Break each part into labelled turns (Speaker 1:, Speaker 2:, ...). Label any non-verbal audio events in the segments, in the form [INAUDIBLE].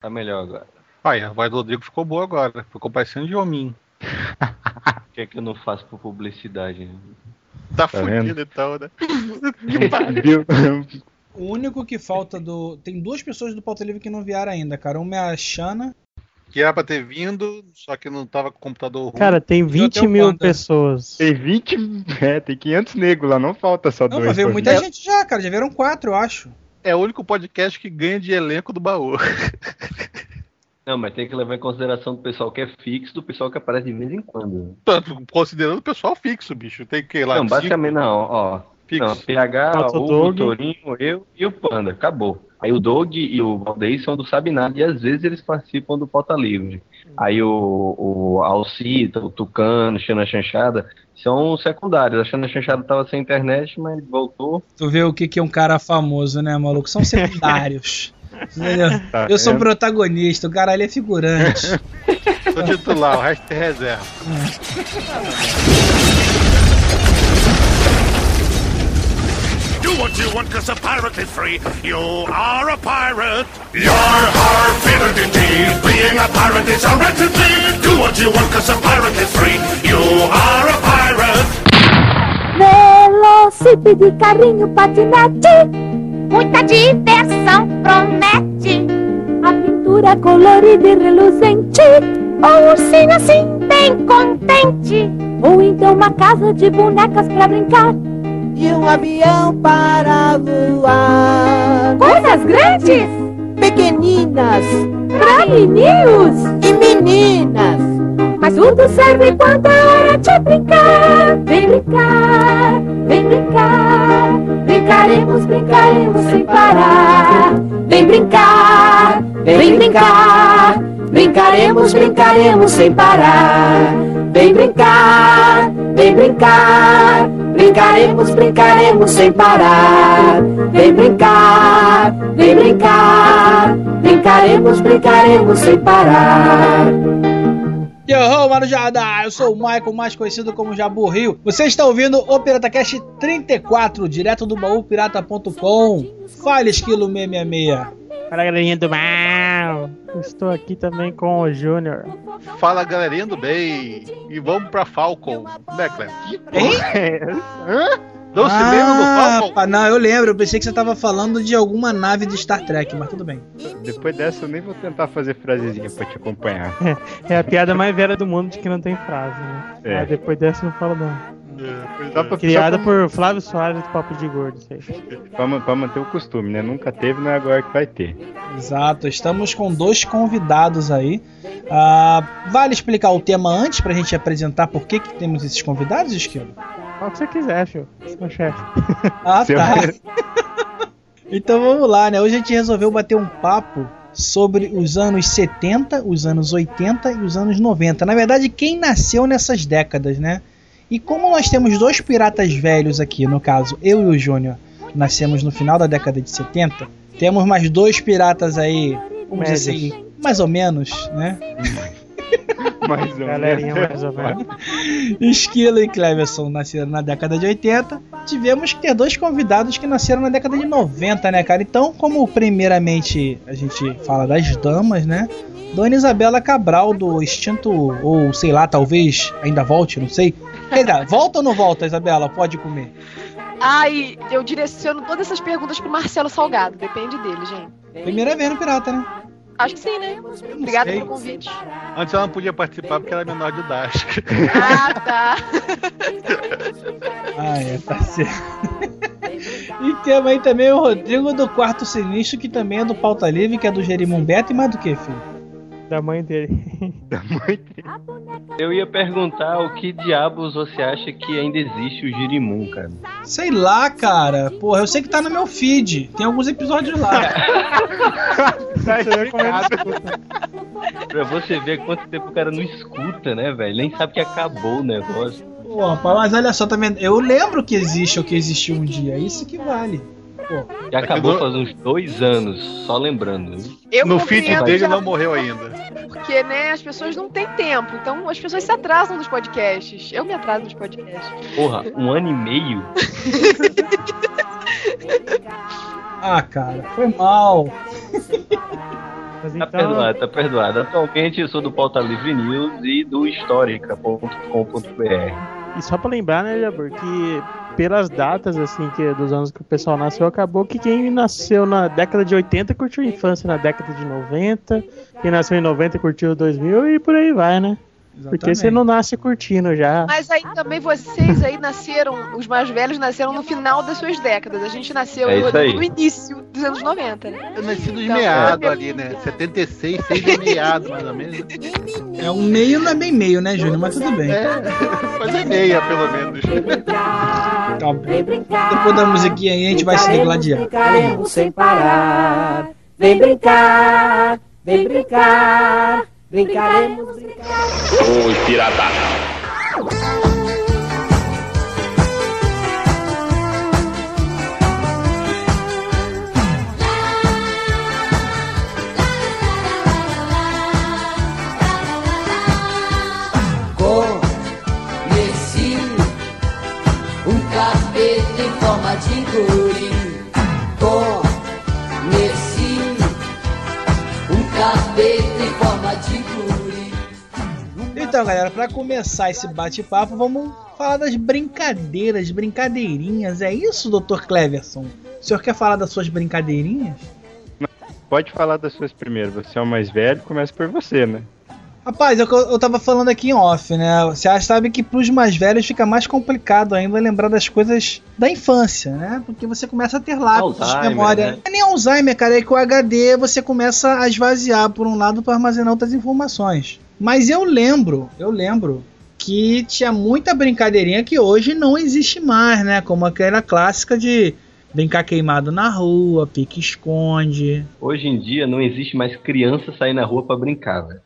Speaker 1: Tá melhor agora.
Speaker 2: Aí, a voz do Rodrigo ficou boa agora. Ficou parecendo de homem.
Speaker 1: O que é que eu não faço por publicidade? né?
Speaker 2: Tá,
Speaker 3: Tá
Speaker 2: fudido então, né? [LAUGHS]
Speaker 3: Viu?
Speaker 4: O único que falta do. Tem duas pessoas do Pauta Livre que não vieram ainda, cara. Uma é a Xana.
Speaker 2: Que era pra ter vindo, só que não tava com o computador ruim.
Speaker 5: Cara, tem 20
Speaker 4: tenho
Speaker 5: mil pessoas.
Speaker 3: Tem 20. [LAUGHS] É, tem 500 negros lá, não falta só
Speaker 4: Não,
Speaker 3: dois.
Speaker 4: mas veio muita gente já, cara. Já vieram quatro, eu acho.
Speaker 2: É o único podcast que ganha de elenco do baú. [LAUGHS]
Speaker 1: Não, mas tem que levar em consideração do pessoal que é fixo do pessoal que aparece de vez em quando.
Speaker 2: Tanto, Considerando o pessoal fixo, bicho. Tem que ir lá.
Speaker 1: não,
Speaker 2: cinco
Speaker 1: basicamente não, ó.
Speaker 2: fixo.
Speaker 1: Não, PH,
Speaker 5: o.
Speaker 1: Torinho, eu e o Panda. Acabou. Aí o Doug e o Valdeir são do Sabe Nada e às vezes eles participam do Pauta Livre. Aí o, o Alcita, o Tucano, o Xana Chanchada são secundários. A Xana Chanchada tava sem internet, mas voltou.
Speaker 4: Tu vê o que, que é um cara famoso, né, maluco? São [LAUGHS] secundários.
Speaker 3: Tá
Speaker 4: Eu sou protagonista, o cara ali é figurante. [LAUGHS]
Speaker 2: Sou titular, o resto é reserva. [LAUGHS]
Speaker 6: Do what you want, cause a pirate is free. You are a pirate. You're our favorite indeed. Being a pirate is a right to be. Do what you want, cause a pirate is free. You are a pirate.
Speaker 7: Velocípede, carrinho, patinete, muita diversão promete. Aventura colorida e reluzente, ou um ursinho assim bem contente, ou então uma casa de bonecas pra brincar.
Speaker 8: E um avião para voar.
Speaker 7: Coisas grandes
Speaker 8: Pequeninas
Speaker 7: pra meninos,
Speaker 8: e meninas.
Speaker 7: mas tudo serve quando é hora de brincar. Vem brincar, vem brincar, brincaremos, brincaremos sem parar. Vem brincar, vem brincar, brincaremos, brincaremos sem parar. Vem brincar, vem brincar, brincaremos, brincaremos sem parar. Vem brincar, vem brincar, brincaremos, brincaremos sem parar.
Speaker 4: Yo, Marujada! Eu sou o Michael, mais conhecido como Jabu Rio. Você está ouvindo o PirataCast 34, direto do baúpirata.com. Fale, esquilo 666.
Speaker 5: Fala galerinha do mal! Estou aqui também com o Júnior.
Speaker 2: Fala galerinha do bem. E vamos pra Falcon. Né, Cleber?
Speaker 4: Hein? [LAUGHS]
Speaker 2: Não se lembra do
Speaker 4: Ah,
Speaker 2: Falcon?
Speaker 4: não, eu lembro. Eu pensei que você tava falando de alguma nave de Star Trek, mas tudo bem.
Speaker 3: Depois dessa eu nem vou tentar fazer frasezinha pra te acompanhar.
Speaker 5: É a piada mais velha do mundo de que não tem frase, né?
Speaker 3: É.
Speaker 5: Mas depois dessa eu não falo não.
Speaker 3: Pra,
Speaker 5: Criada por Flávio Soares do Papo de Gordo,
Speaker 3: pra, pra manter o costume, né? Nunca teve, não é agora que vai ter.
Speaker 4: Exato, estamos com dois convidados aí. Ah, vale explicar o tema antes pra gente apresentar por que, que temos esses convidados, Esquilo?
Speaker 5: Fala o que você quiser, filho. Meu chefe.
Speaker 4: Ah, tá. [LAUGHS] então vamos lá, né? Hoje a gente resolveu bater um papo sobre os anos 70, os anos 80 e os anos 90. Na verdade, quem nasceu nessas décadas, né? E como nós temos dois piratas velhos aqui, no caso, eu e o Júnior, nascemos no final da década de 70, temos mais dois piratas aí, vamos dizer
Speaker 5: Médios.
Speaker 4: assim, mais ou menos, né? [LAUGHS] [LAUGHS]
Speaker 3: Mais ou
Speaker 5: Galerinha mais ou menos. [LAUGHS]
Speaker 4: Esquilo e Cleverson nasceram na década de 80. Tivemos que ter dois convidados que nasceram na década de 90, né, cara? Então, como primeiramente a gente fala das damas, né? Dona Isabela Cabral, do extinto, ou sei lá, talvez ainda volte, não sei. Quer dizer, volta ou não volta, Isabela? Pode comer.
Speaker 9: Ai, eu direciono todas essas perguntas pro Marcelo Salgado. Depende dele, gente.
Speaker 4: Primeira vez no Pirata, né?
Speaker 9: Acho que sim, né? Obrigada
Speaker 4: sei.
Speaker 9: pelo convite.
Speaker 2: Antes ela não podia participar porque ela é menor de idade.
Speaker 9: Ah, tá. [LAUGHS]
Speaker 4: Ah, é, tá certo. [LAUGHS] e temos aí também o Rodrigo do Quarto Sinistro, que também é do Pauta Livre, que é do Jerimumbeto. E mais do que, filho? [LAUGHS]
Speaker 5: Da mãe dele.
Speaker 1: Eu ia perguntar o que diabos você acha que ainda existe o Girimum, cara.
Speaker 4: Sei lá, cara. Porra, eu sei que tá no meu feed. Tem alguns episódios lá. [LAUGHS]
Speaker 3: Tá
Speaker 5: escuta.
Speaker 1: Pra você ver quanto tempo o cara não escuta, né, velho? Nem sabe que acabou o negócio.
Speaker 4: Pô, rapaz, mas olha só, tá vendo? Eu lembro que existe ou que existiu um dia. É isso que vale. Pô,
Speaker 1: Já acabou faz uns dois anos, só lembrando.
Speaker 9: Eu
Speaker 2: no feed dele
Speaker 9: já,
Speaker 2: não morreu ainda.
Speaker 9: Porque, né, as pessoas não têm tempo. Então as pessoas se atrasam nos podcasts. Eu me atraso nos podcasts.
Speaker 1: Porra, um ano e meio? [LAUGHS]
Speaker 4: ah, cara, foi mal.
Speaker 5: Mas
Speaker 1: Tá
Speaker 5: então,
Speaker 1: perdoado, tá perdoado. Atualmente eu sou do Pauta Livre News e do Histórica.com.br.
Speaker 5: E só pra lembrar, né, Jabur, que pelas datas, assim, que dos anos que o pessoal nasceu, acabou que quem nasceu na década de 80 curtiu a infância na década de 90, quem nasceu em 90 curtiu 2000 e por aí vai, né? Porque você não nasce curtindo já.
Speaker 9: Mas aí também vocês aí nasceram, os mais velhos nasceram no final das suas décadas. A gente nasceu
Speaker 1: É
Speaker 9: no início dos anos 90, né?
Speaker 2: Eu nasci nos
Speaker 9: Então,
Speaker 2: meados
Speaker 9: é.
Speaker 2: ali, né? 76, 6 é meado, mais ou menos.
Speaker 4: É um meio, não é bem meio, né, Júnior? Mas tudo bem.
Speaker 2: É, mas é meia, pelo menos.
Speaker 4: Tá. Depois da musiquinha aí, a gente vai se degladiar.
Speaker 8: Brincaremos sem parar. Vem brincar, vem brincar. Brincaremos, brincar.
Speaker 6: Ô, pirata.
Speaker 4: Pra começar esse bate-papo, vamos falar das brincadeiras, brincadeirinhas. É isso, Dr. Cleverson? O senhor quer falar das suas brincadeirinhas?
Speaker 3: Pode falar das suas primeiro. Você é o mais velho, começa por você, né?
Speaker 4: Rapaz, é o que eu, eu tava falando aqui em off, né? Você sabe que pros mais velhos fica mais complicado ainda lembrar das coisas da infância, né? Porque você começa a ter lápis de memória.
Speaker 1: né?
Speaker 4: Não é nem Alzheimer, cara, é que o HD você começa a esvaziar por um lado para armazenar outras informações. Mas eu lembro, eu lembro que tinha muita brincadeirinha que hoje não existe mais, né? Como aquela clássica de brincar queimado na rua, pique-esconde.
Speaker 1: Hoje em dia não existe mais criança sair na rua pra brincar, velho.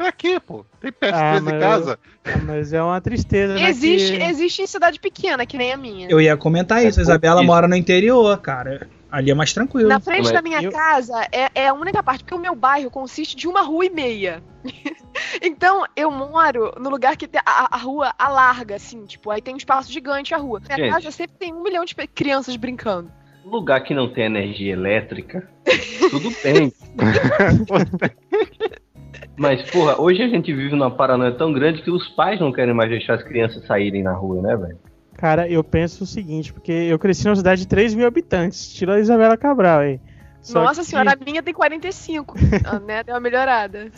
Speaker 2: Pra quê, pô? Tem PS3
Speaker 5: Ah,
Speaker 2: em
Speaker 5: mas-
Speaker 2: casa.
Speaker 5: Mas é uma tristeza, né?
Speaker 9: Existe,
Speaker 5: que-
Speaker 9: existe em cidade pequena, que nem a minha.
Speaker 4: Eu ia comentar
Speaker 1: É
Speaker 4: isso, a Isabela mora no interior, cara. Ali é mais tranquilo.
Speaker 9: Na frente da minha
Speaker 5: eu-
Speaker 9: casa é, é a única parte, porque o meu bairro consiste de uma rua e meia. [LAUGHS] então, eu moro no lugar que tem a, a rua alarga, assim, tipo, aí tem um espaço gigante a rua. Minha
Speaker 1: Gente.
Speaker 9: casa sempre tem um milhão de crianças brincando.
Speaker 1: Lugar que não tem energia elétrica, tudo bem. [LAUGHS] [LAUGHS] Mas, porra, hoje a gente vive numa paranoia tão grande que os pais não querem mais deixar as crianças saírem na rua, né, velho?
Speaker 5: Cara, eu penso o seguinte, porque eu cresci numa cidade de 3 mil habitantes, tira a Isabela Cabral aí. Só
Speaker 9: Nossa
Speaker 5: que-
Speaker 9: senhora, a minha tem 45. ah, né? Deu uma melhorada.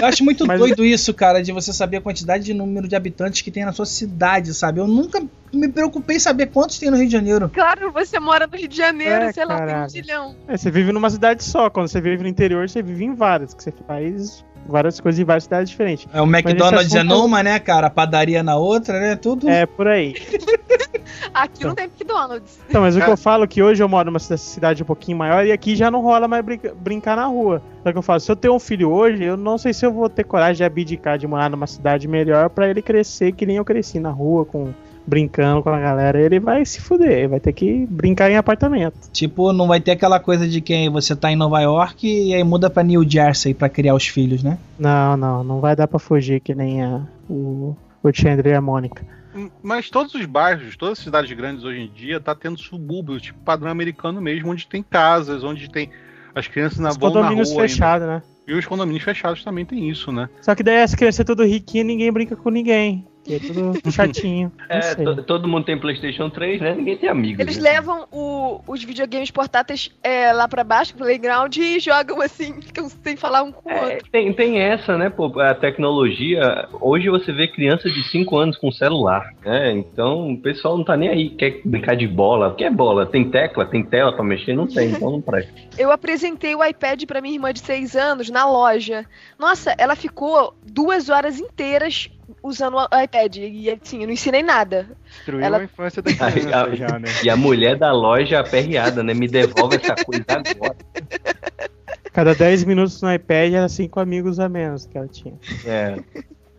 Speaker 4: Eu acho muito [LAUGHS]
Speaker 5: Mas-
Speaker 4: doido isso, cara, de você saber a quantidade de número de habitantes que tem na sua cidade, sabe? Eu nunca me preocupei em saber quantos tem no Rio de Janeiro.
Speaker 9: Claro, você mora no Rio de Janeiro,
Speaker 5: É,
Speaker 9: sei lá, tem um zilhão.
Speaker 5: É, você vive numa cidade só, quando você vive no interior, você vive em várias, que você faz várias coisas em várias cidades diferentes.
Speaker 4: É o McDonald's é numa, né, cara? A padaria na outra, né? Tudo.
Speaker 5: É, por aí. [LAUGHS]
Speaker 9: Aqui não tem McDonald's.
Speaker 5: Então, mas o que eu falo é que hoje eu moro numa cida- cidade um pouquinho maior e aqui já não rola mais brinca- brincar na rua. Só que eu falo, se eu tenho um filho hoje, eu não sei se eu vou ter coragem de abdicar de morar numa cidade melhor pra ele crescer que nem eu cresci na rua, com brincando com a galera. Ele vai se fuder, ele vai ter que brincar em apartamento.
Speaker 4: Tipo, não vai ter aquela coisa de que você tá em Nova York e aí muda pra New Jersey pra criar os filhos, né?
Speaker 5: Não, não, não vai dar pra fugir que nem a, o, o Chandler e a Mônica.
Speaker 2: Mas todos os bairros, todas as cidades grandes hoje em dia, tá tendo subúrbio, tipo padrão americano mesmo, onde tem casas, onde tem. As crianças na,
Speaker 5: Os
Speaker 2: vão
Speaker 5: condomínios fechados, né?
Speaker 2: E os condomínios fechados também tem isso, né?
Speaker 5: Só que daí as crianças é tudo riquinho e ninguém brinca com ninguém. É tudo chatinho. [LAUGHS]
Speaker 1: É, todo mundo tem PlayStation 3, né? Ninguém tem amigos.
Speaker 9: Eles
Speaker 1: né?
Speaker 9: levam o- os videogames portáteis é, lá pra baixo, pro playground, e jogam assim, ficam sem falar um com o
Speaker 1: É,
Speaker 9: outro.
Speaker 1: tem, tem essa, né, pô, a tecnologia, hoje você vê crianças de 5 anos com celular, né, então o pessoal não tá nem aí, quer brincar de bola, o que é bola? Tem tecla, tem tela pra mexer? Não tem, então não presta. [LAUGHS]
Speaker 9: Eu apresentei o iPad pra minha irmã de 6 anos na loja. Nossa, ela ficou duas horas inteiras usando o iPad. E assim, eu não ensinei nada.
Speaker 3: Destruiu
Speaker 9: Ela-
Speaker 3: a infância da criança [LAUGHS]
Speaker 1: a-
Speaker 3: já, né?
Speaker 1: E a mulher da loja aperreada, né, me devolve essa coisa agora.
Speaker 5: Cada 10 minutos no iPad era 5 amigos a menos que ela tinha.
Speaker 1: É,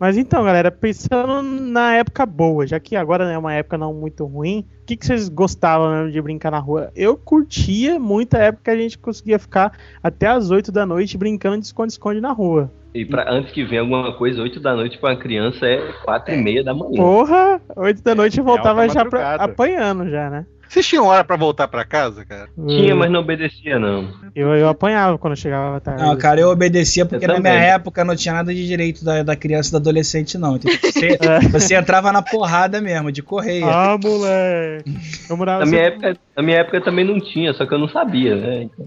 Speaker 5: Mas então, galera, pensando na época boa, já que agora é uma época não muito ruim, o que, que vocês gostavam mesmo de brincar na rua? Eu curtia muito a época que a gente conseguia ficar até as 8 da noite brincando de esconde-esconde na rua.
Speaker 1: E pra, antes que venha alguma coisa, 8 da noite pra uma criança é 4 e meia da manhã.
Speaker 5: Porra, 8 da noite eu voltava já pra- apanhando já, né?
Speaker 2: Vocês tinham hora pra voltar pra casa, cara?
Speaker 1: Tinha, mas não obedecia, não.
Speaker 5: Eu, eu apanhava quando eu chegava tarde.
Speaker 4: Não, cara, eu obedecia porque
Speaker 1: Eu
Speaker 4: na minha época não tinha nada de direito da, da criança e do adolescente, não. Então, você, [LAUGHS] você entrava na porrada mesmo, de correia.
Speaker 5: Ah, moleque. Eu morava
Speaker 1: Na minha, época, na minha época também não tinha, só que eu não sabia, né? Então,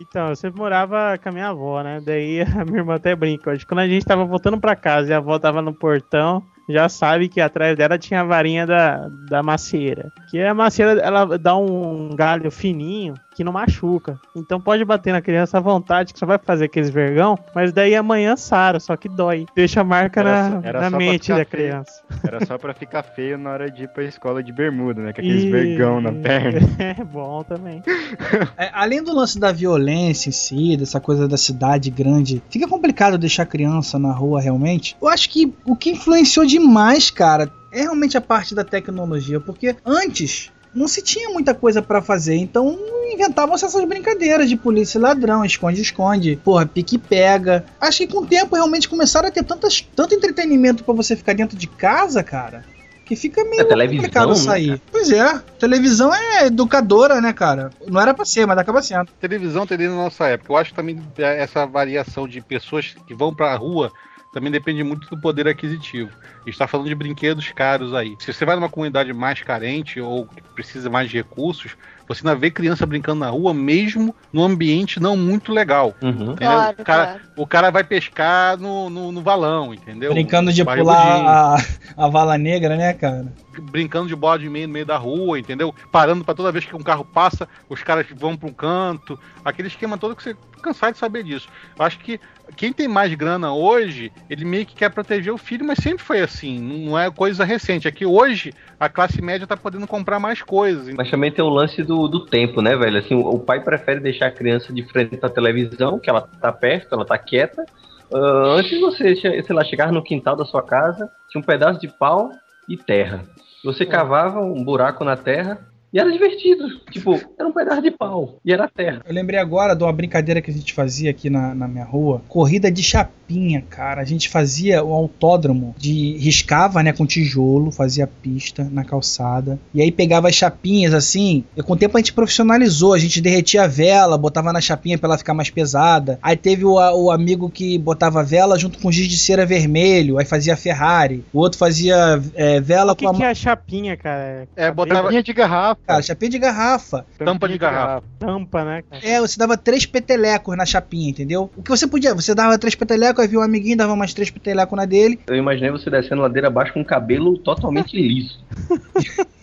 Speaker 5: Então, eu sempre morava com a minha avó, né? Daí [LAUGHS] a minha irmã até brinca. hoje. Quando a gente tava voltando pra casa e a avó tava no portão, já sabe que atrás dela tinha a varinha da, da macieira. Que a macieira, ela dá um galho fininho que não machuca. Então pode bater na criança à vontade, que só vai fazer aqueles vergão, mas daí amanhã sara, só que dói. Deixa a marca
Speaker 3: Era
Speaker 5: na,
Speaker 3: era
Speaker 5: na mente da
Speaker 3: feio.
Speaker 5: criança.
Speaker 3: Era só pra ficar feio na hora de ir pra escola de bermuda, né? Com aqueles
Speaker 5: E-
Speaker 3: vergão na perna. [LAUGHS]
Speaker 5: É bom também. [LAUGHS]
Speaker 4: É, além do lance da violência em si, dessa coisa da cidade grande, fica complicado deixar criança na rua realmente. Eu acho que o que influenciou demais, cara, é realmente a parte da tecnologia, porque antes não se tinha muita coisa pra fazer, então inventavam-se essas brincadeiras de polícia e ladrão, esconde-esconde, porra, pique-pega. Acho que com o tempo realmente começaram a ter tantas, tanto entretenimento pra você ficar dentro de casa, cara, que fica meio
Speaker 1: É
Speaker 4: complicado
Speaker 1: né,
Speaker 4: sair. Pois é, televisão é educadora, né, cara? Não era pra ser, mas acaba sendo.
Speaker 2: Televisão tem desde a nossa época. Eu acho que também essa variação de pessoas que vão pra rua também depende muito do poder aquisitivo. A gente tá falando de brinquedos caros aí. Se você vai numa comunidade mais carente ou que precisa mais de recursos, você ainda vê criança brincando na rua, mesmo num ambiente não muito legal.
Speaker 1: uhum.
Speaker 2: Entendeu?
Speaker 9: Claro,
Speaker 2: o, cara,
Speaker 9: claro.
Speaker 2: o cara vai pescar no, no, no valão, entendeu?
Speaker 4: Brincando de pular a, a vala negra, né, cara?
Speaker 2: brincando de bola de meio no meio da rua, entendeu? Parando pra toda vez que um carro passa, os caras vão pra um canto. Aquele esquema todo que você cansar de saber disso. Eu acho que quem tem mais grana hoje, ele meio que quer proteger o filho, mas sempre foi assim, não é coisa recente. É que hoje a classe média tá podendo comprar mais coisas.
Speaker 1: Mas também tem o lance do, do tempo, né, velho? Assim, o, o pai prefere deixar a criança de frente pra televisão, que ela tá perto, ela tá quieta. Ah, antes de você, sei lá, chegar no quintal da sua casa, tinha um pedaço de pau e terra. Você cavava um buraco na terra e era divertido. Tipo, era um pedaço de pau e era terra.
Speaker 4: Eu lembrei agora de uma brincadeira que a gente fazia aqui na, na minha rua. Corrida de chapinha, cara. A gente fazia um autódromo de riscava, né, com tijolo, fazia pista na calçada. E aí pegava as chapinhas assim. E com o tempo a gente profissionalizou. A gente derretia a vela, botava na chapinha pra ela ficar mais pesada. Aí teve o, o amigo que botava a vela junto com giz de cera vermelho. Aí fazia Ferrari. O outro fazia é, vela
Speaker 5: O que,
Speaker 4: com a
Speaker 5: que é a chapinha, cara?
Speaker 2: É, botava
Speaker 3: Tampinha de garrafa.
Speaker 4: Cara, chapinha de garrafa.
Speaker 2: tampa de garrafa.
Speaker 5: Tampa, né? cara?
Speaker 4: É, você dava três petelecos na chapinha, entendeu? O que você podia, você dava três petelecos, aí viu um amiguinho, dava mais três petelecos na dele.
Speaker 1: Eu imaginei você descendo ladeira abaixo com o cabelo totalmente liso. [LAUGHS]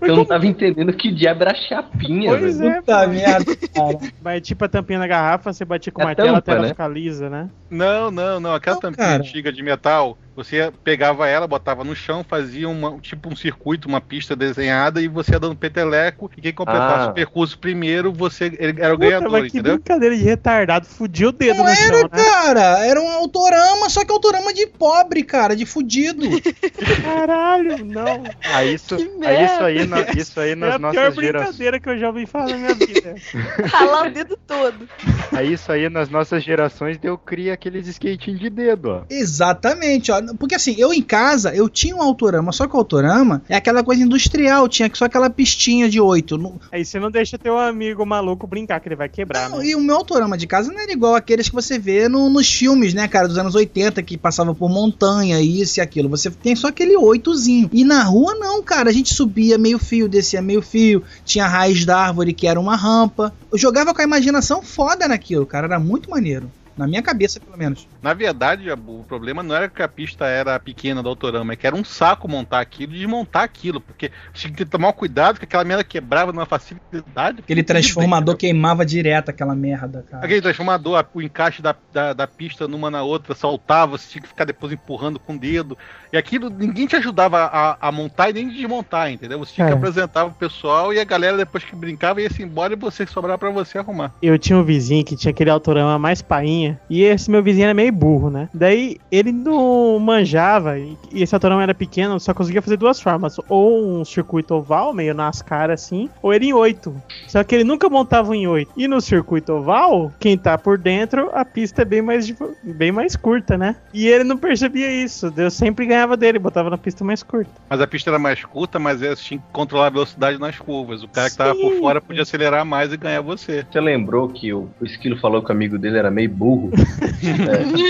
Speaker 1: Eu não tava entendendo que diabo era chapinha,
Speaker 5: Pois
Speaker 1: velho.
Speaker 5: é,
Speaker 4: Puta
Speaker 5: pô.
Speaker 4: merda, cara. [LAUGHS]
Speaker 5: Mas tipo a tampinha na garrafa, você batia com
Speaker 1: É
Speaker 5: o martelo
Speaker 1: tampa,
Speaker 5: até ela
Speaker 1: né?
Speaker 5: ficar lisa, né?
Speaker 2: Não, não, não. Aquela
Speaker 4: Não,
Speaker 2: tampinha
Speaker 4: cara.
Speaker 2: antiga de metal, você pegava ela, botava no chão, fazia uma, tipo um circuito, uma pista desenhada e você ia dando peteleco. E quem completasse
Speaker 1: Ah.
Speaker 2: o percurso primeiro, você ele era o
Speaker 5: Puta,
Speaker 2: ganhador,
Speaker 5: mas que
Speaker 2: entendeu?
Speaker 5: brincadeira de retardado. Fudiu o dedo
Speaker 4: Não
Speaker 5: no
Speaker 4: era,
Speaker 5: chão, né?
Speaker 4: cara. Era um autorama, só que autorama de pobre, cara, de fudido. [LAUGHS]
Speaker 5: Caralho, não.
Speaker 3: Ah, isso,
Speaker 9: Que
Speaker 3: ah, isso aí,
Speaker 9: merda.
Speaker 3: na- isso aí
Speaker 5: É
Speaker 3: nas
Speaker 5: a pior
Speaker 3: nossas gerações.
Speaker 5: brincadeira que eu já ouvi falar na minha vida. [LAUGHS]
Speaker 9: Ralar o dedo todo.
Speaker 3: Aí isso aí nas nossas gerações deu cria aqueles skatinhos de dedo, ó.
Speaker 4: Exatamente, ó. Porque assim, eu em casa, eu tinha um autorama, só que o autorama é aquela coisa industrial, tinha só aquela pistinha de oito. Não-
Speaker 5: Aí você não deixa teu amigo maluco brincar, que ele vai quebrar,
Speaker 4: Não,
Speaker 5: né?
Speaker 4: e o meu autorama de casa não era igual aqueles que você vê no- nos filmes, né, cara, dos anos 80, que passava por montanha, isso e aquilo. Você tem só aquele oitozinho. E na rua, não, cara. A gente subia meio fio, descia meio fio, tinha raiz da árvore que era uma rampa. Eu jogava com a imaginação foda naquilo, cara. Era muito maneiro. Na minha cabeça, pelo menos.
Speaker 2: Na verdade, o problema não era que a pista era pequena do Autorama, é que era um saco montar aquilo e desmontar aquilo, porque tinha que tomar cuidado que aquela merda quebrava numa facilidade.
Speaker 4: Aquele transformador queimava direto aquela merda, cara.
Speaker 2: Aquele transformador, o encaixe da, da, da pista numa na outra saltava, você tinha que ficar depois empurrando com o dedo. E aquilo, ninguém te ajudava a, a montar e nem desmontar, entendeu? Você tinha
Speaker 5: É.
Speaker 2: que apresentar pro pessoal e a galera, depois que brincava, ia se embora e você sobrava pra você arrumar.
Speaker 5: Eu tinha um vizinho que tinha aquele autorama mais painha. E esse meu vizinho era meio burro, né? Daí ele não manjava, e esse autorama era pequeno, só conseguia fazer duas formas. Ou um circuito oval, meio nas caras assim, ou ele em oito. Só que ele nunca montava um em oito. E no circuito oval, quem tá por dentro, a pista é bem mais, bem mais curta, né? E ele não percebia isso. Eu sempre ganhava dele, botava na pista mais curta.
Speaker 2: Mas a pista era mais curta, mas você tinha que controlar a velocidade nas curvas. O cara que tava
Speaker 5: Sim.
Speaker 2: por fora podia acelerar mais e ganhar você.
Speaker 1: Você lembrou que o, o Esquilo falou que o amigo dele era meio burro? [LAUGHS] é.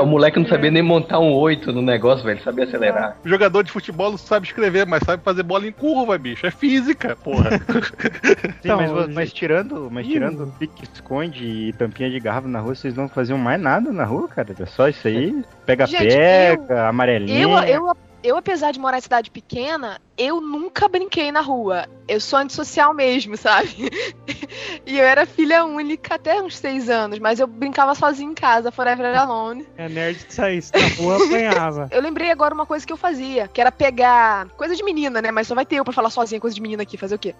Speaker 1: O moleque não sabia nem montar um 8 no negócio, velho. Sabia acelerar.
Speaker 2: O jogador de futebol não sabe escrever, mas sabe fazer bola em curva, bicho. É física, porra. [LAUGHS]
Speaker 3: Sim,
Speaker 5: Então,
Speaker 3: mas, mas tirando, mas tirando pique-esconde e tampinha de garrafa na rua, vocês não faziam mais nada na rua, cara? Era só isso aí. Pega-pega, amarelinha.
Speaker 9: Eu, eu, eu, apesar de morar em cidade pequena, eu nunca brinquei na rua. Eu sou antissocial mesmo, [LAUGHS] sabe? e eu era filha única até uns seis anos, mas eu brincava sozinha em casa, forever alone.
Speaker 5: A [LAUGHS] nerd que saísse na rua apanhava. [LAUGHS]
Speaker 9: Eu lembrei agora uma coisa que eu fazia, que era pegar coisa de menina, né? Mas só vai ter eu pra falar sozinha coisa de menina aqui, fazer o quê?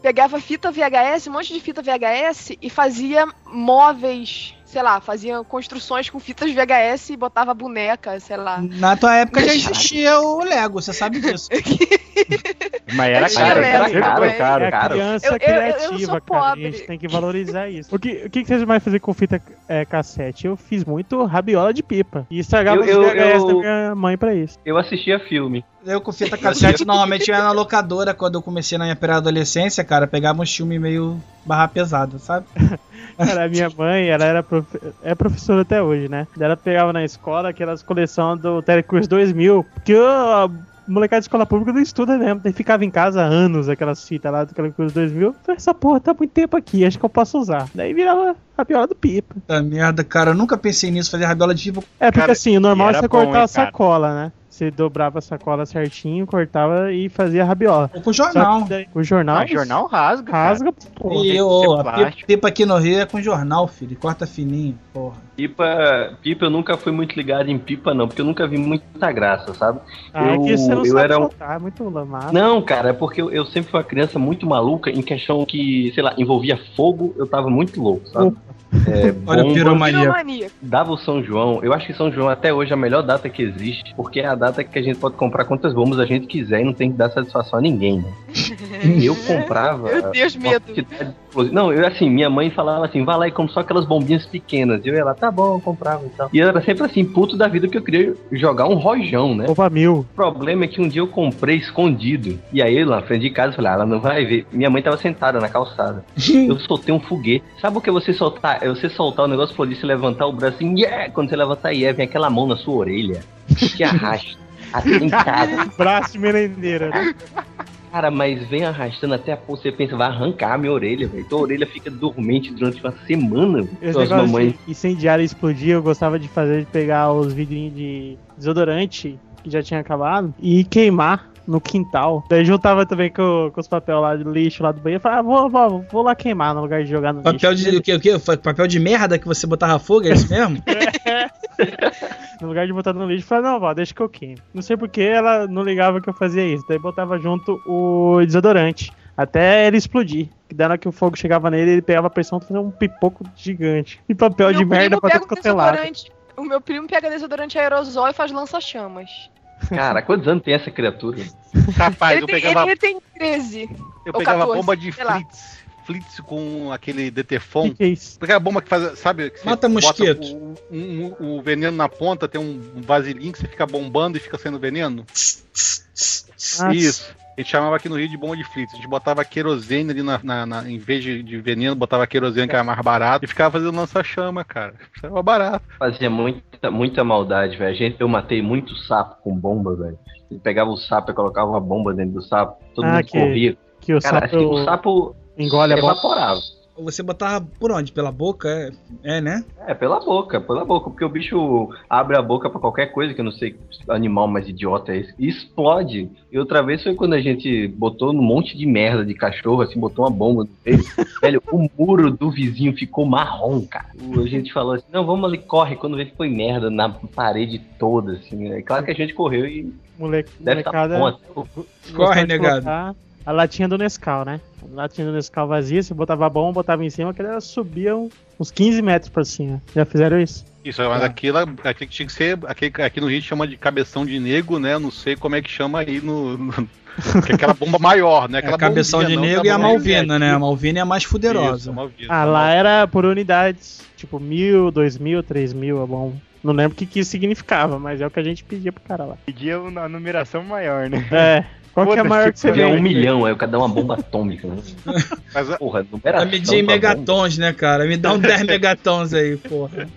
Speaker 9: Pegava fita VHS, um monte de fita VHS e fazia móveis, sei lá, fazia construções com fitas VHS e botava boneca, sei lá.
Speaker 4: Na tua época já [LAUGHS] existia o Lego, você sabe disso. [LAUGHS]
Speaker 3: Mas era
Speaker 9: Eu
Speaker 3: caro, era caro,
Speaker 9: é.
Speaker 3: caro,
Speaker 5: É a
Speaker 3: caro.
Speaker 5: criança
Speaker 9: Eu- eu- eu- eu
Speaker 5: criativa,
Speaker 9: sou
Speaker 5: cara. A
Speaker 9: pobre.
Speaker 5: gente tem que valorizar isso. O que, o que vocês mais faziam com fita é, cassete? Eu fiz muito rabiola de pipa. E estragava
Speaker 1: Eu-
Speaker 5: os
Speaker 1: eu-
Speaker 5: VHS da
Speaker 1: eu-
Speaker 5: minha mãe pra isso.
Speaker 1: Eu assistia filme.
Speaker 4: Eu com fita cassete normalmente ia na locadora quando eu comecei na minha pré-adolescência, cara, pegava uns filmes meio barra pesada, sabe? [LAUGHS] [LAUGHS]
Speaker 5: Cara, a minha mãe, ela era profe- é professora até hoje, né? Ela pegava na escola aquelas coleções do Telecurso 2000, porque a molecada de escola pública não estuda mesmo, daí ficava em casa há anos aquelas fitas lá do Telecurso 2000. Falei, essa porra tá muito tempo aqui, acho que eu posso usar. Daí virava a piola do pipa.
Speaker 4: Puta merda, cara, eu nunca pensei nisso, fazer rabiola de fibra.
Speaker 5: É, porque
Speaker 2: Cara,
Speaker 5: assim, o normal é você
Speaker 3: bom,
Speaker 5: cortar
Speaker 3: hein,
Speaker 5: a sacola, né? Você dobrava a sacola certinho, cortava e fazia a rabiola.
Speaker 4: Ou com jornal.
Speaker 5: daí, o jornal,
Speaker 3: Ah, jornal rasga, cara.
Speaker 5: rasga, porra.
Speaker 4: E
Speaker 3: ser
Speaker 4: a
Speaker 3: plástico.
Speaker 4: pipa aqui no Rio é com jornal, filho. Corta fininho, porra.
Speaker 1: Pipa, pipa eu nunca fui muito ligado em pipa, não, porque eu nunca vi muita graça, sabe?
Speaker 5: Ah, é
Speaker 1: eu-
Speaker 5: que você não
Speaker 1: eu
Speaker 5: sabe
Speaker 1: era um-
Speaker 5: soltar, é muito lamado.
Speaker 1: Não, cara, é porque eu, eu sempre fui uma criança muito maluca em questão que, sei lá, envolvia fogo, eu tava muito louco, sabe? É, [LAUGHS]
Speaker 4: Olha
Speaker 1: bomba,
Speaker 4: piromania.
Speaker 9: Piromania.
Speaker 1: dava o São João. Eu acho que São João até hoje é a melhor data que existe, porque é a data que a gente pode comprar quantas bombas a gente quiser e não tem que dar satisfação a ninguém, né? E [LAUGHS] eu comprava.
Speaker 9: Meu Deus, medo.
Speaker 1: quantidade Não, eu assim, minha mãe falava assim, vai lá e compra só aquelas bombinhas pequenas. E eu ia lá, tá bom, eu comprava e tal. E eu era sempre assim, puto da vida que eu queria jogar um rojão, né?
Speaker 5: Opa, mil.
Speaker 1: O problema é que um dia eu comprei escondido. E aí, lá na frente de casa, eu falei, ah, ela não vai ver. Minha mãe tava sentada na calçada. [LAUGHS] eu soltei um foguete. Sabe o que você soltar? É você soltar o negócio, explodir, você levantar o braço e yeah! quando você levantar, yeah, vem aquela mão na sua orelha. Que arrasta. Até em casa.
Speaker 5: Braço de merendeira. né?
Speaker 1: Cara, mas vem arrastando até a porra, você pensa, vai arrancar a minha orelha, velho. Tua orelha fica dormente durante uma semana.
Speaker 5: Esse de incendiário e explodir, eu gostava de fazer, de pegar os vidrinhos de desodorante que já tinha acabado e queimar no quintal. Daí juntava também com, com os papel lá do lixo lá do banheiro. Falava, ah, vou, vou, vou lá queimar no lugar de jogar no
Speaker 4: Papel
Speaker 5: lixo.
Speaker 4: de, o que, o que? Papel de merda que você botava fogo, é isso mesmo? [LAUGHS]
Speaker 5: No lugar de botar no lixo, falava, não, vó, deixa que eu queime. Não sei porque ela não ligava que eu fazia isso. Daí botava junto o desodorante. Até ele explodir. Que daí na hora que o fogo chegava nele, ele pegava a pressão e fazia um pipoco gigante. E papel de
Speaker 9: Meu
Speaker 5: merda
Speaker 9: primo
Speaker 5: pra tudo quanto é lado.
Speaker 9: desodorante. O meu primo pega desodorante aerosol e faz lança-chamas.
Speaker 1: Cara, quantos anos tem essa criatura?
Speaker 2: Rapaz,
Speaker 9: Ele,
Speaker 2: eu
Speaker 9: tem-
Speaker 2: pegava,
Speaker 9: ele tem 13.
Speaker 2: eu
Speaker 9: ou
Speaker 2: pegava
Speaker 9: 14,
Speaker 2: bomba de flits. Flits com aquele Detefon.
Speaker 5: que, que é isso?
Speaker 2: Aquela bomba que faz, sabe? que você
Speaker 4: Mata mosquito.
Speaker 2: O, um- um- o veneno na ponta, tem um, um vasilhinho que você fica bombando e fica saindo veneno.
Speaker 5: Ah,
Speaker 2: Isso. A gente chamava aqui no Rio de bomba de flits. A gente botava querosene ali na, na- na- em vez de, de veneno, botava querosene que era mais barato e ficava fazendo lança-chama, cara. Isso era barato.
Speaker 1: Fazia muita, muita maldade, velho. A gente- Eu matei muito sapo com bomba, velho. Ele pegava o sapo e colocava uma bomba dentro do sapo. Todo
Speaker 5: Ah,
Speaker 1: mundo
Speaker 5: que-
Speaker 1: corria.
Speaker 5: Que o
Speaker 1: Cara,
Speaker 5: sapo
Speaker 1: assim, o sapo
Speaker 5: engole a bomba.
Speaker 4: Você botava por onde? Pela boca? É, é né?
Speaker 1: É, pela boca, pela boca. Porque o bicho abre a boca pra qualquer coisa, que eu não sei que animal mais idiota é esse. E explode. E outra vez foi quando a gente botou um monte de merda de cachorro, assim, botou uma bomba no meio. [LAUGHS] Velho, o muro do vizinho ficou marrom, cara. A gente falou assim, não, vamos ali, corre. Quando vê que foi merda na parede toda, assim. É claro que a gente correu e
Speaker 5: Mole...
Speaker 1: deve estar
Speaker 5: molecada.
Speaker 1: bom até o
Speaker 5: gostava
Speaker 4: Corre, negado.
Speaker 5: colocar a latinha do Nescau, né? A latinha do Nescau vazia, você botava a bomba, botava em cima, que ela subia uns 15 metros pra cima. Já fizeram isso?
Speaker 2: Isso, mas aquilo, aquilo tinha que ser. Aqui, aqui no Rio chama de cabeção de nego, né? Não sei como é que chama aí no. no [LAUGHS] que é aquela bomba maior, né?
Speaker 4: É
Speaker 2: Aquela
Speaker 4: a cabeção
Speaker 2: bombinha,
Speaker 4: de
Speaker 2: aquela
Speaker 4: e a Malvina, né? A
Speaker 2: Isso,
Speaker 4: Malvina é a mais fuderosa.
Speaker 2: a Malvina.
Speaker 5: Ah, lá era por unidades. Tipo, mil, dois mil, três mil, é bom. Não lembro o que, que isso significava, mas é o que a gente pedia pro cara lá.
Speaker 3: Pedia a numeração maior, né?
Speaker 5: É. [LAUGHS] Qual que é a maior que você vê?
Speaker 1: um milhão, aí o cara dá uma bomba atômica. Né? [LAUGHS]
Speaker 2: Mas a-
Speaker 1: Porra,
Speaker 4: Vai
Speaker 1: numeração.
Speaker 4: medir em
Speaker 1: bomba.
Speaker 4: megatons, né, cara? Me dá um 10 [LAUGHS] megatons aí, porra.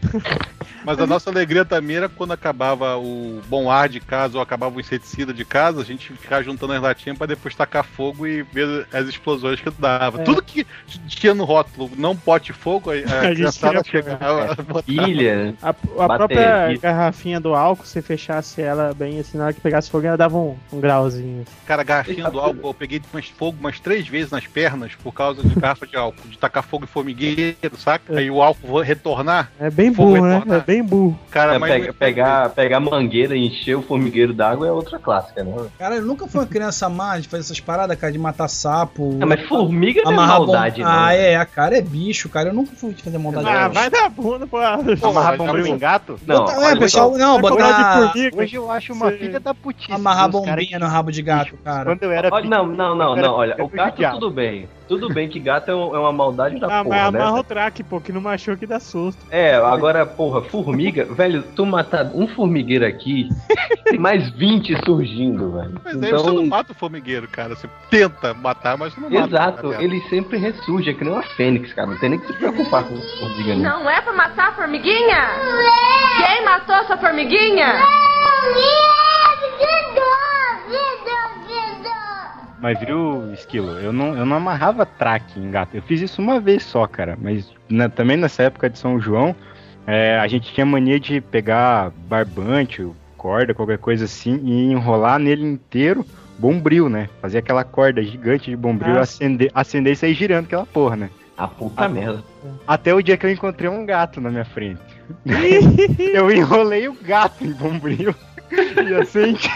Speaker 2: Mas a nossa alegria também era quando acabava o bom ar de casa ou acabava o inseticida de casa, a gente ficava juntando as latinhas pra depois tacar fogo e ver as explosões que dava.
Speaker 5: É.
Speaker 2: Tudo que tinha no rótulo, não pote fogo, [LAUGHS] a, a, criançada chegava.
Speaker 1: Ilha.
Speaker 5: A, a própria garrafinha do álcool, se fechasse ela bem assim, na hora que pegasse fogo, ela dava um, um grauzinho.
Speaker 2: Cara, garrafinha do álcool, eu peguei mais fogo umas três vezes nas pernas por causa de garrafa de álcool, de tacar fogo em formigueiro, saca? Aí o álcool vai retornar.
Speaker 5: É bem
Speaker 2: Fogo
Speaker 5: burro, né? É bem burro.
Speaker 2: Cara,
Speaker 1: É,
Speaker 2: mas
Speaker 1: pega- pegar, pegar mangueira e encher o formigueiro d'água é outra clássica, né?
Speaker 4: Cara, eu nunca fui uma criança má de fazer essas paradas, cara, de matar sapo.
Speaker 1: É, mas formiga não é
Speaker 4: amarrar bom-
Speaker 1: maldade, não.
Speaker 4: Ah, é, a cara é bicho, cara. Eu nunca fui de fazer maldade.
Speaker 5: Ah,
Speaker 1: não.
Speaker 5: vai dar bunda, pô.
Speaker 3: Amarrar bombril em gato?
Speaker 1: Não,
Speaker 4: Botar- é, pessoal, não, botar.
Speaker 5: de.
Speaker 3: Hoje eu acho uma filha da putice.
Speaker 4: Amarrar bombinha no rabo de gato, cara.
Speaker 3: Quando eu era
Speaker 1: Olha, não, não, não, não, olha, o gato tudo bem. Tudo bem que gato é, um- é uma maldade da
Speaker 5: Ah, mas
Speaker 1: porra,
Speaker 5: amarra
Speaker 1: né?
Speaker 5: o traque, pô, que não machuca e dá susto.
Speaker 1: É, agora, porra, formiga, velho, tu matar um formigueiro aqui, tem mais 20 surgindo, velho.
Speaker 2: Mas aí você não
Speaker 1: Então,
Speaker 2: mata o formigueiro, cara. Você tenta matar, mas não mata.
Speaker 1: exato,
Speaker 2: cara.
Speaker 1: ele sempre ressurge, é que nem uma fênix, cara. Não tem nem que se preocupar com formiga, não.
Speaker 10: Não é pra matar a formiguinha? Quem matou sua formiguinha?
Speaker 3: Mas viu, Esquilo, eu não, eu não amarrava traque em gato. Eu fiz isso uma vez só, cara. Mas na- também nessa época de São João, é, a gente tinha mania de pegar barbante, corda, qualquer coisa assim, e enrolar nele inteiro bombril, né? Fazer aquela corda gigante de bombril,
Speaker 5: Ah.
Speaker 3: acender, acender e sair girando aquela porra, né?
Speaker 1: A puta merda.
Speaker 3: Até o dia que eu encontrei um gato na minha frente. [LAUGHS] eu enrolei o gato em bombril [LAUGHS] e acendi.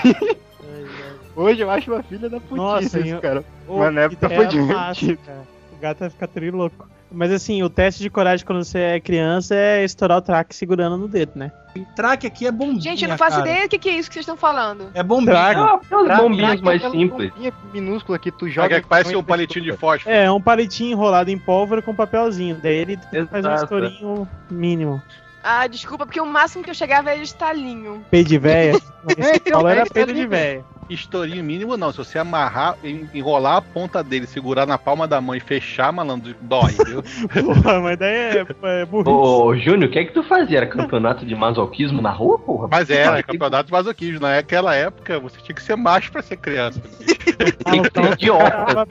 Speaker 3: Hoje eu acho uma filha da putice
Speaker 5: Nossa,
Speaker 3: isso,
Speaker 5: eu-
Speaker 3: cara.
Speaker 5: Ô,
Speaker 3: Mas na época
Speaker 5: ideia
Speaker 3: foi divertido.
Speaker 5: cara. O gato vai ficar trilouco. Mas assim, o teste de coragem quando você é criança é estourar o traque segurando no dedo, né?
Speaker 4: Traque aqui é bombinha.
Speaker 9: Gente, eu não faço
Speaker 4: cara.
Speaker 9: ideia do que, que é isso que vocês estão falando.
Speaker 4: É bombinha.
Speaker 3: Traque.
Speaker 1: Ah, aquelas
Speaker 3: Tra-
Speaker 1: bombinhas
Speaker 3: traque é
Speaker 1: mais
Speaker 3: aquela
Speaker 1: simples.
Speaker 3: bombinha minúscula que tu
Speaker 2: Joga
Speaker 3: joga.
Speaker 2: que parece um palitinho de fósforo.
Speaker 5: É, um palitinho enrolado em pólvora com papelzinho. Daí ele faz um
Speaker 1: Exato.
Speaker 5: estourinho mínimo.
Speaker 9: Ah, desculpa, porque o máximo que eu chegava era estalinho.
Speaker 5: Peido de véia.
Speaker 3: É, então, é
Speaker 5: era peido de véia.
Speaker 2: Estourinho mínimo não. Se você amarrar, en- enrolar a ponta dele, segurar na palma da mão e fechar, malandro, dói, viu? [LAUGHS]
Speaker 5: Porra, mas daí é, é burrice.
Speaker 1: Ô, Júnior, o que é que tu fazia? Era campeonato de masoquismo na rua, porra?
Speaker 2: Mas era,
Speaker 1: Ah,
Speaker 2: campeonato de masoquismo. Naquela época, você tinha que ser macho pra ser criança. [LAUGHS]
Speaker 1: Tem que ser idiota.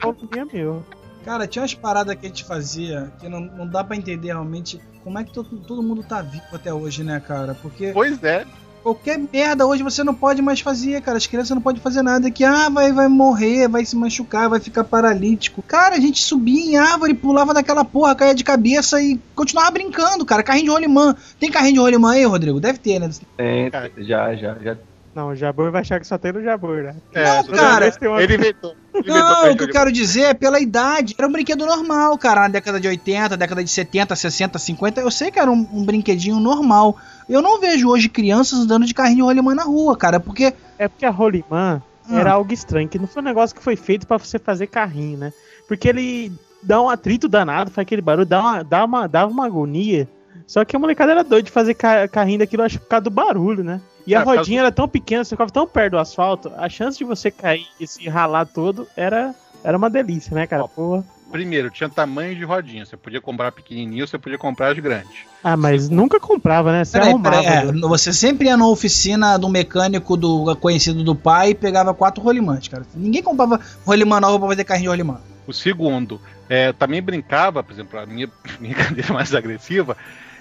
Speaker 4: Cara, tinha umas paradas que a gente fazia que não, não dá pra entender realmente como é que todo, todo mundo tá vivo até hoje, né, cara? Porque
Speaker 2: Pois é.
Speaker 4: Qualquer merda hoje você não pode mais fazer, cara. As crianças não podem fazer nada que, ah, vai, vai morrer, vai se machucar, vai ficar paralítico. Cara, a gente subia em árvore, pulava daquela porra, caía de cabeça e continuava brincando, cara. Carrinho de rolimã. Tem carrinho de rolimã aí, Rodrigo? Deve ter, né?
Speaker 1: É, já, já, já.
Speaker 5: Não, o Jabur vai achar que só tem no Jabur, né?
Speaker 2: É,
Speaker 4: Não, cara.
Speaker 5: Tem uma-
Speaker 2: Ele inventou. Ele
Speaker 4: Não, o que eu quero dizer é pela idade. Era um brinquedo normal, cara. Na década de 80, década de 70, 60, 50. Eu sei que era um, um brinquedinho normal. Eu não vejo hoje crianças andando de carrinho de rolimã na rua, cara. Porque.
Speaker 5: É porque a Rolimã
Speaker 4: Ah.
Speaker 5: era algo estranho, que não foi um negócio que foi feito pra você fazer carrinho, né? Porque ele dá um atrito danado, faz aquele barulho, dá uma, dá uma, dava uma agonia. Só que a molecada era doida de fazer ca- carrinho daquilo, acho por causa do barulho, né? E a
Speaker 2: É, causa
Speaker 5: rodinha era tão pequena, você ficava tão perto do asfalto, a chance de você cair e se ralar todo era, era uma delícia, né, cara?
Speaker 2: Ó.
Speaker 5: Porra.
Speaker 2: Primeiro, tinha tamanho de rodinha. Você podia comprar pequenininho, você podia comprar as grandes.
Speaker 5: Ah, mas nunca comprava, né? Você
Speaker 4: Peraí,
Speaker 5: arrumava.
Speaker 4: peraí, é,
Speaker 5: né?
Speaker 4: você sempre ia na oficina do mecânico do conhecido do pai e pegava quatro rolimãs, cara. Ninguém comprava rolimã nova pra fazer carrinho de rolimã.
Speaker 2: O segundo, é, eu também brincava, por exemplo, a minha [LAUGHS] brincadeira mais agressiva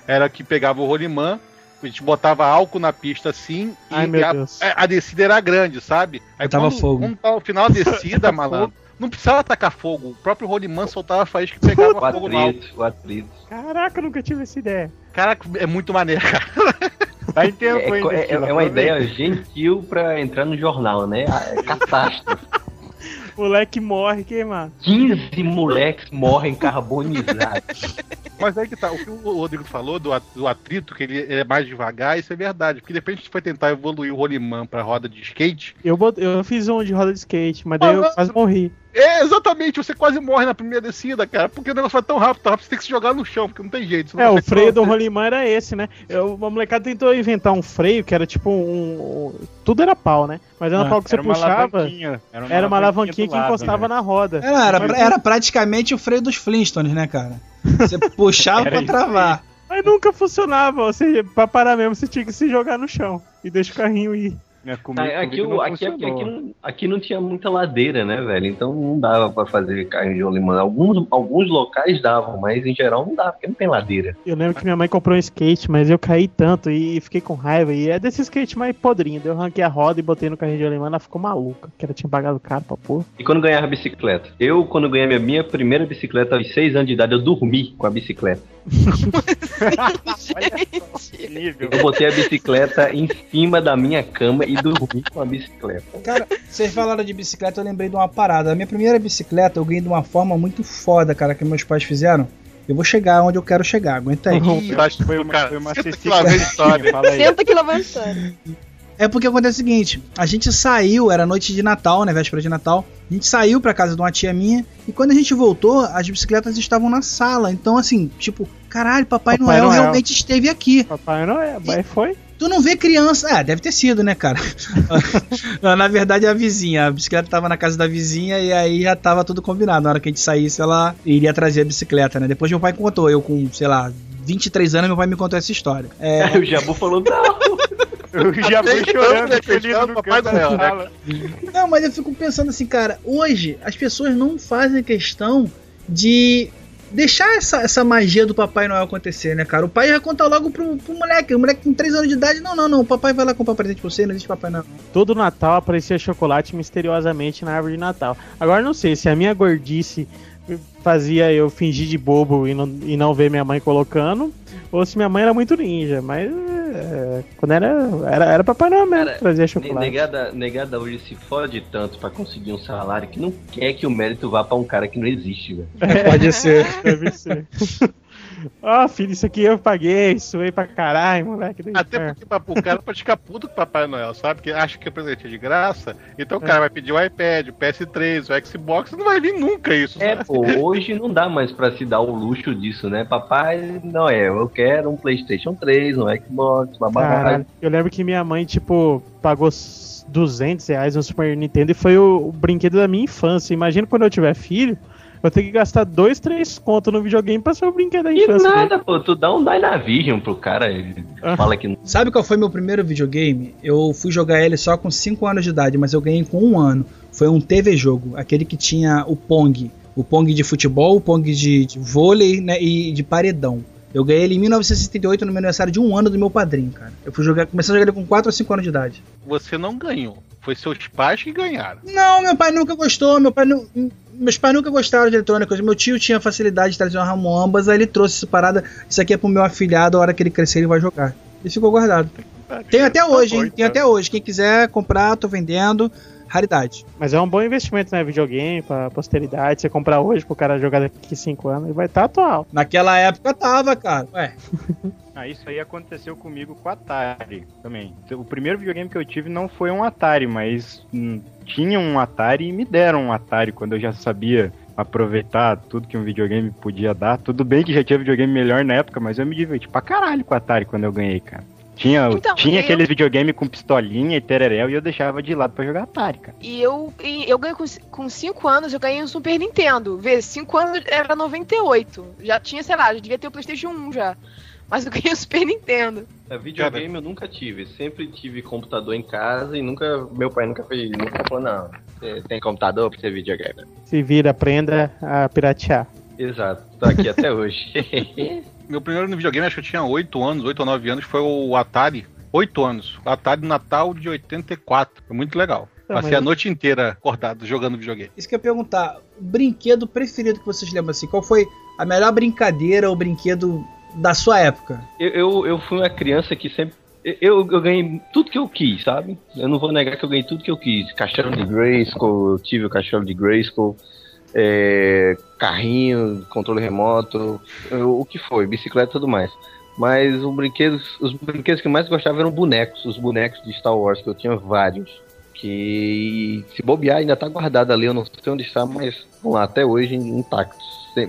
Speaker 2: era que pegava o rolimã, a gente botava álcool na pista assim,
Speaker 5: Ai,
Speaker 2: e a,
Speaker 5: Deus.
Speaker 2: a- descida era grande, sabe? Aí
Speaker 4: Botava
Speaker 2: quando,
Speaker 4: fogo.
Speaker 2: quando tava o final da descida, [LAUGHS] malandro, não precisava tacar fogo. O próprio rolimã soltava faísca que pegava
Speaker 1: O
Speaker 2: fogo no álcool.
Speaker 1: atrito, o atrito.
Speaker 5: Caraca, eu nunca tive essa ideia.
Speaker 2: Caraca, é muito maneiro, cara.
Speaker 3: Tá em tempo
Speaker 1: É, é- é uma ideia gentil pra entrar no jornal, né? Ah, É catástrofe. [LAUGHS]
Speaker 5: Moleque morre queimado.
Speaker 1: 15 moleques morrem carbonizados.
Speaker 2: Mas aí que tá, o que o Rodrigo falou do, do atrito, que ele é mais devagar, isso é verdade. Porque de repente a gente foi tentar evoluir o rolimã pra roda de skate.
Speaker 5: Eu, bot- eu fiz um de roda de skate, mas daí eu
Speaker 2: Ah,
Speaker 5: quase morri.
Speaker 2: É, exatamente, você quase morre na primeira descida, cara. Porque o negócio vai tão rápido, tão rápido, você tem que se jogar no chão, porque não tem jeito. não
Speaker 5: É, o freio do
Speaker 2: fazer.
Speaker 5: rolimã era esse, né? Eu, a molecada tentou inventar um freio que era tipo um. um- tudo era pau, né? Mas era um
Speaker 4: Ah,
Speaker 5: pau que você
Speaker 3: Era uma
Speaker 5: puxava.
Speaker 3: alavanquinha.
Speaker 5: Era uma alavanquinha que
Speaker 3: lado,
Speaker 5: encostava
Speaker 3: né?
Speaker 5: na roda.
Speaker 4: Era, era, era praticamente o freio dos Flintstones, né, cara? Você [LAUGHS] puxava pra travar.
Speaker 5: Mas nunca funcionava. Ou seja, pra parar mesmo, você tinha que se jogar no chão e deixa o carrinho ir.
Speaker 3: Minha
Speaker 1: Ah, Aqui,
Speaker 3: não
Speaker 1: aqui, aqui, aqui não, aqui não tinha muita ladeira, né, velho? Então não dava pra fazer carne de rolimã. Alguns, alguns locais davam, mas em geral não dá, porque não tem ladeira.
Speaker 5: Eu lembro que minha mãe comprou um skate, mas eu caí tanto e fiquei com raiva. E é desse skate mais podrinho. Eu arranquei a roda e botei no carrinho de alemã, ela ficou maluca. Que ela tinha pagado caro pra porra.
Speaker 1: E quando ganhava bicicleta? Eu, quando ganhei minha, minha primeira bicicleta aos 6 anos de idade, eu dormi com a bicicleta.
Speaker 9: Gente. [LAUGHS]
Speaker 3: Nível.
Speaker 1: Eu botei a bicicleta em cima da minha cama e dormi com a bicicleta.
Speaker 4: Cara, vocês falaram de bicicleta, eu lembrei de uma parada. A minha primeira bicicleta eu ganhei de uma forma muito foda, cara, que meus pais fizeram. Eu vou chegar onde eu quero chegar, aguenta aí.
Speaker 2: Acho que
Speaker 3: Foi
Speaker 2: o
Speaker 3: uma,
Speaker 2: cara-
Speaker 3: foi uma
Speaker 2: Senta
Speaker 3: CC
Speaker 2: que lá vem a história.
Speaker 3: Fala aí.
Speaker 9: Senta que lá história.
Speaker 4: É porque acontece o seguinte, a gente saiu, era noite de Natal, né, véspera de Natal. A gente saiu pra casa de uma tia minha e quando a gente voltou, as bicicletas estavam na sala. Então assim, tipo, caralho, Papai,
Speaker 5: Papai
Speaker 4: Noel,
Speaker 5: Noel.
Speaker 4: realmente esteve aqui.
Speaker 5: Papai é, mas foi.
Speaker 4: Tu não vê criança. É, deve ter sido, né, cara? [LAUGHS] na verdade, é a vizinha. A bicicleta tava na casa da vizinha e aí já tava tudo combinado. Na hora que a gente saísse, ela iria trazer a bicicleta, né? Depois meu pai contou. Eu com, sei lá, 23 anos, meu pai me contou essa história. É, [LAUGHS]
Speaker 1: o Jabu falou, não,
Speaker 3: Eu já fui
Speaker 2: então,
Speaker 3: chorando,
Speaker 2: né,
Speaker 3: feliz no
Speaker 2: Papai Noel, né?
Speaker 4: Não, mas eu fico pensando assim, cara, hoje as pessoas não fazem questão de deixar essa, essa magia do Papai Noel acontecer, né, cara? O pai já conta logo pro, pro moleque. O moleque com 3 anos de idade, não, não, não. O papai vai lá comprar presente pra você, não existe Papai Noel.
Speaker 5: Todo Natal aparecia chocolate misteriosamente na árvore de Natal. Agora não sei se a minha gordice fazia eu fingir de bobo e não, e não ver minha mãe colocando, ou se minha mãe era muito ninja. Mas quando era, era, era Papai Noel mesmo,
Speaker 1: Cara,
Speaker 5: trazia
Speaker 1: Ne-
Speaker 5: chocolate.
Speaker 1: Negada, negada hoje se fode tanto pra conseguir um salário que não quer que o mérito vá pra um cara que não existe, velho.
Speaker 4: Pode ser. [LAUGHS]
Speaker 5: Deve ser. Ó, filho, isso aqui eu paguei, suei pra caralho, moleque.
Speaker 2: Até
Speaker 5: inferno.
Speaker 2: porque o cara pode ficar puto com o Papai Noel, sabe? Porque acha que o presente é de graça. Então o
Speaker 5: É.
Speaker 2: cara vai pedir o iPad, o PS3, o Xbox, não vai vir nunca isso.
Speaker 1: É,
Speaker 2: sabe?
Speaker 1: pô, hoje não dá mais pra se dar o luxo disso, né? Papai, não é, eu quero um PlayStation 3, um Xbox, babá.
Speaker 5: Caralho, eu lembro que minha mãe, tipo, pagou s- 200 reais no Super Nintendo e foi o, o brinquedo da minha infância. Imagina quando eu tiver filho, eu tenho que gastar dois, três contos no videogame pra ser o brinquedo da
Speaker 1: E
Speaker 5: infância. dele.
Speaker 1: nada, pô, tu dá um Dynavision pro cara, ele
Speaker 5: Ah.
Speaker 1: fala que não.
Speaker 4: Sabe qual foi meu primeiro videogame? Eu fui jogar ele só com 5 anos de idade, mas eu ganhei com um ano. Foi um TV jogo, aquele que tinha o Pong. O Pong de futebol, o Pong de, de vôlei né, e de paredão. Eu ganhei ele em 1978 no meu aniversário de um ano do meu padrinho, cara. Eu fui jogar, comecei a jogar ele com 4 ou 5 anos de idade.
Speaker 2: Você não ganhou. Foi seus pais que ganharam.
Speaker 4: Não, meu pai nunca gostou, meu pai nu- meus pais nunca gostaram de eletrônicos. Meu tio tinha facilidade de trazer uma Ramon ambas, aí ele trouxe essa parada. Isso aqui é pro meu afilhado, a hora que ele crescer ele vai jogar. E ficou guardado. Tem até
Speaker 2: Tá
Speaker 4: hoje, hein? Tem
Speaker 2: então.
Speaker 4: até hoje. Quem quiser comprar, tô vendendo. Raridade.
Speaker 5: Mas é um bom investimento, né? Videogame, pra posteridade. Você comprar hoje pro cara jogar daqui 5 anos, ele vai estar atual.
Speaker 4: Naquela época tava, cara. Ué, [LAUGHS]
Speaker 3: Ah, isso aí aconteceu comigo com o Atari também. O primeiro videogame que eu tive não foi um Atari, mas hum, tinha um Atari e me deram um Atari quando eu já sabia aproveitar tudo que um videogame podia dar. Tudo bem que já tinha videogame melhor na época, mas eu me diverti pra caralho com o Atari quando eu ganhei, cara. Tinha,
Speaker 9: Então,
Speaker 3: tinha
Speaker 9: eu-
Speaker 3: aqueles videogame com pistolinha e tereréu e eu deixava de lado pra jogar Atari, cara.
Speaker 9: E eu, e eu ganhei com 5 anos, eu ganhei um Super Nintendo. Vê, 5 anos era 98. Já tinha, sei lá, já devia ter o PlayStation 1 já. Mas eu [LAUGHS] ganhei o Super Nintendo.
Speaker 1: É, videogame eu nunca tive. Sempre tive computador em casa e nunca. Meu pai nunca fez. Nunca falou, não. Você tem computador pra ser videogame.
Speaker 5: Se vira, aprenda a piratear.
Speaker 1: Exato, tô aqui até hoje. [LAUGHS]
Speaker 2: Meu primeiro no videogame, acho que eu tinha 8 anos, 8 ou 9 anos, foi o Atari. 8 anos. Atari Natal de 84. Foi muito legal.
Speaker 5: Tá,
Speaker 2: Passei
Speaker 5: mas-
Speaker 2: a noite inteira acordado jogando videogame.
Speaker 4: isso que eu ia perguntar. O brinquedo preferido que vocês lembram assim? Qual foi a melhor brincadeira ou brinquedo da sua época?
Speaker 1: eu, eu, eu fui uma criança que sempre Eu, eu ganhei tudo que eu quis, sabe? Eu não vou negar que eu ganhei tudo que eu quis. Castelo de Grayskull, eu tive o castelo de Grayskull, é, carrinho, controle remoto, o que foi, bicicleta e tudo mais. Mas os brinquedos, os brinquedos que mais gostava eram bonecos, os bonecos de Star Wars, que eu tinha vários. Que se bobear ainda tá guardado ali, eu não sei onde está, mas vamos lá, até hoje intactos.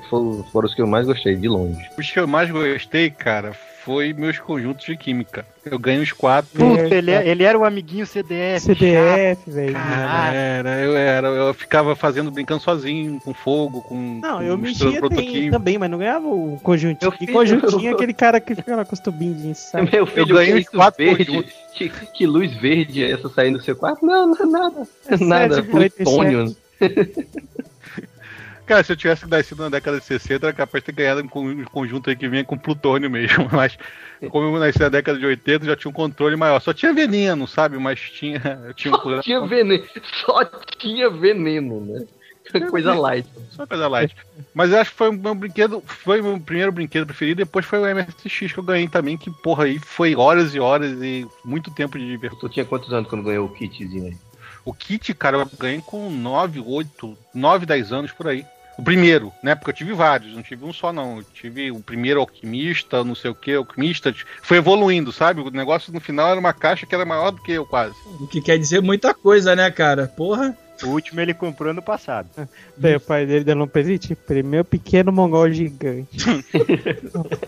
Speaker 1: Foram os que eu mais gostei, de longe.
Speaker 2: Os que eu mais gostei, cara, foi meus conjuntos de química. Eu ganhei os quatro.
Speaker 3: Puta, ele, é- ele era o amiguinho CDF.
Speaker 5: CDF, velho.
Speaker 2: Era, eu era, eu ficava fazendo, brincando sozinho, com fogo, com.
Speaker 5: Não,
Speaker 2: com
Speaker 5: eu mexia
Speaker 2: químico.
Speaker 5: também, mas não ganhava o conjuntinho.
Speaker 1: Meu
Speaker 5: Que
Speaker 1: filho,
Speaker 5: conjuntinho é
Speaker 1: eu-
Speaker 5: aquele cara que fica lá com os tubinhos, [LAUGHS] sabe?
Speaker 1: Meu filho,
Speaker 2: ganhei
Speaker 1: que
Speaker 2: os quatro
Speaker 1: verde,
Speaker 2: conjuntos. [LAUGHS]
Speaker 1: que, que luz verde é essa saindo do seu quarto? Não, não é nada. [LAUGHS]
Speaker 5: É
Speaker 1: nada,
Speaker 5: sete, quarenta e
Speaker 1: plutônio.
Speaker 2: Cara, se eu tivesse nascido na década de 60, era capaz de ter ganhado um con- um conjunto aí que vinha com plutônio mesmo. [LAUGHS] Mas como eu nasci na década de 80, já tinha um controle maior. Só tinha veneno, sabe? Mas tinha. [LAUGHS] Tinha um
Speaker 1: Só tinha veneno, só tinha veneno, né? Coisa light.
Speaker 2: Só coisa light. Mas eu acho que foi o meu brinquedo, foi o meu primeiro brinquedo preferido. Depois foi o MSX que eu ganhei também, que porra aí foi horas e horas e muito tempo de diversão.
Speaker 1: Tu tinha quantos anos quando ganhou o kitzinho aí?
Speaker 2: O kit, cara, eu ganhei com 9, 8, 9, 10 anos por aí. O primeiro, né? Porque eu tive vários, não tive um só, não. Eu tive o primeiro alquimista, não sei o que, alquimista. Foi evoluindo, sabe? O negócio no final era uma caixa que era maior do que eu, quase.
Speaker 4: O que quer dizer muita coisa, né, cara? Porra.
Speaker 3: O último ele comprou ano passado. [LAUGHS]
Speaker 5: Daí o pai dele dando um presente, meu pequeno mongol gigante. [LAUGHS]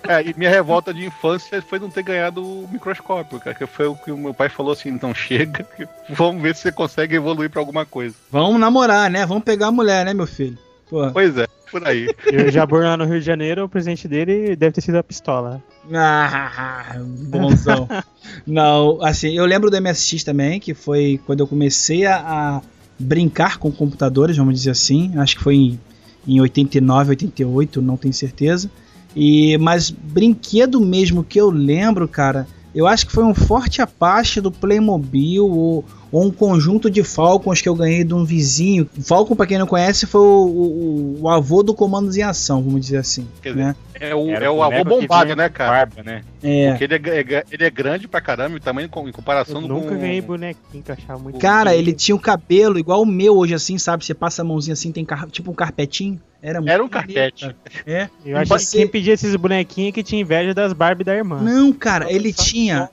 Speaker 2: É, e minha revolta de infância foi não ter ganhado o microscópio, cara. Que foi o que o meu pai falou assim: então chega, [LAUGHS] vamos ver se você consegue evoluir pra alguma coisa.
Speaker 4: Vamos namorar, né? Vamos pegar a mulher, né, meu filho? Porra.
Speaker 2: Pois é, por aí. [LAUGHS]
Speaker 5: E o Jabur lá no Rio de Janeiro, o presente dele deve ter sido a pistola.
Speaker 4: Ah, bonzão. [LAUGHS] Não, assim, eu lembro do MSX também, que foi quando eu comecei a, a brincar com computadores, vamos dizer assim. Acho que foi em, em 89, 88, não tenho certeza. E, mas brinquedo mesmo que eu lembro, cara, eu acho que foi um forte Apache do Playmobil ou, ou um conjunto de Falcons que eu ganhei de um vizinho. Falcon, pra quem não conhece, foi o, o- o avô do Comandos em Ação, vamos dizer assim.
Speaker 2: Quer dizer,
Speaker 4: né?
Speaker 2: É o,
Speaker 3: Era
Speaker 2: é o avô bombado, né,
Speaker 3: com
Speaker 2: cara?
Speaker 3: Barba, né?
Speaker 4: É.
Speaker 2: Porque ele é, é ele é grande pra caramba, e tamanho com- em comparação
Speaker 5: Eu
Speaker 2: do
Speaker 5: nunca
Speaker 2: com-
Speaker 5: ganhei bonequinho que achava muito
Speaker 4: Cara, ele tinha o cabelo igual o meu hoje, assim, sabe? Você passa a mãozinha assim, tem car- tipo um carpetinho. Era, muito
Speaker 2: Era um carpete.
Speaker 4: É.
Speaker 5: Eu acho que quem pedia esses bonequinhos que tinha inveja das Barbie da irmã.
Speaker 4: Não, cara, ele tinha.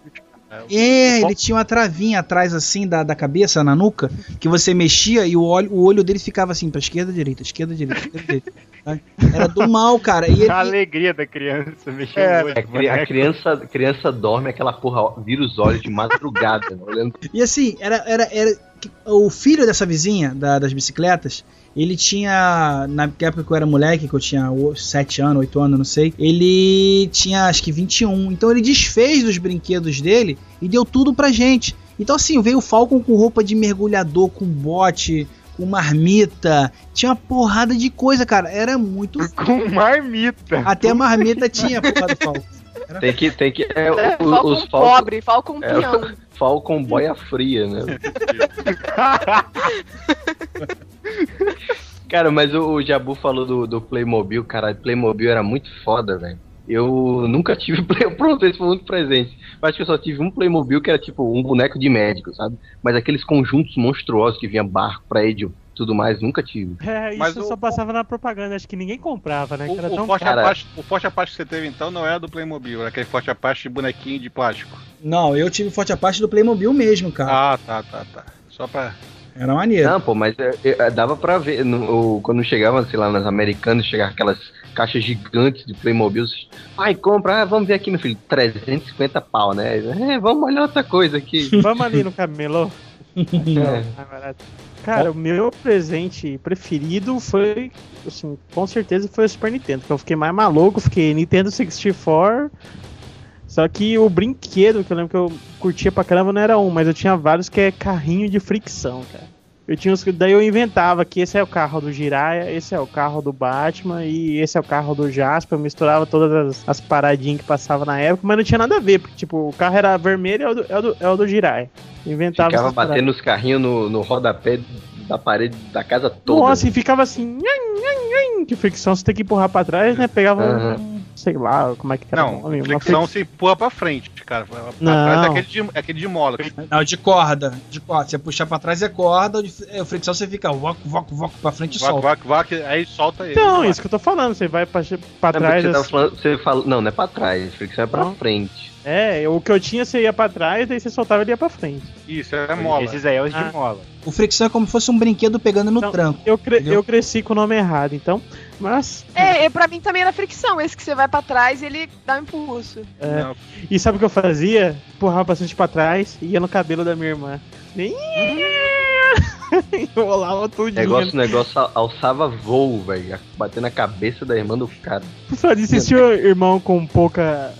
Speaker 4: É, ele tinha uma travinha atrás assim da, da cabeça, na nuca, que você mexia e o olho, o olho dele ficava assim, pra esquerda, direita, esquerda, direita, esquerda, direita. Era do mal, cara. E ele,
Speaker 3: A alegria da criança mexendo
Speaker 2: É,
Speaker 3: o olho.
Speaker 1: É, a a criança, criança dorme, aquela porra vira os olhos de madrugada, né? olhando
Speaker 4: E assim, era, era, era o filho dessa vizinha da- das bicicletas, ele tinha, na época que eu era moleque, que eu tinha 7 anos, 8 anos, não sei, ele tinha acho que 21. Então ele desfez dos brinquedos dele e deu tudo pra gente. Então assim, veio o Falcon com roupa de mergulhador, com bote, com marmita, tinha uma porrada de coisa, cara. Era muito. [LAUGHS]
Speaker 3: Com marmita.
Speaker 4: Até a marmita tinha, porra do Falcon.
Speaker 1: Tem que, tem que. É, o-
Speaker 9: É,
Speaker 1: o-
Speaker 9: Falcon
Speaker 1: os Falcon,
Speaker 9: pobre, Falcon
Speaker 1: É,
Speaker 9: peão. [LAUGHS]
Speaker 1: Falcon boia fria, né? [LAUGHS] Cara, mas o, o Jabu falou do, do Playmobil, cara, Playmobil era muito foda, velho. Eu nunca [LAUGHS] tive Play, pronto, esse foi muito presente. Eu acho que eu só tive um Playmobil que era tipo um boneco de médico, sabe? Mas aqueles conjuntos monstruosos que vinha barco, prédio, tudo mais, nunca tive.
Speaker 5: É, isso
Speaker 2: Mas o-
Speaker 5: só passava na propaganda, acho que ninguém comprava, né?
Speaker 2: O,
Speaker 5: era
Speaker 2: o
Speaker 5: tão
Speaker 2: Forte
Speaker 1: cara-
Speaker 2: Apache, o Forte Apache que você teve então não é do Playmobil, era aquele Forte Apache de bonequinho de plástico.
Speaker 4: Não, eu tive forte a parte do Playmobil mesmo, cara.
Speaker 2: Ah, tá, tá, tá. Só pra.
Speaker 4: Era maneiro.
Speaker 1: Não, pô, mas é, é, dava pra ver. no- quando chegava, sei lá, nas americanas, chegava aquelas caixas gigantes de Playmobil. Ai, compra, ah, vamos ver aqui, meu filho, 350 pau, né? É, vamos olhar outra coisa aqui. [LAUGHS]
Speaker 5: Vamos ali no camelô. [LAUGHS]
Speaker 1: É.
Speaker 5: Ah. Cara, o meu presente preferido foi, assim, com certeza foi o Super Nintendo, que eu fiquei mais maluco, fiquei Nintendo 64. Só que o brinquedo que eu lembro que eu curtia pra caramba não era um, mas eu tinha vários que é carrinho de fricção, cara. Eu tinha uns que daí eu inventava que esse é o carro do Jiraiya, esse é o carro do Batman e esse é o carro do Jasper. Eu misturava todas as, as paradinhas que passava na época, mas não tinha nada a ver, porque tipo, o carro era vermelho e é o do, é o do, é o do Jiraiya. Inventava
Speaker 1: Ficava batendo os carrinhos no, no rodapé da parede da casa toda.
Speaker 5: Nossa, e ficava assim, nhan, nhan, que fricção você tem que empurrar pra trás, né? Pegava um-
Speaker 1: Aham.
Speaker 5: sei lá como é que era o
Speaker 2: Não,
Speaker 5: nome. uma
Speaker 2: flexão se empurra pra frente, cara. Pra
Speaker 5: Não.
Speaker 2: trás é aquele de, é aquele de mola.
Speaker 4: Não, de corda. De corda. Você puxar pra trás é corda, o é, o fricção você fica voco, voco, voco pra frente e
Speaker 2: Vac,
Speaker 4: solta.
Speaker 2: vac, vac, aí solta ele.
Speaker 5: Então, isso que eu tô falando, você vai pra, pra
Speaker 1: Não,
Speaker 5: trás.
Speaker 1: você, tava
Speaker 5: assim.
Speaker 1: falando, você fala, não, não é pra trás, fricção é pra
Speaker 5: Não.
Speaker 1: frente.
Speaker 5: É, o que eu tinha você ia pra trás, daí você soltava ele ia pra frente.
Speaker 2: Isso, é mola.
Speaker 3: Esses aí é os de
Speaker 5: Ah.
Speaker 3: mola.
Speaker 4: O fricção é como se fosse um brinquedo pegando no
Speaker 5: Então,
Speaker 4: tranco.
Speaker 5: Eu, cre-
Speaker 4: Entendeu?
Speaker 5: eu cresci com o nome errado, então. Mas.
Speaker 9: É, é, pra mim também era fricção. Esse que você vai pra trás ele dá um impulso.
Speaker 5: é, E sabe o que eu fazia? Empurrava bastante pra trás e ia no cabelo da minha irmã. Nem. [LAUGHS] Enrolava tudinho.
Speaker 1: Negócio, negócio al- alçava voo, velho. Bater na cabeça da irmã do cara.
Speaker 5: Só disse se o irmão com pouca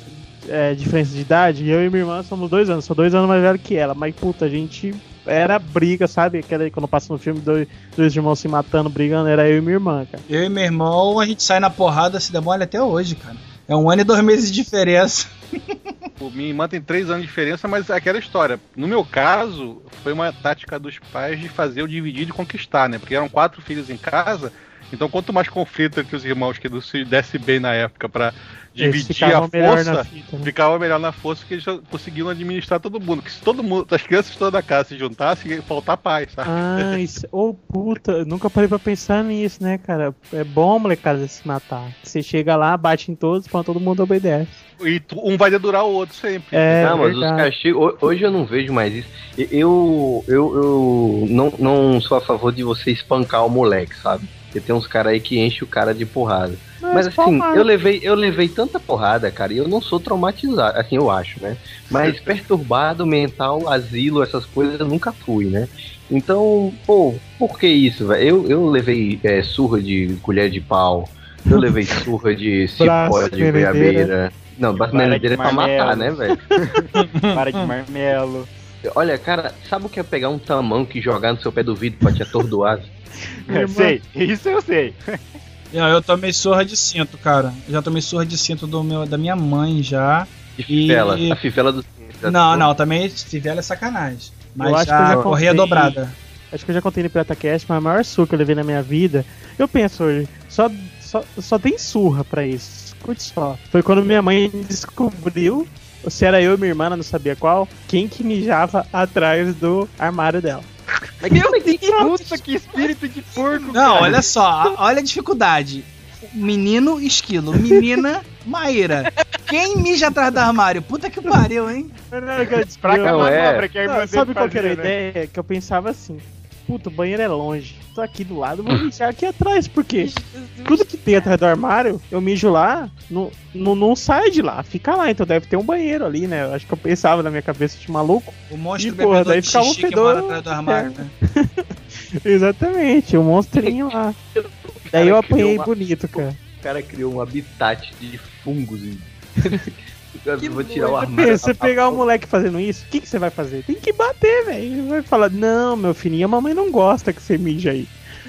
Speaker 5: é, diferença de idade, eu e minha irmã somos dois anos, sou dois anos mais velho que ela, mas puta, a gente era briga, sabe? Aquela aí quando passa no filme, dois, dois irmãos se matando, brigando, era eu e minha irmã, cara.
Speaker 4: Eu e meu irmão, a gente sai na porrada, se demora até hoje, cara. É um ano e dois meses de diferença. [LAUGHS]
Speaker 2: O minha irmã tem três anos de diferença, mas é aquela história. No meu caso, foi uma tática dos pais de fazer o dividir e conquistar, né? Porque eram quatro filhos em casa. Então, quanto mais conflito entre os irmãos que não se desse bem na época pra
Speaker 5: Eles
Speaker 2: dividir a força,
Speaker 5: fita, né?
Speaker 2: ficava melhor na força porque eles conseguiam administrar todo mundo. Porque se todo mundo, as crianças toda da casa se juntassem, ia faltar paz, sabe?
Speaker 5: Ah, isso. Ô, puta, eu nunca parei pra pensar nisso, né, cara? É bom a molecada se matar. Você chega lá, bate em todos, pra todo mundo obedece.
Speaker 2: E tu- um vai dedurar o outro sempre.
Speaker 5: É,
Speaker 1: não, mas os
Speaker 5: verdade.
Speaker 1: castigos. ho- Hoje eu não vejo mais isso. Eu, eu, eu não, não sou a favor de você espancar o moleque, sabe? Porque tem uns caras aí que enchem o cara de porrada. Mas assim,
Speaker 5: palmada.
Speaker 1: eu levei, eu levei tanta porrada, cara, e eu não sou traumatizado, assim, eu acho, né? Mas [LAUGHS] perturbado, mental, asilo, essas coisas eu nunca fui, né? Então, pô, por que isso, velho? Eu, eu levei é, surra de colher de pau, eu levei [LAUGHS] surra de cipó de goiabeira. Não,
Speaker 3: Vara de
Speaker 1: é pra matar, né, velho? [LAUGHS]
Speaker 3: Para de marmelo.
Speaker 1: Olha, cara, sabe o que é pegar um tamanco e jogar no seu pé do vidro pra te atordoar? [LAUGHS]
Speaker 3: Eu sei, isso eu sei. [LAUGHS]
Speaker 4: Não, eu tomei surra de cinto, cara. Eu já tomei surra de cinto do meu, da minha mãe já.
Speaker 1: De fivela,
Speaker 4: E-
Speaker 1: a fivela do...
Speaker 4: Não, não, também fivela é sacanagem. Mas
Speaker 5: Eu acho que eu já
Speaker 4: correia
Speaker 5: contei-
Speaker 4: dobrada.
Speaker 5: Acho que eu já contei no Pirata Cast, mas a maior surra que eu levei na minha vida, eu penso hoje, só, só, só tem surra pra isso. Escute só. Foi quando minha mãe descobriu, se era eu e minha irmã, ela não sabia qual, quem que mijava atrás do armário dela.
Speaker 3: Meu Deus! Puta, que espírito de porco!
Speaker 4: Não,
Speaker 3: cara.
Speaker 4: olha só, olha a dificuldade. Menino esquilo, menina Maíra. Quem mija atrás do armário? Puta que pariu, hein?
Speaker 3: Pra
Speaker 1: Não,
Speaker 3: cá,
Speaker 1: é.
Speaker 3: manobra que a irmã
Speaker 5: Não, sabe qual que era a
Speaker 3: fazia, né?
Speaker 5: ideia? Que eu pensava assim, puta, o banheiro é longe, tô aqui do lado, vou [LAUGHS] mijar aqui atrás, porque tudo que tem atrás do armário, eu mijo lá, não, não, não sai de lá, fica lá, então deve ter um banheiro ali, né? Eu acho que eu pensava na minha cabeça de maluco.
Speaker 4: O monstro
Speaker 5: E, porra, daí
Speaker 4: de
Speaker 5: ficava um
Speaker 4: que
Speaker 5: fedor
Speaker 4: mora atrás do armário. [LAUGHS] né? [LAUGHS]
Speaker 5: Exatamente, o monstrinho lá. Daí eu apanhei
Speaker 1: uma-
Speaker 5: bonito, cara.
Speaker 1: O cara criou um habitat de fungos.
Speaker 9: Que
Speaker 1: Vou tirar o armário.
Speaker 5: Pensa, você pegar um moleque fazendo isso, o que, que você vai fazer? Tem que bater, velho. Ele vai falar, não, meu filhinho, a mamãe não gosta que você mija aí.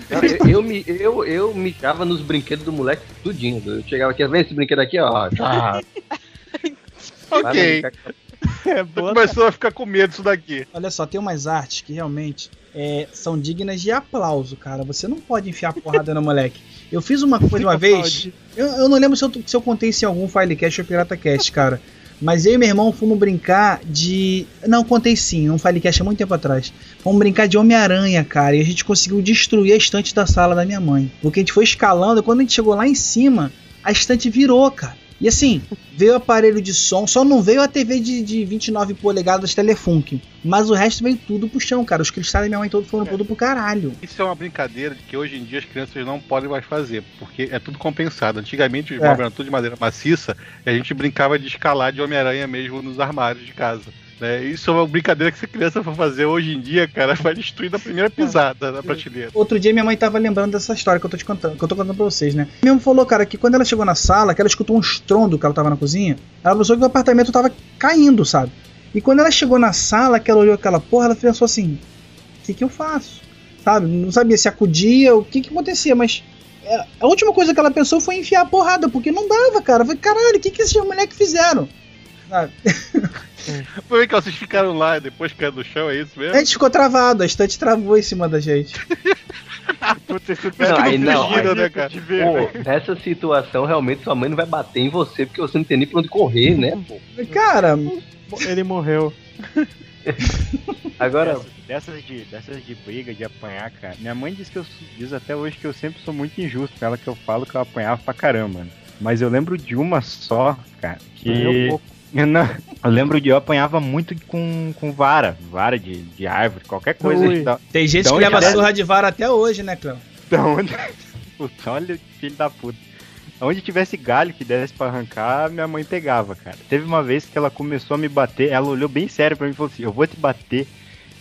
Speaker 1: Eu, eu, me- eu, eu mijava nos brinquedos do moleque tudinho. Eu chegava aqui, vem esse brinquedo aqui, ó. Tá. [LAUGHS] Vai
Speaker 2: Ok.
Speaker 5: É
Speaker 2: começou a ficar com medo disso daqui.
Speaker 4: Olha só, tem umas artes que realmente é, são dignas de aplauso, cara. Você não pode enfiar porrada no moleque. Eu fiz uma coisa uma vez. Eu, eu não lembro se eu, se eu contei isso em algum Filecast ou PirataCast, cara. Mas eu e meu irmão fomos brincar de. Não, contei sim, num Filecast há muito tempo atrás. Fomos brincar de Homem-Aranha, cara. E a gente conseguiu destruir a estante da sala da minha mãe. Porque a gente foi escalando, e quando a gente chegou lá em cima, a estante virou, cara. E assim, veio o aparelho de som, só não veio a TV de, de 29 polegadas Telefunk. Mas o resto veio tudo pro chão, cara. Os cristais da minha mãe todos foram tudo pro caralho.
Speaker 2: Isso é uma brincadeira de que hoje em dia as crianças não podem mais fazer, porque é tudo compensado. Antigamente os
Speaker 5: É.
Speaker 2: móveis eram tudo de madeira maciça e a gente brincava de escalar de Homem-Aranha mesmo nos armários de casa. Né? Isso é uma brincadeira que se criança for fazer hoje em dia, cara, vai destruir na primeira pisada na prateleira.
Speaker 4: Outro dia minha mãe tava lembrando dessa história que eu tô te contando, que eu tô contando pra vocês, né? Mesmo falou, cara, que quando ela chegou na sala, que ela escutou um estrondo que ela tava na cozinha, ela pensou que o apartamento tava caindo, sabe? E quando ela chegou na sala, que ela olhou aquela porra, ela pensou assim: o que que eu faço? Sabe? Não sabia se acudia, o que que acontecia, mas é, a última coisa que ela pensou foi enfiar a porrada, porque não dava, cara. Eu falei, caralho, o que que esses moleques fizeram? Sabe? [LAUGHS]
Speaker 2: Foi que vocês ficaram lá e depois caiu no chão, é isso
Speaker 4: A
Speaker 2: mesmo?
Speaker 4: gente ficou travado, a estante travou em cima da gente. [LAUGHS]
Speaker 3: Puta,
Speaker 1: Não, aí não,
Speaker 2: fugindo,
Speaker 1: aí-
Speaker 2: né, cara?
Speaker 3: ver.
Speaker 1: Pô, nessa situação, realmente sua mãe não vai bater em você porque você não tem nem pra onde correr, né? pô?
Speaker 4: Cara,
Speaker 5: Ele morreu. [LAUGHS]
Speaker 1: Agora,
Speaker 3: Dessas, dessas de, dessas de briga, de apanhar, cara. Minha mãe diz que eu diz até hoje que eu sempre sou muito injusto com ela, que eu falo que eu apanhava pra caramba. né? Mas eu lembro de uma só, cara, que. Eu, não, eu lembro de eu apanhava muito com, com vara, vara de, de árvore, qualquer coisa.
Speaker 5: Ui.
Speaker 3: Da,
Speaker 4: tem gente
Speaker 3: Então,
Speaker 4: que leva surra de vara até hoje, né, Cleo? [LAUGHS]
Speaker 3: Puta, olha o filho da puta. Onde tivesse galho que desse pra arrancar, minha mãe pegava, cara. Teve uma vez que ela começou a me bater, ela olhou bem sério pra mim e falou assim: Eu vou te bater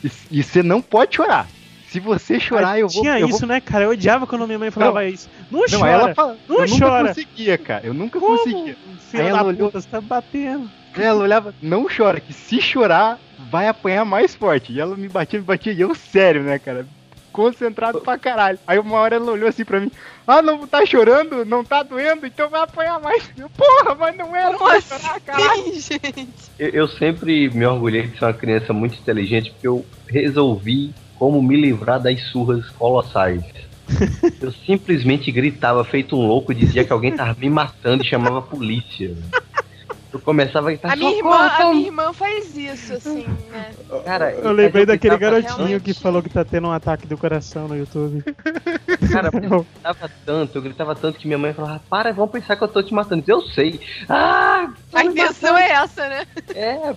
Speaker 3: e, e você não pode chorar. Se você chorar,
Speaker 5: Ah,
Speaker 3: eu vou.
Speaker 5: Tinha
Speaker 3: eu
Speaker 5: isso,
Speaker 3: vou...
Speaker 5: né, cara? Eu odiava quando minha mãe falava isso. Não,
Speaker 3: Não,
Speaker 5: chora.
Speaker 3: ela fala,
Speaker 5: não
Speaker 3: eu nunca
Speaker 5: chora.
Speaker 3: conseguia, cara. Eu nunca
Speaker 5: Como?
Speaker 3: conseguia.
Speaker 5: Filha
Speaker 3: Aí ela olhou-
Speaker 5: puta, você tá batendo.
Speaker 3: Ela olhava, não chora, que se chorar, vai apanhar mais forte. E ela me batia, me batia, e eu sério, né, cara? Concentrado pra caralho. Aí uma hora ela olhou assim pra mim, ah, não tá chorando, não tá doendo, então vai apanhar mais. Eu, Porra, mas não era pra
Speaker 9: Nossa,
Speaker 3: chorar, caralho.
Speaker 9: sim, gente.
Speaker 1: eu, eu sempre me orgulhei de ser uma criança muito inteligente porque eu resolvi como me livrar das surras colossais. [LAUGHS] Eu simplesmente gritava feito um louco, dizia que alguém tava me matando e chamava a polícia. Eu começava a gritar,
Speaker 9: A minha,
Speaker 1: "Socorro,
Speaker 9: irmã, a
Speaker 1: tão-"
Speaker 9: minha irmã faz isso, assim, né?
Speaker 1: Cara,
Speaker 5: Eu lembrei daquele garotinho
Speaker 9: realmente.
Speaker 5: que falou que tá tendo um ataque do coração no YouTube. [LAUGHS]
Speaker 1: Cara, eu gritava tanto, eu gritava tanto que minha mãe falava, para, vão pensar que eu tô te matando. Eu sei. Ah!
Speaker 9: A intenção é essa, né?
Speaker 1: É,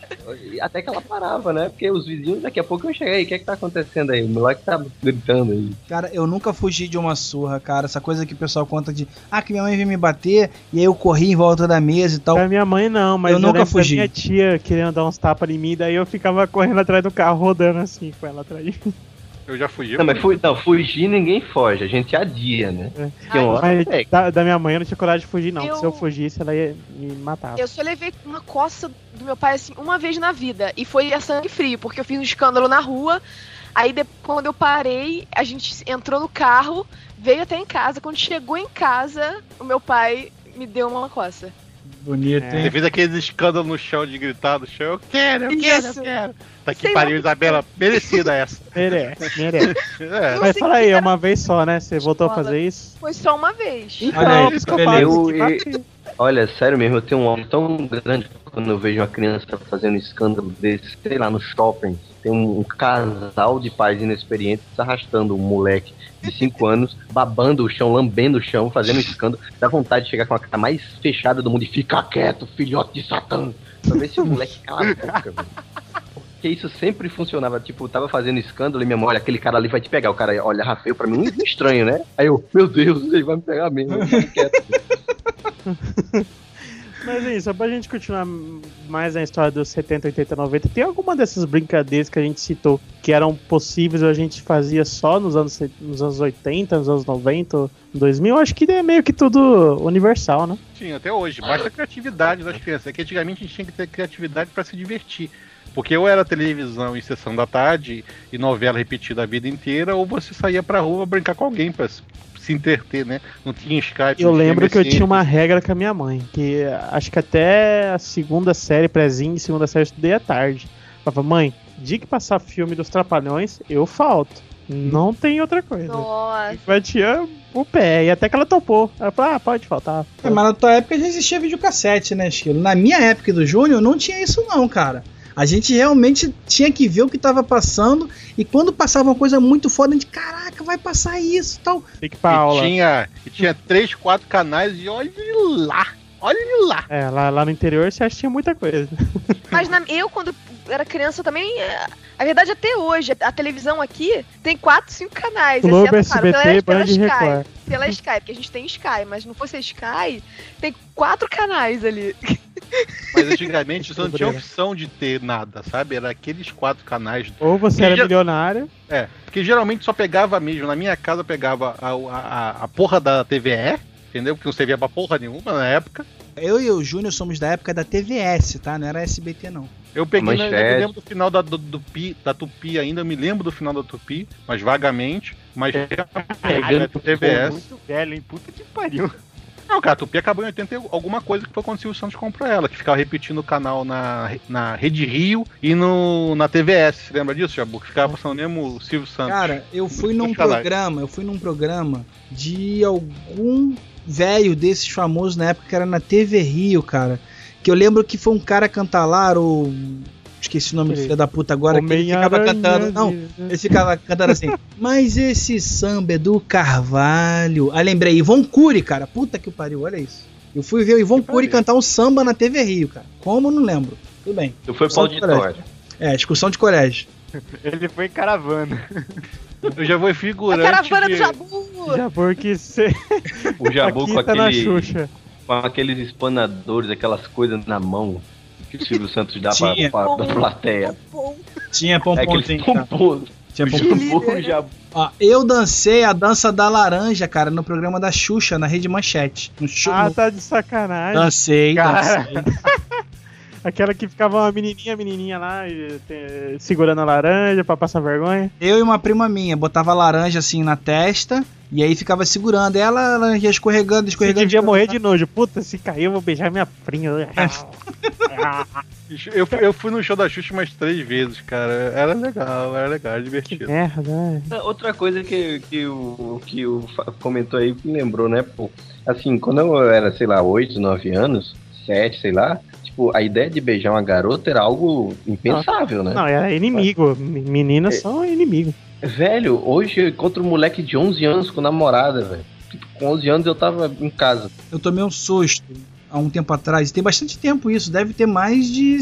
Speaker 1: até que ela parava, né? Porque os vizinhos, daqui a pouco eu cheguei, o que é que tá acontecendo aí? O moleque tá gritando aí.
Speaker 4: Cara, eu nunca fugi de uma surra, cara. Essa coisa que o pessoal conta de, ah, que minha mãe veio me bater, e aí eu corri em volta da mesa e tal.
Speaker 5: Pra minha mãe não, mas
Speaker 4: Eu nunca fugi.
Speaker 5: minha tia querendo dar uns tapas em mim, daí eu ficava correndo atrás do carro, rodando assim com ela atrás de mim.
Speaker 2: Eu já fugi.
Speaker 1: Não, mas fu não, fugir ninguém foge, a gente adia, né?
Speaker 5: É.
Speaker 1: Hora
Speaker 5: Mas da, da minha mãe eu não tinha coragem de fugir, não.
Speaker 9: Eu-
Speaker 5: Se eu fugisse, ela ia me matar.
Speaker 9: Eu só levei uma coça do meu pai, assim, uma vez na vida. E foi a sangue frio, porque eu fiz um escândalo na rua. Aí, de- quando eu parei, a gente entrou no carro, veio até em casa. Quando chegou em casa, o meu pai me deu uma coça.
Speaker 4: Bonito,
Speaker 5: É.
Speaker 2: Você
Speaker 4: hein?
Speaker 2: fez aqueles escândalos no chão de gritar no chão. Eu quero, eu quero, eu quero. Tá aqui
Speaker 9: Sei
Speaker 2: pariu. Isabela. Merecida essa. [LAUGHS]
Speaker 5: Merece, merece.
Speaker 2: É.
Speaker 5: Mas fala
Speaker 9: que
Speaker 5: aí, é
Speaker 9: era-
Speaker 5: uma vez só, né? Você voltou a fazer isso?
Speaker 9: Foi só uma vez.
Speaker 4: Olha aí,
Speaker 5: que eu
Speaker 1: Eu-
Speaker 5: que.
Speaker 1: Olha, sério mesmo, eu tenho um ódio tão grande quando eu vejo uma criança fazendo escândalo desse, sei lá, no shopping. Tem um, um casal de pais inexperientes arrastando um moleque de 5 anos, babando o chão, lambendo o chão, fazendo escândalo. Dá vontade de chegar com a cara mais fechada do mundo e fica quieto, filhote de Satã. Pra ver se o moleque cala a boca, velho. Porque isso sempre funcionava. Tipo, tava fazendo escândalo e minha mãe, olha, aquele cara ali vai te pegar. O cara olha feio pra mim, estranho, né? Aí eu, meu Deus, ele vai me pegar mesmo. Eu fico quieto.
Speaker 5: Mas é isso, pra gente continuar mais na história dos 70, 80, 90, tem alguma dessas brincadeiras que a gente citou que eram possíveis ou a gente fazia só nos anos, nos anos 80, nos anos 90, 2000? Eu acho que é meio que tudo universal, né?
Speaker 2: Sim, até hoje. Basta a criatividade das crianças. É que antigamente a gente tinha que ter criatividade pra se divertir. Porque ou era televisão em sessão da tarde e novela repetida a vida inteira, ou você saía pra rua brincar com alguém pra se entreter, né? Não tinha Skype.
Speaker 5: Eu lembro que eu tinha uma regra com a minha mãe, que acho que até a segunda série, prézinho e segunda série eu estudei à tarde. Eu falava, mãe, dia que passar filme dos Trapalhões, eu falto. Não tem outra coisa.
Speaker 9: Nossa.
Speaker 5: Batia o pé, e até que ela topou. Ela falou, ah, pode faltar.
Speaker 4: É, mas na tua época já existia videocassete, né, Esquilo? Na minha época do Júnior não tinha isso não, cara. A gente realmente tinha que ver o que tava passando e quando passava uma coisa muito foda, a gente, caraca, vai passar isso e tal.
Speaker 5: Tem que pra
Speaker 2: E tinha, e tinha três, quatro canais e olha lá. Olha lá.
Speaker 5: É, lá, lá no interior você acha que tinha muita coisa. [LAUGHS]
Speaker 9: Mas na- eu, quando era criança também. é, A verdade, até hoje, a televisão aqui tem quatro, cinco canais.
Speaker 5: Globo,
Speaker 9: exceto, claro,
Speaker 5: SBT,
Speaker 9: pela,
Speaker 5: Band e
Speaker 9: Sky.
Speaker 5: Record.
Speaker 9: Pela Sky, porque a gente tem Sky, mas não fosse a Sky, tem quatro canais ali.
Speaker 2: Mas antigamente você não tinha opção de ter nada, sabe? Era aqueles quatro canais.
Speaker 5: Ou você era
Speaker 2: já-
Speaker 5: milionário.
Speaker 2: É, porque geralmente só pegava mesmo. Na minha casa pegava a, a, a porra da TVE, entendeu? Porque não servia pra porra nenhuma na época.
Speaker 4: Eu e o Júnior somos da época da TVS, tá? Não era SBT não.
Speaker 2: Eu peguei, na, eu me lembro do final da, do, do Pi- da Tupi ainda, eu me lembro do final da Tupi, mas vagamente. Mas
Speaker 1: Pegando
Speaker 2: era TVS.
Speaker 3: Muito velho, hein? Puta que pariu.
Speaker 2: Não, cara, a Tupi acabou em 80 e alguma coisa que foi quando o Silvio Santos comprou ela, que ficava repetindo o canal na, na Rede Rio e no, na TVS. Você lembra disso, Jabu? Que ficava passando mesmo o Silvio Santos.
Speaker 4: Cara, eu fui num programa, eu fui num programa de algum velho desses famosos na época que era na TV Rio, cara. Que eu lembro que foi um cara cantar lá, o. Esqueci o nome do filho da puta agora, que ele ficava
Speaker 5: Homem-Aranha
Speaker 4: cantando. Não, ele ficava cantando assim. [LAUGHS] Mas esse samba é do Carvalho. Aí lembrei, Ivon Cury, cara. Puta que pariu, olha isso. Eu fui ver o Ivon Cury cantar um samba na TV Rio, cara. Como? Não lembro. Tudo bem.
Speaker 1: Eu fui pro
Speaker 4: Só de
Speaker 1: auditório.
Speaker 4: É, excursão de colégio.
Speaker 3: Ele foi em caravana.
Speaker 2: Eu já vou
Speaker 9: A
Speaker 2: figurante.
Speaker 9: caravana do Jabu!
Speaker 5: Já porque você.
Speaker 1: O Jabu [LAUGHS]
Speaker 5: Aqui
Speaker 1: com
Speaker 5: tá
Speaker 1: aquele. Com aqueles espanadores, aquelas coisas na mão que o Silvio Santos dá pra,
Speaker 4: Tinha.
Speaker 1: pra, pra plateia.
Speaker 4: Tinha
Speaker 1: É
Speaker 4: pomponzinho. cara.
Speaker 1: pompons.
Speaker 4: Tinha pompom.
Speaker 1: O Jabu.
Speaker 4: Ó, eu dancei a dança da laranja, cara, no programa da Xuxa, na Rede Manchete. No.
Speaker 5: Ah, tá de sacanagem.
Speaker 4: Dancei,
Speaker 3: Cara.
Speaker 4: dancei. [LAUGHS]
Speaker 5: Aquela que ficava uma menininha, menininha lá, e, te- segurando a laranja pra passar vergonha.
Speaker 4: Eu e uma prima minha, botava laranja assim na testa e aí ficava segurando. Ela, ela ia escorregando,
Speaker 5: Você
Speaker 4: escorregando.
Speaker 5: devia morrer de nojo. Puta, se cair eu vou beijar minha prima. [LAUGHS]
Speaker 2: Eu, fui- eu fui no show da Xuxa umas três vezes, cara. Era legal, era legal, era
Speaker 5: que
Speaker 2: divertido.
Speaker 5: merda, né?
Speaker 1: Outra coisa que, que, o, que o comentou aí me lembrou, né? Pô, assim, quando eu era, sei lá, 8, 9 anos, 7, sei lá, tipo, a ideia de beijar uma garota era algo impensável, né?
Speaker 5: Não, era inimigo. Meninas são inimigo.
Speaker 1: Velho, hoje eu encontro um moleque de 11 anos com namorada, velho. Tipo, com 11 anos eu tava em casa.
Speaker 4: Eu tomei um susto há um tempo atrás. Tem bastante tempo isso. Deve ter mais de.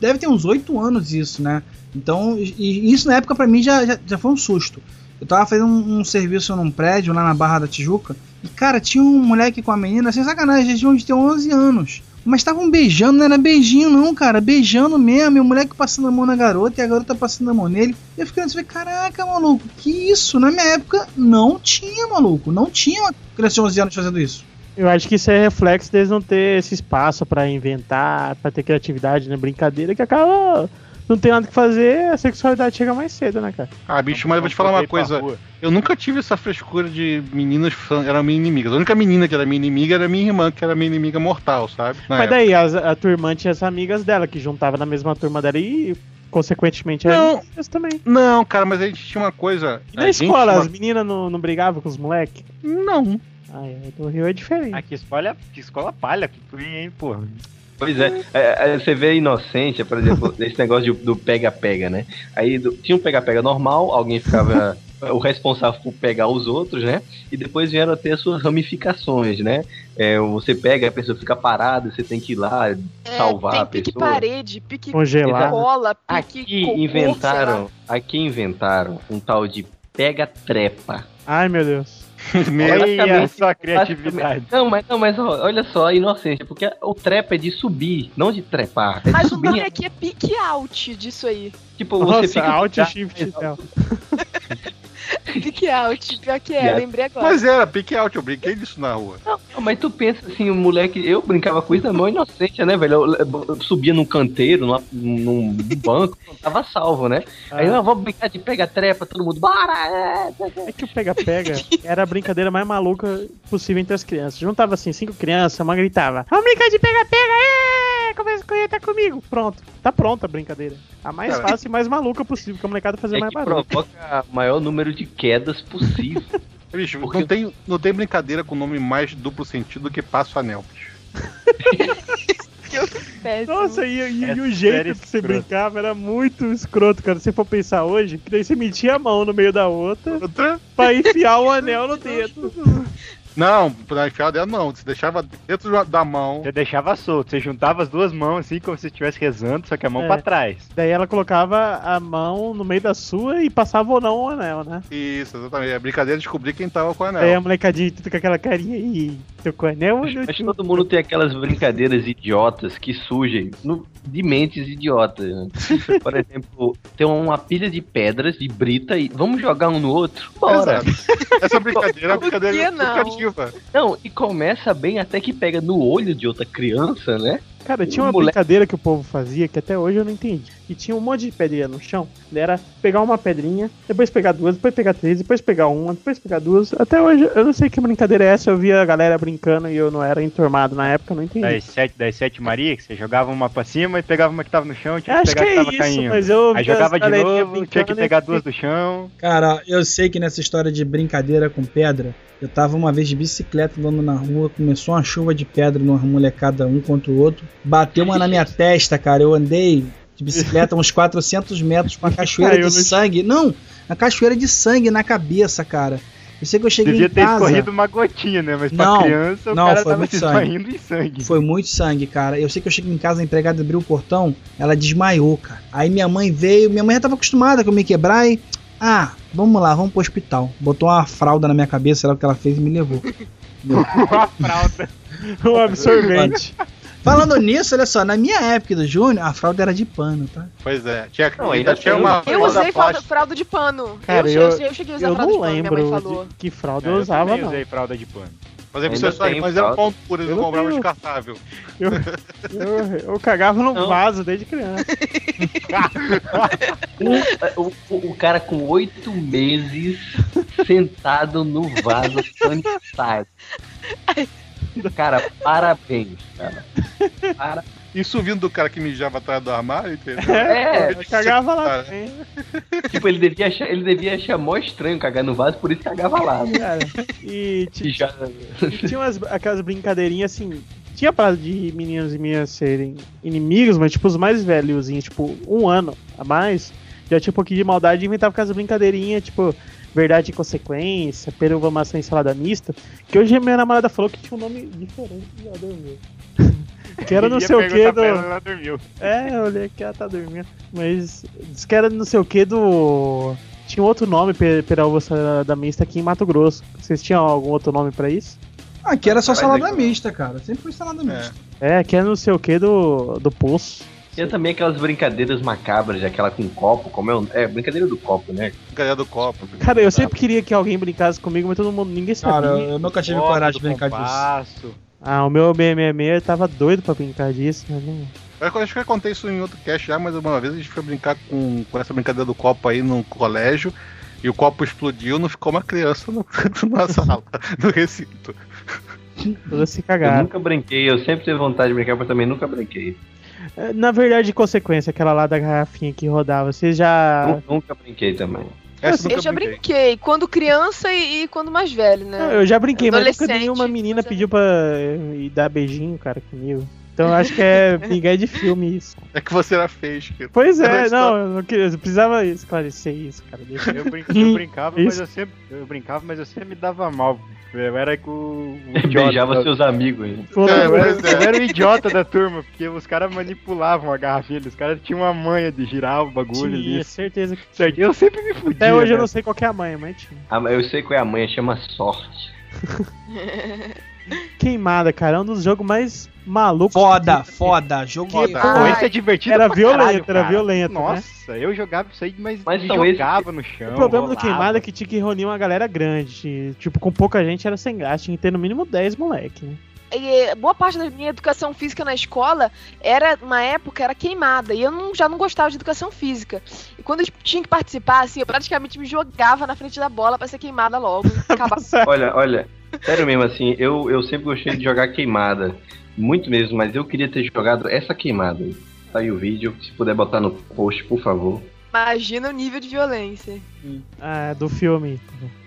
Speaker 4: Deve ter uns 8 anos isso, né? Então, e isso na época pra mim já, já, já foi um susto. Eu tava fazendo um, um serviço num prédio lá na Barra da Tijuca. E, cara, tinha um moleque com a menina, sem sacanagem, eles deviam de ter 11 anos. Mas estavam beijando, não era beijinho não, cara. Beijando mesmo. E o moleque passando a mão na garota e a garota passando a mão nele. Eu fiquei assim, caraca, maluco, que isso? Na minha época não tinha, maluco. Não tinha uma criança de 11 anos fazendo isso.
Speaker 5: Eu acho que isso é reflexo deles não ter esse espaço pra inventar, pra ter criatividade na brincadeira, que acaba. Não tem nada que fazer, a sexualidade chega mais cedo, né, cara?
Speaker 2: Ah, bicho, mas eu vou te falar uma coisa. Eu nunca tive essa frescura de meninas que eram minhas inimigas. A única menina que era minha inimiga era minha irmã, que era minha inimiga mortal, sabe? Na
Speaker 5: Mas
Speaker 2: época.
Speaker 5: daí as- a, tua irmã tinha as amigas dela, que juntava na mesma turma dela e, consequentemente, eram
Speaker 2: Não.
Speaker 5: amigas também.
Speaker 2: Não, cara, mas a gente tinha uma coisa.
Speaker 5: E
Speaker 2: a
Speaker 5: na
Speaker 2: gente
Speaker 5: escola,
Speaker 2: tinha
Speaker 5: as meninas não, não brigavam com os moleques?
Speaker 2: Não.
Speaker 5: Ah, é, do Rio é diferente.
Speaker 3: Ah, que escola, que escola palha que tu hein, porra.
Speaker 1: Pois é, é, é, você vê inocência, por exemplo, [LAUGHS] desse negócio de- do pega-pega, né? Aí do- tinha um pega-pega normal, alguém ficava o responsável por pegar os outros, né? E depois vieram a ter as suas ramificações, né? É, você pega, a pessoa fica parada, você tem que ir lá salvar
Speaker 9: É, tem
Speaker 1: a
Speaker 9: pique
Speaker 1: pessoa.
Speaker 9: parede, pique
Speaker 5: Congelar.
Speaker 9: cola, pique
Speaker 1: Aqui
Speaker 9: cocô,
Speaker 1: inventaram, aqui inventaram um tal de pega-trepa.
Speaker 5: Ai, meu Deus. [LAUGHS]
Speaker 3: Olha só a criatividade.
Speaker 1: Não, mas, não, mas ó, olha só a inocência, porque o trepa é de subir, não de trepar. É de
Speaker 9: Mas o
Speaker 1: subir.
Speaker 9: nome aqui é pique out disso aí.
Speaker 1: Tipo, você
Speaker 5: Nossa,
Speaker 1: fica.
Speaker 5: Alt Shift [LAUGHS]
Speaker 9: Pique out, pior que é,
Speaker 1: Yeah.
Speaker 9: lembrei agora.
Speaker 2: Mas era, pique out, eu brinquei disso na rua.
Speaker 1: Não, mas tu pensa assim, o moleque, eu brincava com isso na mão inocente, né, velho? Eu, eu- subia num canteiro, numa- num banco, tava salvo, né? Aí eu vou brincar de pega-trepa, todo mundo, bora! é, é, é."
Speaker 5: É que o pega-pega era a brincadeira mais maluca possível entre as crianças. Juntava assim, cinco crianças, uma gritava: Vamos brincar de pega-pega! É! Começa a correr, tá comigo. Pronto. Tá pronta a brincadeira. A mais
Speaker 2: Cara.
Speaker 5: fácil e mais maluca possível, que a molecada fazia
Speaker 1: É
Speaker 5: mais
Speaker 1: que
Speaker 5: barulho.
Speaker 1: provoca o maior número de quedas possível. [LAUGHS]
Speaker 2: Bicho,
Speaker 1: Porque-
Speaker 2: não tem, não tem brincadeira com nome mais duplo sentido do que passo anel, bicho.
Speaker 5: Nossa, e, e-
Speaker 3: É
Speaker 5: e o jeito que você
Speaker 3: escroto.
Speaker 5: brincava era muito escroto, cara. Se for pensar hoje, que daí você metia a mão no meio da outra
Speaker 2: Outra?
Speaker 5: pra enfiar o anel no dedo. [LAUGHS]
Speaker 2: Não, pra enfiar dela não. Você deixava dentro da- mão.
Speaker 3: Você deixava solto, você juntava as duas mãos assim, como se estivesse rezando, só que a mão
Speaker 5: É.
Speaker 3: pra trás.
Speaker 5: Daí ela colocava a mão no meio da sua e passava ou não o anel, né?
Speaker 2: Isso, exatamente. É brincadeira de descobrir quem tava com o anel.
Speaker 5: Daí a molecadinha tudo com aquela carinha aí. Tô com o anel ou não?
Speaker 1: Acho que todo mundo tem aquelas brincadeiras idiotas que surgem no- de mentes idiotas. né? [LAUGHS] Por exemplo, tem uma pilha de pedras, de brita, e vamos jogar um no outro? Bora!
Speaker 2: Exato. Essa brincadeira é uma
Speaker 9: Por que
Speaker 2: brincadeira
Speaker 9: não?
Speaker 2: Educativa.
Speaker 1: Não, e começa bem até que pega no olho de outra criança, né?
Speaker 5: Cara, tinha uma
Speaker 1: moleque-
Speaker 5: brincadeira que o povo fazia que até hoje eu não entendi. Que tinha um monte de pedrinha no chão. Era pegar uma pedrinha, depois pegar duas, depois pegar três, depois pegar uma, depois pegar duas. Até hoje, eu não sei que brincadeira é essa, eu via a galera brincando e eu não era enturmado na época, não entendi.
Speaker 3: Das sete, das sete Maria, que você jogava uma pra cima e pegava uma que tava no chão, tinha que
Speaker 5: Acho
Speaker 3: pegar
Speaker 5: que
Speaker 3: que,
Speaker 5: é
Speaker 3: tava
Speaker 5: isso,
Speaker 3: caindo.
Speaker 5: mas eu
Speaker 3: Aí jogava de novo, tinha que
Speaker 5: brincando e
Speaker 3: pegar duas do chão.
Speaker 4: Cara, eu sei que nessa história de brincadeira com pedra, eu tava uma vez de bicicleta andando na rua, começou uma chuva de pedra numa molecada um contra o outro, bateu uma na minha testa, cara. Eu andei de bicicleta uns 400 metros com uma [LAUGHS] cachoeira
Speaker 5: Caiu
Speaker 4: de
Speaker 5: no-
Speaker 4: sangue. Não, uma cachoeira de sangue na cabeça, cara. Eu sei que eu cheguei
Speaker 3: Devia
Speaker 4: em
Speaker 3: ter
Speaker 4: casa.
Speaker 3: escorrido uma gotinha, né? Mas
Speaker 4: Não,
Speaker 3: pra criança o
Speaker 4: não,
Speaker 3: cara
Speaker 4: foi
Speaker 3: tava
Speaker 4: muito
Speaker 3: se
Speaker 4: sangue.
Speaker 3: em sangue.
Speaker 4: Foi muito sangue, cara. Eu sei que eu cheguei em casa, a empregada abriu o portão, ela desmaiou, cara. Aí minha mãe veio, minha mãe já tava acostumada com eu me quebrar e. Ah, vamos lá, vamos pro hospital. Botou uma fralda na minha cabeça, sei lá o que ela fez e me levou. [LAUGHS]
Speaker 3: Uma fralda. [LAUGHS]
Speaker 5: Um absorvente.
Speaker 4: Falando nisso, olha só, na minha época do Júnior, a fralda era de pano, tá?
Speaker 2: Pois é. Tinha,
Speaker 1: Não,
Speaker 2: ainda tinha uma.
Speaker 9: Eu
Speaker 2: fralda
Speaker 9: usei fralda,
Speaker 2: plástica.
Speaker 9: fralda de pano.
Speaker 5: Cara,
Speaker 9: eu,
Speaker 5: eu-
Speaker 9: eu, eu cheguei a usar
Speaker 5: Eu
Speaker 9: fralda de
Speaker 5: não
Speaker 9: pano, minha mãe
Speaker 5: lembro
Speaker 9: falou.
Speaker 5: de que fralda eu
Speaker 3: É,
Speaker 5: usava,
Speaker 3: também
Speaker 5: não.
Speaker 3: usei fralda de pano.
Speaker 2: Mas era um
Speaker 1: fralda.
Speaker 2: pão puro, eles
Speaker 5: Eu
Speaker 2: não compravam
Speaker 5: tenho.
Speaker 2: descartável.
Speaker 5: Eu, eu cagava num
Speaker 1: Não.
Speaker 5: vaso desde criança. [LAUGHS]
Speaker 1: O, o- o cara com oito meses sentado no vaso [LAUGHS] sanitário. [LAUGHS] Cara, parabéns, cara. Para-
Speaker 2: Isso vindo do cara que mijava atrás do armário, entendeu?
Speaker 1: É,
Speaker 5: Eu cagava lá
Speaker 1: tipo, ele devia, achar, ele devia achar mó estranho cagar no vaso, por isso cagava lá. né?
Speaker 5: Cara, e ti- [LAUGHS]
Speaker 1: E já-
Speaker 5: tinha umas, aquelas brincadeirinhas assim. Tinha parada de meninos e meninas serem inimigos, mas tipo, os mais velhozinhos, tipo, um ano a mais, já tinha um pouquinho de maldade e inventava aquelas brincadeirinhas, tipo, verdade e consequência, peruva, maçã e salada mista. Que hoje a minha namorada falou que tinha um nome diferente e ela dormiu. [LAUGHS] que era não sei o que do.
Speaker 3: ela, ela dormiu.
Speaker 5: É, eu olhei que ela tá dormindo. Mas diz que era não sei o que do. Tinha outro nome pe- pela uva salada mista aqui em Mato Grosso. Vocês tinham algum outro nome pra isso?
Speaker 4: Aqui era só salada
Speaker 1: não.
Speaker 4: mista, cara. Sempre foi salada mista.
Speaker 5: É, que é não sei o que do, do poço.
Speaker 1: Tinha também aquelas brincadeiras macabras, aquela com copo, como é o... É, brincadeira do copo, né?
Speaker 2: Galera do copo.
Speaker 5: Cara, eu sempre queria que alguém brincasse comigo, mas todo mundo, ninguém
Speaker 4: Cara,
Speaker 5: sabia.
Speaker 4: eu, eu nunca tive coragem de brincar disso.
Speaker 5: Ah, o meu BMM tava doido pra brincar disso, mas não.
Speaker 2: Eu acho que eu contei isso em outro cast já, mas uma vez a gente foi brincar com, com essa brincadeira do copo aí no colégio. E o copo explodiu, não ficou uma criança no, [LAUGHS] na sala, no recinto.
Speaker 5: Todas se
Speaker 1: Eu nunca brinquei, eu sempre tive vontade de brincar, mas também nunca brinquei.
Speaker 5: É, Na verdade, consequência, aquela lá da garrafinha que rodava. Vocês já.
Speaker 1: Nu- Nunca brinquei também.
Speaker 2: Essa
Speaker 9: Eu
Speaker 2: nunca
Speaker 9: já brinquei, quando criança e, e quando mais velho, né?
Speaker 5: Não, eu já brinquei, mas nunca
Speaker 9: Adolescente,
Speaker 5: nenhuma menina pediu pra ir dar beijinho, cara, comigo. Então eu acho que é brigar de filme isso.
Speaker 2: É que você era feio, Chiquito.
Speaker 5: Pois é, não, eu, não queria- eu precisava esclarecer isso, cara. Deixa eu.
Speaker 3: Brin- eu [LAUGHS] brincava, mas eu sempre. Eu brincava, mas eu sempre me dava mal. Eu era com o. o [LAUGHS] idiota
Speaker 1: Beijava
Speaker 3: da-
Speaker 1: seus amigos ainda.
Speaker 5: Foda-
Speaker 2: É,
Speaker 3: Eu era,
Speaker 2: é.
Speaker 3: eu era o idiota da turma, porque os caras manipulavam a garrafinha, os caras tinham uma manha de girar o bagulho
Speaker 5: Tinha,
Speaker 3: ali.
Speaker 5: certeza que
Speaker 3: Certo? Eu sempre me fudia.
Speaker 5: Até hoje eu
Speaker 3: cara.
Speaker 5: não sei qual que é a mãe, mas tinha.
Speaker 1: Ah, mas eu sei qual é a manha, chama sorte. [LAUGHS]
Speaker 5: Queimada, cara, é um dos jogos mais malucos.
Speaker 4: Foda,
Speaker 5: que-
Speaker 4: foda. Jogo
Speaker 2: Foda.
Speaker 4: Pô,
Speaker 3: Pô, esse é divertido
Speaker 5: era violento,
Speaker 3: caralho,
Speaker 5: era violento, né?
Speaker 3: Nossa, eu jogava isso aí, mas,
Speaker 1: Mas esses
Speaker 3: jogava no chão.
Speaker 5: O problema do
Speaker 3: rolava.
Speaker 5: queimada é que tinha que reunir uma galera grande. Tipo, com pouca gente era sem gasto, tinha que ter no mínimo 10 moleque, né?
Speaker 9: E boa parte da minha educação física na escola era, uma época, era queimada. E eu não- já não gostava de educação física. E quando eu tinha que participar, assim, eu praticamente me jogava na frente da bola pra ser queimada logo. [LAUGHS] acabar.
Speaker 1: Olha, olha, sério mesmo, assim, eu, eu sempre gostei de jogar queimada. Muito mesmo, mas eu queria ter jogado essa queimada. Tá aí o vídeo, se puder botar no post, por favor.
Speaker 9: Imagina o nível de violência.
Speaker 5: Ah, do filme.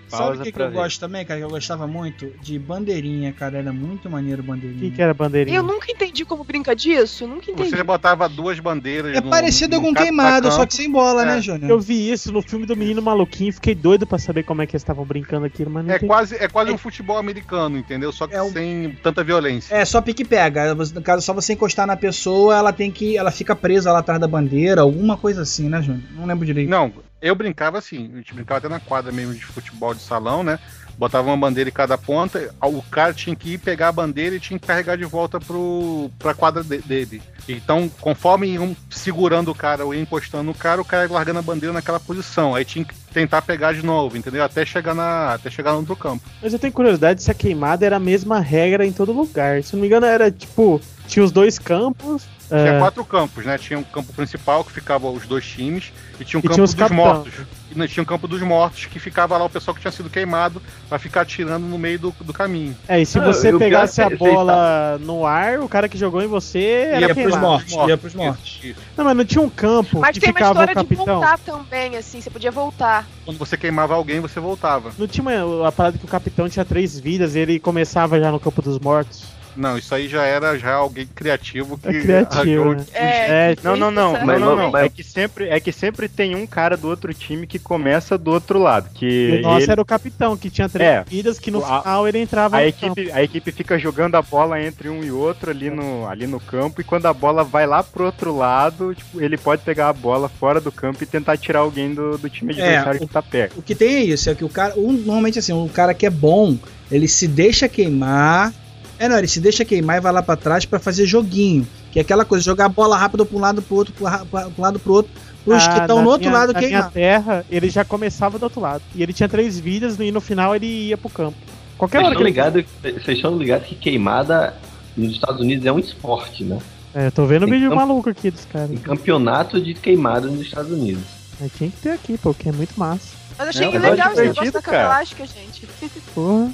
Speaker 4: Sabe
Speaker 3: Pausa
Speaker 4: o que, que eu
Speaker 3: ver.
Speaker 4: gosto também, cara? Que eu gostava muito? De bandeirinha, cara. Era muito maneiro
Speaker 5: O
Speaker 4: bandeirinha.
Speaker 5: que, que era bandeirinha?
Speaker 9: Eu nunca entendi como brinca disso, nunca entendi.
Speaker 2: Você botava duas bandeiras.
Speaker 4: É
Speaker 2: no-
Speaker 4: parecido
Speaker 2: no
Speaker 4: com queimado, só que sem bola,
Speaker 2: É.
Speaker 4: né, Júnior?
Speaker 5: Eu vi isso no filme do Menino Maluquinho, fiquei doido pra saber como é que eles estavam brincando aqui, mas não
Speaker 2: É
Speaker 5: entendi.
Speaker 2: quase, é quase um futebol americano, entendeu? Só que
Speaker 4: É um-
Speaker 2: sem tanta violência.
Speaker 4: É, só pique e pega. No caso, só você encostar na pessoa, ela tem que. Ela fica presa lá atrás da bandeira, alguma coisa assim, né, Júnior? Não lembro direito.
Speaker 2: Não, eu brincava assim, a gente brincava até na quadra mesmo de futebol de salão, né? Botava uma bandeira em cada ponta, o cara tinha que ir pegar a bandeira e tinha que carregar de volta pro, pra quadra de- dele. Então, conforme iam segurando o cara ou encostando no cara, o cara ia largando a bandeira naquela posição. Aí tinha que tentar pegar de novo, entendeu? Até chegar, na, até chegar no outro campo.
Speaker 5: Mas eu tenho curiosidade se a queimada era a mesma regra em todo lugar. Se não me engano, era tipo. Tinha os dois campos,
Speaker 2: Tinha
Speaker 5: É.
Speaker 2: quatro campos, né? Tinha um campo principal que ficava os dois times, e tinha um
Speaker 5: E
Speaker 2: campo
Speaker 5: tinha os
Speaker 2: dos
Speaker 5: capitão.
Speaker 2: mortos. E não, tinha um campo dos mortos que ficava lá o pessoal que tinha sido queimado pra ficar atirando no meio do, do caminho.
Speaker 5: É, e se
Speaker 1: Ah,
Speaker 5: você pegasse a bola no ar, o cara que jogou em você era
Speaker 4: Ia pros
Speaker 5: queimado.
Speaker 4: mortos, ia pros mortos.
Speaker 2: Isso, isso.
Speaker 5: Não, mas não tinha um campo
Speaker 9: Mas
Speaker 5: que
Speaker 9: tem uma
Speaker 5: ficava o
Speaker 9: história de
Speaker 5: capitão.
Speaker 9: voltar também, assim, você podia voltar.
Speaker 2: Quando você queimava alguém, você voltava.
Speaker 5: Não tinha uma- a parada que o capitão tinha três vidas e ele começava já no campo dos mortos.
Speaker 2: Não, isso aí já era já alguém criativo que
Speaker 5: É criativo, né?
Speaker 9: É,
Speaker 5: É,
Speaker 3: Não, não, não,
Speaker 9: Mas
Speaker 3: não, não, É que sempre, é que sempre tem um cara do outro time que começa do outro lado, que
Speaker 5: o nosso
Speaker 3: ele-
Speaker 5: era o capitão, que tinha três
Speaker 3: É.
Speaker 5: vidas, que no
Speaker 3: A-
Speaker 5: final ele entrava
Speaker 3: a
Speaker 5: campo.
Speaker 3: equipe, a equipe fica jogando a bola entre um e outro ali no, ali no campo, e quando a bola vai lá pro outro lado, tipo, ele pode pegar a bola fora do campo e tentar tirar alguém do, do time
Speaker 4: É,
Speaker 3: adversário
Speaker 4: o-
Speaker 3: que tá perto.
Speaker 4: O que tem é isso, é que o cara. um- normalmente assim, o cara que é bom, ele se deixa queimar. É, não, ele se deixa queimar e vai lá pra trás pra fazer joguinho. Que é aquela coisa, jogar a bola rápido pra um lado pro outro, pro, ra- pra um lado pro outro, pros que
Speaker 5: Ah,
Speaker 4: estão
Speaker 5: na
Speaker 4: no outro
Speaker 5: minha-
Speaker 4: lado
Speaker 5: na
Speaker 4: queimar.
Speaker 5: terra, ele já começava do outro lado. E ele tinha três vidas e no final ele ia pro campo. Qualquer
Speaker 1: Vocês
Speaker 5: hora que
Speaker 1: estão
Speaker 5: ele...
Speaker 1: ligados vocês estão ligados que queimada nos Estados Unidos é um esporte, né?
Speaker 5: É, eu tô vendo o vídeo
Speaker 1: Então-
Speaker 5: maluco aqui dos caras.
Speaker 1: Tem campeonato de queimada nos Estados Unidos.
Speaker 5: Mas tinha que ter aqui, pô, que é muito massa.
Speaker 9: Mas achei que
Speaker 3: é
Speaker 9: legal esse negócio da cama elástica, gente.
Speaker 5: Porra.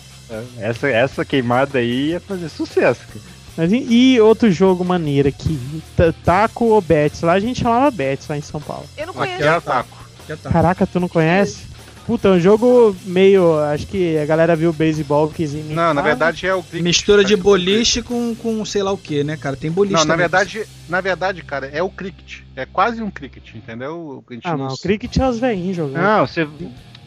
Speaker 3: Essa, essa queimada aí ia fazer sucesso. cara.
Speaker 5: Mas e, e outro jogo maneiro aqui? Ta- Taco ou Betis? Lá a gente chamava Betis, lá em São Paulo.
Speaker 9: Eu não
Speaker 2: Aqui
Speaker 9: conheço.
Speaker 2: era taco.
Speaker 4: Já tá.
Speaker 5: Caraca, tu não conhece? Puta, é um jogo meio. Acho que a galera viu o beisebol quis imitar.
Speaker 2: Não, na verdade é o cricket.
Speaker 4: Mistura de
Speaker 2: Parece
Speaker 4: boliche com, com sei lá o que, né, cara? Tem boliche
Speaker 2: Não, na
Speaker 4: também.
Speaker 2: verdade, na verdade, cara, é o cricket. É quase um cricket, entendeu? A gente
Speaker 5: Ah,
Speaker 2: não-
Speaker 5: não, o cricket é os velhinhos jogando.
Speaker 3: Não, você.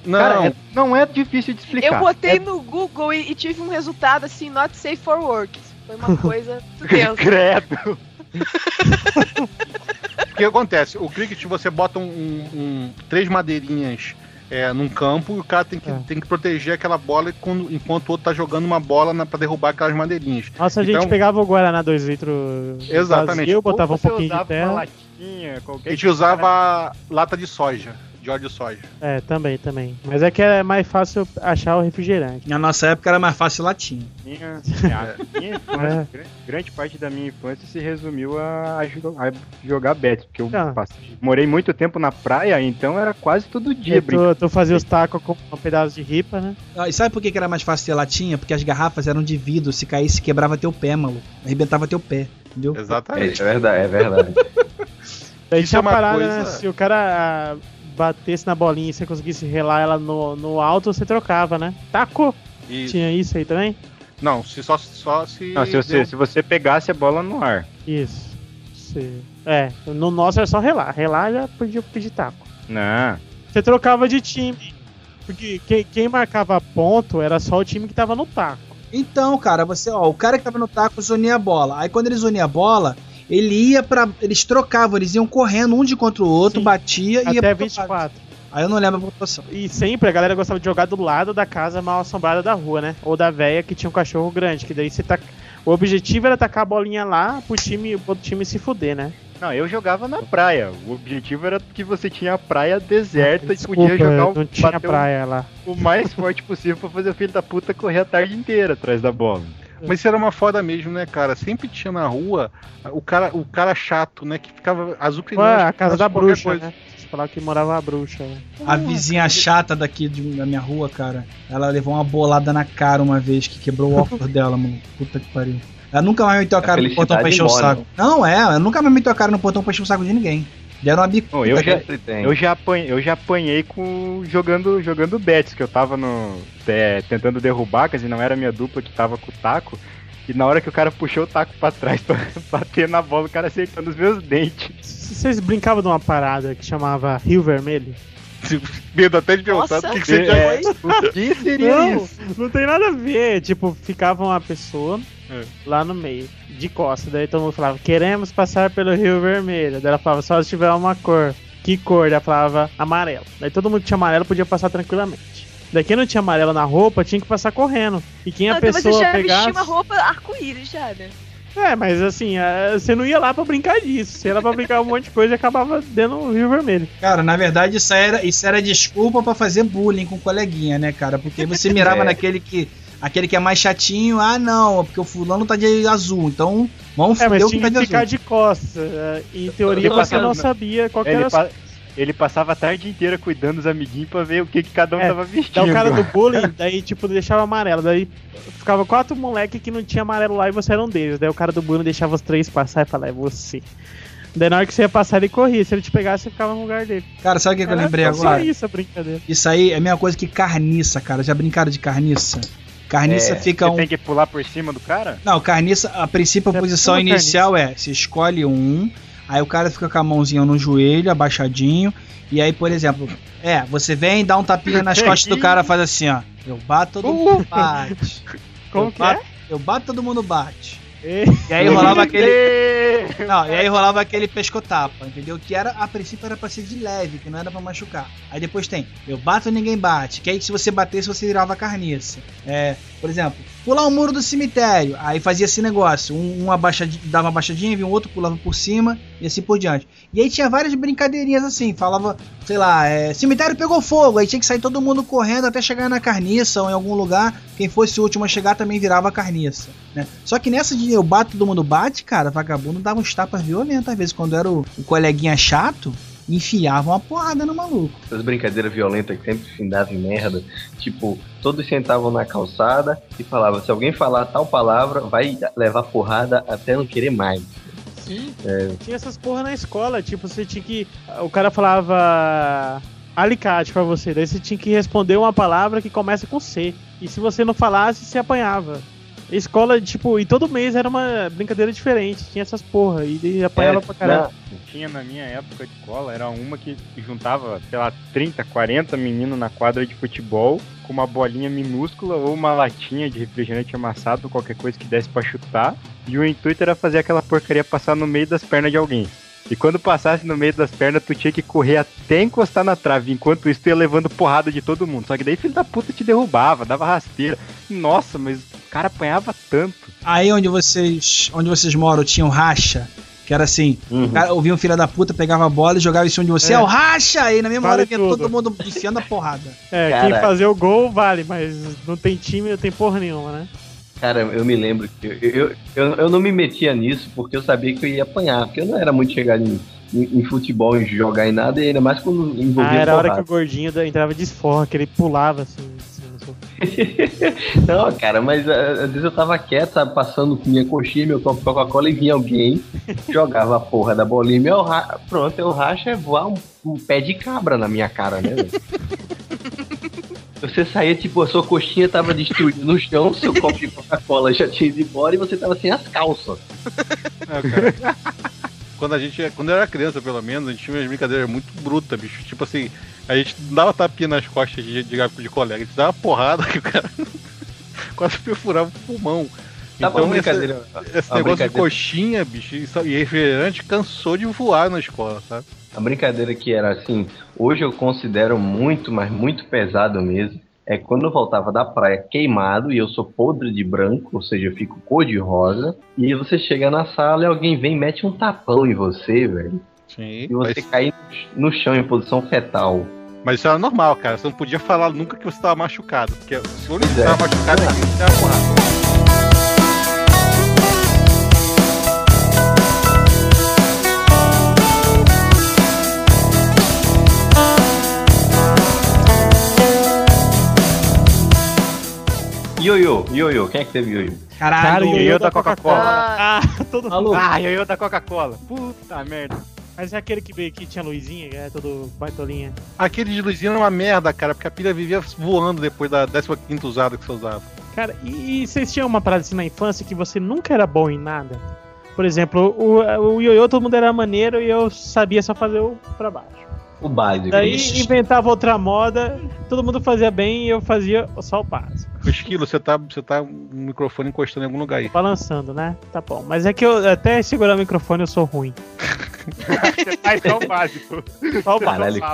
Speaker 2: Não,
Speaker 3: Cara, é- não é difícil de explicar.
Speaker 9: Eu botei
Speaker 3: É-
Speaker 9: no Google e, e tive um resultado assim, not safe for work. Foi uma [LAUGHS] coisa. [LAUGHS]
Speaker 3: Credo. [LAUGHS]
Speaker 2: O que acontece? O cricket você bota um, um- um- três madeirinhas é, num campo e o cara tem que,
Speaker 5: É.
Speaker 2: tem que proteger aquela bola quando- enquanto o outro tá jogando uma bola na, pra derrubar aquelas madeirinhas.
Speaker 5: Nossa, a gente
Speaker 2: Então-
Speaker 5: pegava o Guaraná 2 litros
Speaker 2: Exatamente.
Speaker 5: vazio, botava um
Speaker 3: Ou você
Speaker 5: pouquinho de terra.
Speaker 3: uma latinha, qualquer
Speaker 2: A gente usava lata de soja, de óleo de soja.
Speaker 5: É, também, também. Mas é que é mais fácil achar o refrigerante.
Speaker 4: Na nossa época era mais fácil latinha.
Speaker 3: Minha, [LAUGHS] minha infância, grande, grande parte da minha infância se resumiu a, a jo- a jogar bet, porque eu
Speaker 5: Ah.
Speaker 3: passei- morei muito tempo na praia, então era quase todo dia brincando.
Speaker 5: tu, tu fazia os tacos com um pedaço de ripa, né?
Speaker 4: Ah, e sabe por que que era mais fácil ter latinha? Porque as garrafas eram de vidro, se caísse quebrava teu pé, maluco. Arrebentava teu pé, entendeu?
Speaker 1: É,
Speaker 2: Exatamente.
Speaker 1: isso é verdade, é verdade.
Speaker 5: Daí
Speaker 2: Isso
Speaker 5: tinha
Speaker 2: é uma
Speaker 5: parada,
Speaker 2: coisa-
Speaker 5: né? Se o cara batesse na bolinha e você conseguisse relar ela no, no alto, você trocava, né? Taco!
Speaker 2: E-
Speaker 5: Tinha isso aí também?
Speaker 2: não, se só, só se.
Speaker 3: Não, se você,
Speaker 2: deu-
Speaker 3: se você pegasse a bola no ar.
Speaker 5: Isso. Você- É, no nosso era só relar. Relar já podia pedir taco.
Speaker 3: Não.
Speaker 5: Você trocava de time. Porque quem, quem marcava ponto era só o time que tava no taco.
Speaker 4: Então, cara, você, ó, o cara que tava no taco zonia a bola. Aí quando ele zonia a bola, ele ia pra. Eles trocavam, eles iam correndo um de contra o outro,
Speaker 5: Sim.
Speaker 4: batia e ia
Speaker 5: Até
Speaker 4: pro outro lado.
Speaker 5: 24.
Speaker 4: Aí eu não lembro a pontuação.
Speaker 5: E sempre a galera gostava de jogar do lado da casa mal assombrada da rua, né? Ou da véia que tinha um cachorro grande. Que daí você tá. O objetivo era tacar a bolinha lá pro time, pro outro time se fuder, né?
Speaker 3: Não, eu jogava na praia. O objetivo era que você tinha a praia deserta e
Speaker 5: Desculpa,
Speaker 3: podia jogar o,
Speaker 5: não tinha praia lá.
Speaker 3: o mais forte possível pra fazer o filho da puta correr a tarde inteira atrás da bola.
Speaker 2: Mas isso era uma foda mesmo, né, cara? Sempre tinha na rua o cara, o cara chato, né? Que ficava azucrinando.
Speaker 5: Ué, a casa da bruxa,
Speaker 2: coisa.
Speaker 5: né? Falava que morava a bruxa. né?
Speaker 4: A vizinha chata daqui de- da minha rua, cara, ela levou uma bolada na cara uma vez que quebrou o óculos [LAUGHS] dela, mano. Puta que pariu. Ela nunca mais meteu a
Speaker 1: A
Speaker 4: cara no portão pra encher o saco. Não, é, ela nunca mais meteu a cara no portão pra encher o saco de ninguém. Deram uma bicuda.
Speaker 3: Bom, eu já, eu já apanhei, eu já apanhei com jogando jogando bets que eu tava no é, tentando derrubar, quer dizer, não era a minha dupla que tava com o taco. E na hora que o cara puxou o taco pra trás [LAUGHS] pra bater na bola, o cara acertando os meus dentes.
Speaker 5: Vocês brincavam de uma parada que chamava Rio Vermelho? [LAUGHS]
Speaker 2: Medo até de perguntar
Speaker 9: Nossa.
Speaker 2: do que, que você já
Speaker 3: É, [LAUGHS] o que seria
Speaker 5: Não,
Speaker 3: isso?
Speaker 5: não tem nada a ver. Tipo, ficava uma pessoa
Speaker 2: É.
Speaker 5: lá no meio, de costas. Daí todo mundo falava, queremos passar pelo Rio Vermelho. Daí ela falava, só se tiver uma cor. Que cor? Daí ela falava, amarelo. Daí todo mundo que tinha amarelo podia passar tranquilamente. Daí quem não tinha amarelo na roupa tinha que passar correndo. E quem a
Speaker 9: Ah, então você
Speaker 5: pessoa
Speaker 9: já
Speaker 5: pegasse...
Speaker 9: vestia uma roupa arco-íris já, né?
Speaker 5: É, mas assim, eh, você não ia lá pra brincar disso. Você ia lá pra brincar um monte de coisa e acabava dentro do Rio Vermelho.
Speaker 4: Cara, na verdade, isso era, isso era desculpa pra fazer bullying com o coleguinha, né, cara? Porque você mirava [LAUGHS]
Speaker 1: É.
Speaker 4: naquele que aquele que é mais chatinho, ah não, porque o fulano tá de azul, então vamos
Speaker 5: É, mas
Speaker 4: o que tá de
Speaker 5: ficar
Speaker 4: azul.
Speaker 5: de costas. é, Em teoria
Speaker 3: Ele
Speaker 5: você não sabia qual que
Speaker 3: Ele,
Speaker 5: era
Speaker 3: pa- ele passava a tarde inteira cuidando dos amiguinhos pra ver o que, que cada um
Speaker 5: É,
Speaker 3: tava vestindo.
Speaker 5: Daí o cara do [LAUGHS] bullying, daí tipo, deixava amarelo. Daí ficava quatro moleque que não tinha amarelo lá e você era um deles. Daí o cara do bullying deixava os três passar e falava, é você. Daí na hora que você ia passar, ele corria. Se ele te pegasse, você ficava no lugar dele.
Speaker 4: Cara, sabe o que, que eu lembrei agora?
Speaker 5: isso a brincadeira.
Speaker 4: Isso aí é a mesma coisa que carniça, cara. Já brincaram de carniça? Carniça
Speaker 1: É,
Speaker 4: fica
Speaker 3: Você
Speaker 4: um.
Speaker 3: tem que pular por cima do cara?
Speaker 4: Não, carniça, a princípio a posição inicial é: você escolhe um, aí o cara fica com a mãozinha no joelho, abaixadinho, e aí, por exemplo, é, você vem, dá um tapinha nas costas do cara, faz assim, ó. Eu bato, todo mundo bate. [LAUGHS]
Speaker 5: Como
Speaker 4: eu
Speaker 5: que
Speaker 4: bato,
Speaker 5: é?
Speaker 4: Eu bato, todo mundo bate. E aí rolava aquele. Não, e aí rolava aquele pescotapa, entendeu? Que era, a princípio era pra ser de leve, que não era pra machucar. Aí depois tem, eu bato ninguém bate, que aí se você batesse você virava carniça. É, por exemplo, pular o muro do cemitério, aí fazia esse negócio, um, um abaixadinho, dava uma abaixadinha, vinha um outro, pulava por cima e assim por diante. E aí tinha várias brincadeirinhas assim, falava, sei lá, é, cemitério pegou fogo, aí tinha que sair todo mundo correndo até chegar na carniça ou em algum lugar, quem fosse o último a chegar também virava carniça, né? Só que nessa de eu bato, todo mundo bate, cara, vagabundo dava uns tapas violentos, às vezes quando era o, o coleguinha chato, enfiava uma porrada no maluco.
Speaker 1: Essas brincadeiras violentas que sempre findavam em merda. Tipo, todos sentavam na calçada e falavam: se alguém falar tal palavra, vai levar porrada até não querer mais.
Speaker 5: Sim.
Speaker 1: É.
Speaker 5: Tinha essas porra na escola, tipo, você tinha que. O cara falava alicate pra você, daí você tinha que responder uma palavra que começa com C. E se você não falasse, você apanhava. Escola, tipo, e todo mês era uma brincadeira diferente, tinha essas porra, e e apanhava
Speaker 1: É,
Speaker 5: pra caralho.
Speaker 3: Tinha na minha época de escola, era uma que juntava, sei lá, 30, 40 meninos na quadra de futebol com uma bolinha minúscula ou uma latinha de refrigerante amassado, qualquer coisa que desse pra chutar. E o intuito era fazer aquela porcaria passar no meio das pernas de alguém. E quando passasse no meio das pernas, tu tinha que correr até encostar na trave. Enquanto isso, tu ia levando porrada de todo mundo. Só que daí filho da puta te derrubava, dava rasteira. Nossa, mas o cara apanhava tanto.
Speaker 4: Aí onde vocês, onde vocês moram tinha um racha, que era assim,
Speaker 1: Uhum.
Speaker 4: o cara ouvia um filho da puta, pegava a bola e jogava em cima de você, é,
Speaker 5: É.
Speaker 4: o racha! Aí na mesma
Speaker 5: Vale
Speaker 4: hora vinha
Speaker 5: tudo.
Speaker 4: todo mundo enfiando a porrada.
Speaker 5: É,
Speaker 1: Cara.
Speaker 5: quem fazer o gol vale, mas não tem time, não tem porra nenhuma, né?
Speaker 1: Cara, eu me lembro que eu, eu, eu, eu não me metia nisso porque eu sabia que eu ia apanhar. Porque eu não era muito chegado em, em, futebol, em jogar em nada, e ainda mais quando envolvia
Speaker 5: Ah, era a hora que o gordinho entrava de esforra, que ele pulava assim. assim. [LAUGHS]
Speaker 1: Não, cara, mas ah, às vezes eu tava quieto, sabe, passando com minha coxinha, meu copo de Coca-Cola e vinha alguém, [LAUGHS] jogava a porra da bolinha, meu ra... pronto, eu racho é voar um, um pé de cabra na minha cara, né? [LAUGHS] Você saía, tipo, a sua coxinha tava destruída no chão, seu copo de Coca-Cola já tinha ido embora e você tava sem as calças.
Speaker 2: É, quando a gente, quando eu era criança, pelo menos, a gente tinha umas brincadeiras muito brutas, bicho. Tipo assim, a gente não dava tapinha nas costas de, de, de colega, a gente dava porrada [LAUGHS] que o cara [LAUGHS] quase perfurava o pulmão.
Speaker 1: Tava
Speaker 2: Então,
Speaker 1: uma
Speaker 2: esse,
Speaker 1: brincadeira.
Speaker 2: esse negócio de coxinha, bicho, e refrigerante cansou de voar na escola, sabe?
Speaker 1: A brincadeira que era assim, hoje eu considero muito, mas muito pesado mesmo. É quando eu voltava da praia queimado e eu sou podre de branco, ou seja, eu fico cor de rosa. E você chega na sala e alguém vem e mete um tapão em você, velho.
Speaker 2: Sim.
Speaker 1: E você
Speaker 2: Mas,
Speaker 1: cair no chão em posição fetal.
Speaker 2: mas isso era normal, cara. Você não podia falar nunca que você tava machucado. Porque se que
Speaker 1: Pois é.
Speaker 2: machucado é quem dava porrada.
Speaker 1: Ioiô, ioiô, quem é que teve ioiô?
Speaker 4: Caralho,
Speaker 5: Cara, o
Speaker 3: ioiô
Speaker 5: ioiô
Speaker 3: da
Speaker 5: da Coca-Cola.
Speaker 9: Ah.
Speaker 5: Ah, todo
Speaker 4: maluco.
Speaker 3: Ah, ioiô da Coca-Cola. Puta merda.
Speaker 5: Mas é aquele que veio que tinha luzinha, que é todo baitolinha.
Speaker 2: Aquele de luzinha era uma merda, cara, porque a pilha vivia voando depois da 15 usada que você usava.
Speaker 5: Cara, e, e vocês tinham uma parada assim na infância que você nunca era bom em nada? Por exemplo, o, o ioiô todo mundo era maneiro e eu sabia só fazer o pra baixo.
Speaker 1: O básico.
Speaker 5: Daí inventava outra moda, todo mundo fazia bem e eu fazia só o básico.
Speaker 2: O esquilo, você tá, você tá um microfone encostando em algum lugar aí.
Speaker 5: Balançando, né? Tá bom. Mas é que eu até segurar o microfone eu sou ruim. [LAUGHS]
Speaker 3: Ai, só o básico.
Speaker 5: Só o básico.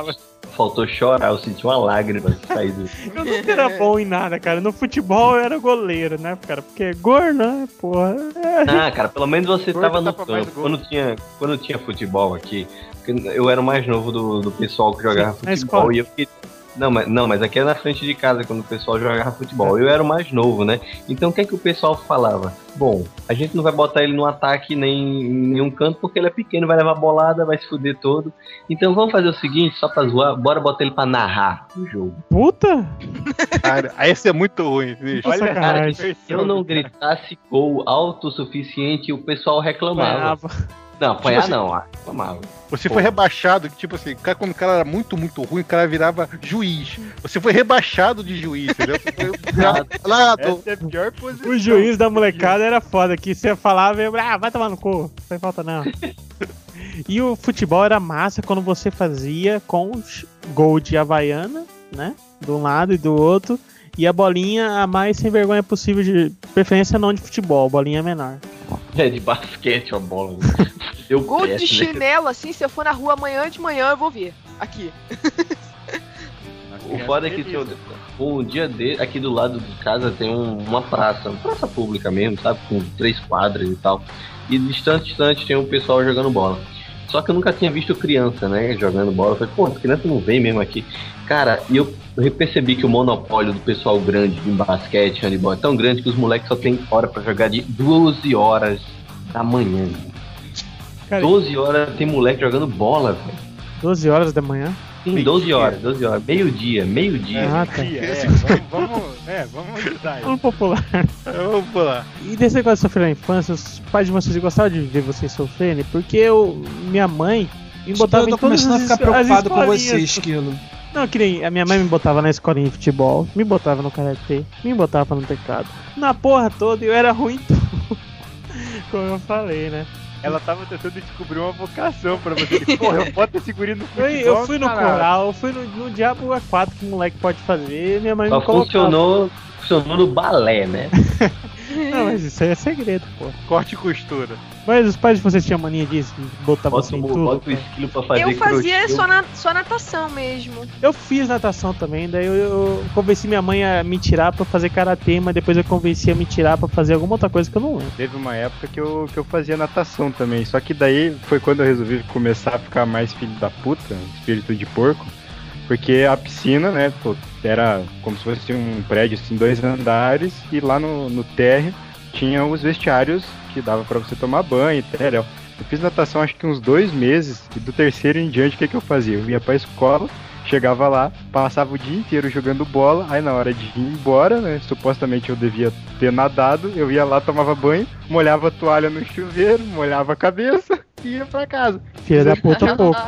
Speaker 1: Faltou chorar, eu senti uma lágrima sair do. [LAUGHS]
Speaker 5: Eu nunca era bom em nada, cara. No futebol eu era goleiro, né, cara? Porque gol, né, porra.
Speaker 1: Ah, cara, pelo menos você
Speaker 3: Gordo
Speaker 1: tava no campo. Quando tinha, quando tinha futebol aqui, eu era o mais novo do, do pessoal que jogava
Speaker 5: Sim, na
Speaker 1: futebol
Speaker 5: escola.
Speaker 1: e eu, que- Não mas, não, mas aqui é na frente de casa quando o pessoal jogava futebol. Eu era o mais novo, né? Então o que é que o pessoal falava? Bom, a gente não vai botar ele no ataque nem em nenhum canto porque ele é pequeno, vai levar bolada, vai se fuder todo. Então vamos fazer o seguinte, só pra zoar, bora botar ele pra narrar o jogo.
Speaker 5: Puta!
Speaker 2: Cara, esse é muito ruim, bicho.
Speaker 5: Olha,
Speaker 1: Cara, se eu não gritasse gol alto o suficiente, o pessoal reclamava. Não, apanhar
Speaker 2: Tipo
Speaker 1: não, ah, reclamava.
Speaker 2: Você foi rebaixado, que tipo assim, cara, quando o cara era muito, muito ruim, o cara virava juiz. Você foi rebaixado de juiz, entendeu? Você foi [LAUGHS] lá
Speaker 3: é.
Speaker 5: O juiz da molecada era foda, que você falava eu, ah, vai tomar no cu, não tem falta não. [LAUGHS] e o futebol era massa quando você fazia com os gol de Havaiana, né? De um lado e do outro. E a bolinha a mais sem vergonha possível, de preferência não de futebol, bolinha menor.
Speaker 1: É de basquete a bola. [LAUGHS] Deu
Speaker 9: Gol
Speaker 1: péssimo,
Speaker 9: de
Speaker 1: né?
Speaker 9: chinelo, assim, se eu for na rua amanhã de manhã, eu vou ver. Aqui.
Speaker 1: O foda é que tem um, um dia de, aqui do lado de casa tem um- uma praça, uma praça pública mesmo, sabe? Com três quadras e tal. E distante, distante tem um pessoal jogando bola. Só que eu nunca tinha visto criança, né, jogando bola. Eu falei, pô, as crianças não vem mesmo aqui. Cara, e eu percebi que o monopólio do pessoal grande em basquete, handebol, é tão grande que os moleques só tem hora pra jogar de 12 horas da manhã.
Speaker 5: Cara,
Speaker 1: 12 horas tem moleque jogando bola, velho.
Speaker 5: 12 horas da manhã.
Speaker 1: Sim, 12 horas, 12 horas. Meio-dia, meio-dia.
Speaker 5: Ah, tá.
Speaker 3: É, vamos, vamos, é, vamos ajudar aí.
Speaker 5: Vamos popular. [LAUGHS]
Speaker 2: Vamos pular.
Speaker 5: E desse negócio de sofrer na infância, os pais de vocês gostavam de ver vocês sofrerem, porque eu, minha mãe me botava
Speaker 4: eu
Speaker 5: em
Speaker 4: tô
Speaker 5: todas
Speaker 4: começando a
Speaker 5: as
Speaker 4: ficar
Speaker 5: es- as
Speaker 4: preocupado com
Speaker 5: escolinhas.
Speaker 4: você, Esquilo.
Speaker 5: Não, que nem a minha mãe me botava na escolinha de futebol, me botava no karatê, me botava no teclado. Na porra toda eu era ruim tudo. [LAUGHS] Como eu falei, né?
Speaker 3: Ela tava tentando descobrir uma vocação pra você. Porra, eu boto esse guri no
Speaker 5: Eu,
Speaker 3: futebol,
Speaker 5: eu fui no
Speaker 3: caralho.
Speaker 5: coral, eu fui no, no Diabo A4 que o moleque pode fazer, minha mãe
Speaker 1: Só
Speaker 5: me colocava.
Speaker 1: funcionou, funcionou no balé, né? [LAUGHS]
Speaker 5: Não, mas isso aí é segredo, pô.
Speaker 2: Corte e costura.
Speaker 5: Mas os pais de vocês tinham mania disso, de botar
Speaker 1: Bota,
Speaker 5: você em tudo?
Speaker 1: bota o esquilo pra fazer
Speaker 9: eu fazia só, na, só natação mesmo.
Speaker 5: Eu fiz natação também, daí eu, eu convenci minha mãe a me tirar pra fazer karatê, mas depois eu convenci a me tirar pra fazer alguma outra coisa que eu não lembro.
Speaker 3: Teve uma época que eu, que eu fazia natação também. Só que daí foi quando eu resolvi começar a ficar mais filho da puta, espírito de porco. Porque a piscina, né, pô, era como se fosse um prédio assim, dois andares, e lá no, no térreo tinha os vestiários que dava pra você tomar banho e tal. Eu fiz natação acho que uns dois meses, e do terceiro em diante o que, que eu fazia? Eu ia pra escola, chegava lá, passava o dia inteiro jogando bola, aí na hora de ir embora, né, supostamente eu devia ter nadado, eu ia lá, tomava banho, molhava a toalha no chuveiro, molhava a cabeça e ia pra casa.
Speaker 5: Filha da puta, pouco.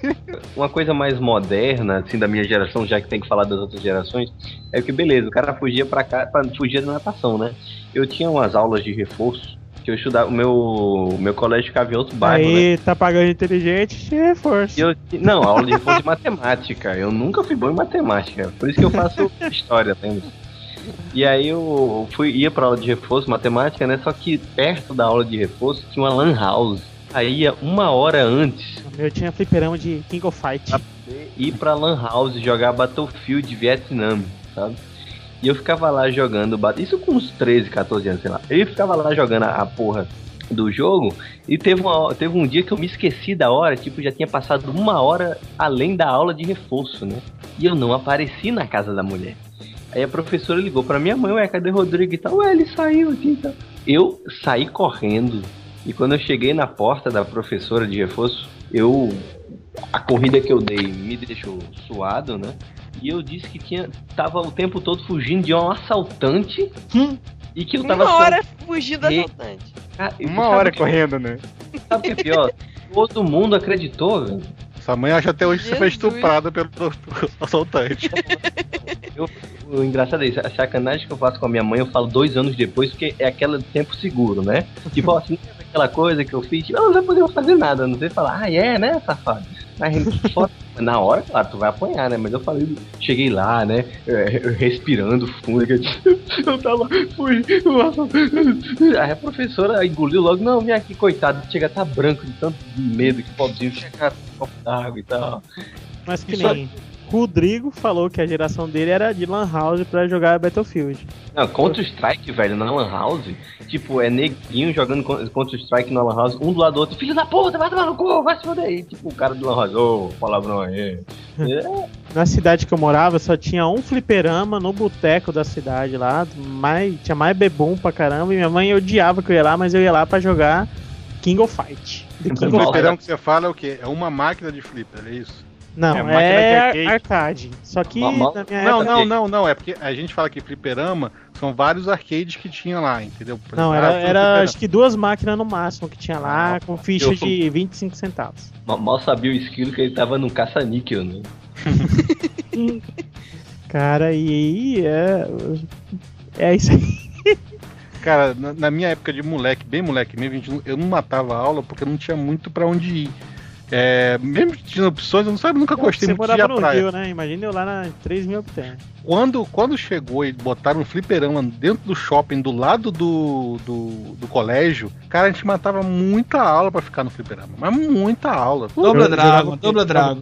Speaker 5: [LAUGHS]
Speaker 1: Uma coisa mais moderna, assim, da minha geração, já que tem que falar das outras gerações, é que beleza, o cara fugia pra cá, pra, fugia da natação, né? Eu tinha umas aulas de reforço, que eu estudava, o meu, meu colégio ficava em outro bairro, né?
Speaker 5: Aí, tá pagando inteligente, reforço.
Speaker 1: E eu, não, aula de reforço de matemática. Eu nunca fui bom em matemática. Por isso que eu faço história, lembra? E aí eu fui, ia pra aula de reforço, matemática, né? Só que perto da aula de reforço tinha uma lan house. Aí ia uma hora antes
Speaker 5: Eu tinha fliperama de King of Fight.
Speaker 1: ir pra lan house jogar Battlefield Vietnam, sabe? E eu ficava lá jogando, isso com uns 13, 14 anos, sei lá. Eu ficava lá jogando a, porra do jogo e teve, uma, teve um dia que eu me esqueci da hora, tipo, já tinha passado uma hora além da aula de reforço, né? E eu não apareci na casa da mulher. Aí a professora ligou pra minha mãe, ué, cadê Rodrigo e tal? Ué, ele saiu aqui e tal. Eu saí correndo e quando eu cheguei na porta da professora de reforço, eu a corrida que eu dei me deixou suado, né? E eu disse que tinha tava o tempo todo fugindo de um assaltante e que eu tava
Speaker 9: Uma
Speaker 1: só-
Speaker 9: hora fugindo do assaltante.
Speaker 1: Ah,
Speaker 3: Uma hora
Speaker 1: o que-
Speaker 3: correndo, né?
Speaker 1: Sabe o que é pior? [LAUGHS] Todo mundo acreditou, velho.
Speaker 2: Sua mãe acha até hoje que você foi estuprada pelo [LAUGHS] assaltante.
Speaker 1: Eu, o engraçado é isso, a sacanagem que eu faço com a minha mãe, eu falo dois anos depois, porque é aquele tempo seguro, né? Tipo assim, aquela coisa que eu fiz, tipo, eu não podia fazer nada, não sei falar, ah, é, né, safado? Mas só- [LAUGHS] na hora, claro, tu vai apanhar, né? Mas eu falei, cheguei lá, né? é, respirando fundo, que eu, [LAUGHS] tava, fui, aí a professora engoliu logo, não, vem aqui, coitado, chega a tá branco de tanto medo que o pobrezinho chega com copo d'água e tal.
Speaker 5: Mas que nem Rodrigo falou que a geração dele era de Lan House pra jogar Battlefield.
Speaker 1: Não, Counter-Strike, velho, na Lan House, tipo, é neguinho jogando Counter-Strike na Lan House, um do lado do outro, filho da puta, vai tomar no cu, vai se foder aí. Tipo, o cara do Lan House, ô, palavrão aí. [LAUGHS] É,
Speaker 5: na cidade que eu morava só tinha um fliperama no boteco da cidade lá. Mais, tinha mais bebum pra caramba. E minha mãe odiava que eu ia lá, mas eu ia lá pra jogar King of Fight.
Speaker 2: O fliperão que você fala é o quê? É uma máquina de flipper, é isso?
Speaker 5: Não,
Speaker 3: É,
Speaker 5: é,
Speaker 3: máquina de arcade.
Speaker 5: arcade. Só que na minha
Speaker 2: Não,
Speaker 5: época.
Speaker 2: não, não, não. É porque a gente fala que fliperama são vários arcades que tinha lá, entendeu? Por
Speaker 5: Não, era,
Speaker 2: ah,
Speaker 5: era acho que duas máquinas no máximo que tinha lá,
Speaker 2: Ah,
Speaker 5: com fichas
Speaker 1: eu-
Speaker 5: de 25 centavos.
Speaker 1: Mal, sabia o esquilo que ele tava num caça-níquel, né? [LAUGHS]
Speaker 5: Cara, e aí é. É isso aí.
Speaker 2: Cara, na, na minha época de moleque, bem moleque mesmo, eu não matava a aula porque eu não tinha muito pra onde ir. É, mesmo tinha opções, eu não sabe, nunca gostei
Speaker 5: Você
Speaker 2: muito de ir à praia.
Speaker 5: Rio, né? Imagina eu lá na 3 mil habitantes.
Speaker 2: Quando, quando chegou e botaram um fliperama dentro do shopping, do lado do, do, do colégio, cara, a gente matava muita aula pra ficar no fliperama. Mas muita aula.
Speaker 5: Eu
Speaker 4: Dragon,
Speaker 5: Jogava
Speaker 4: Dragon.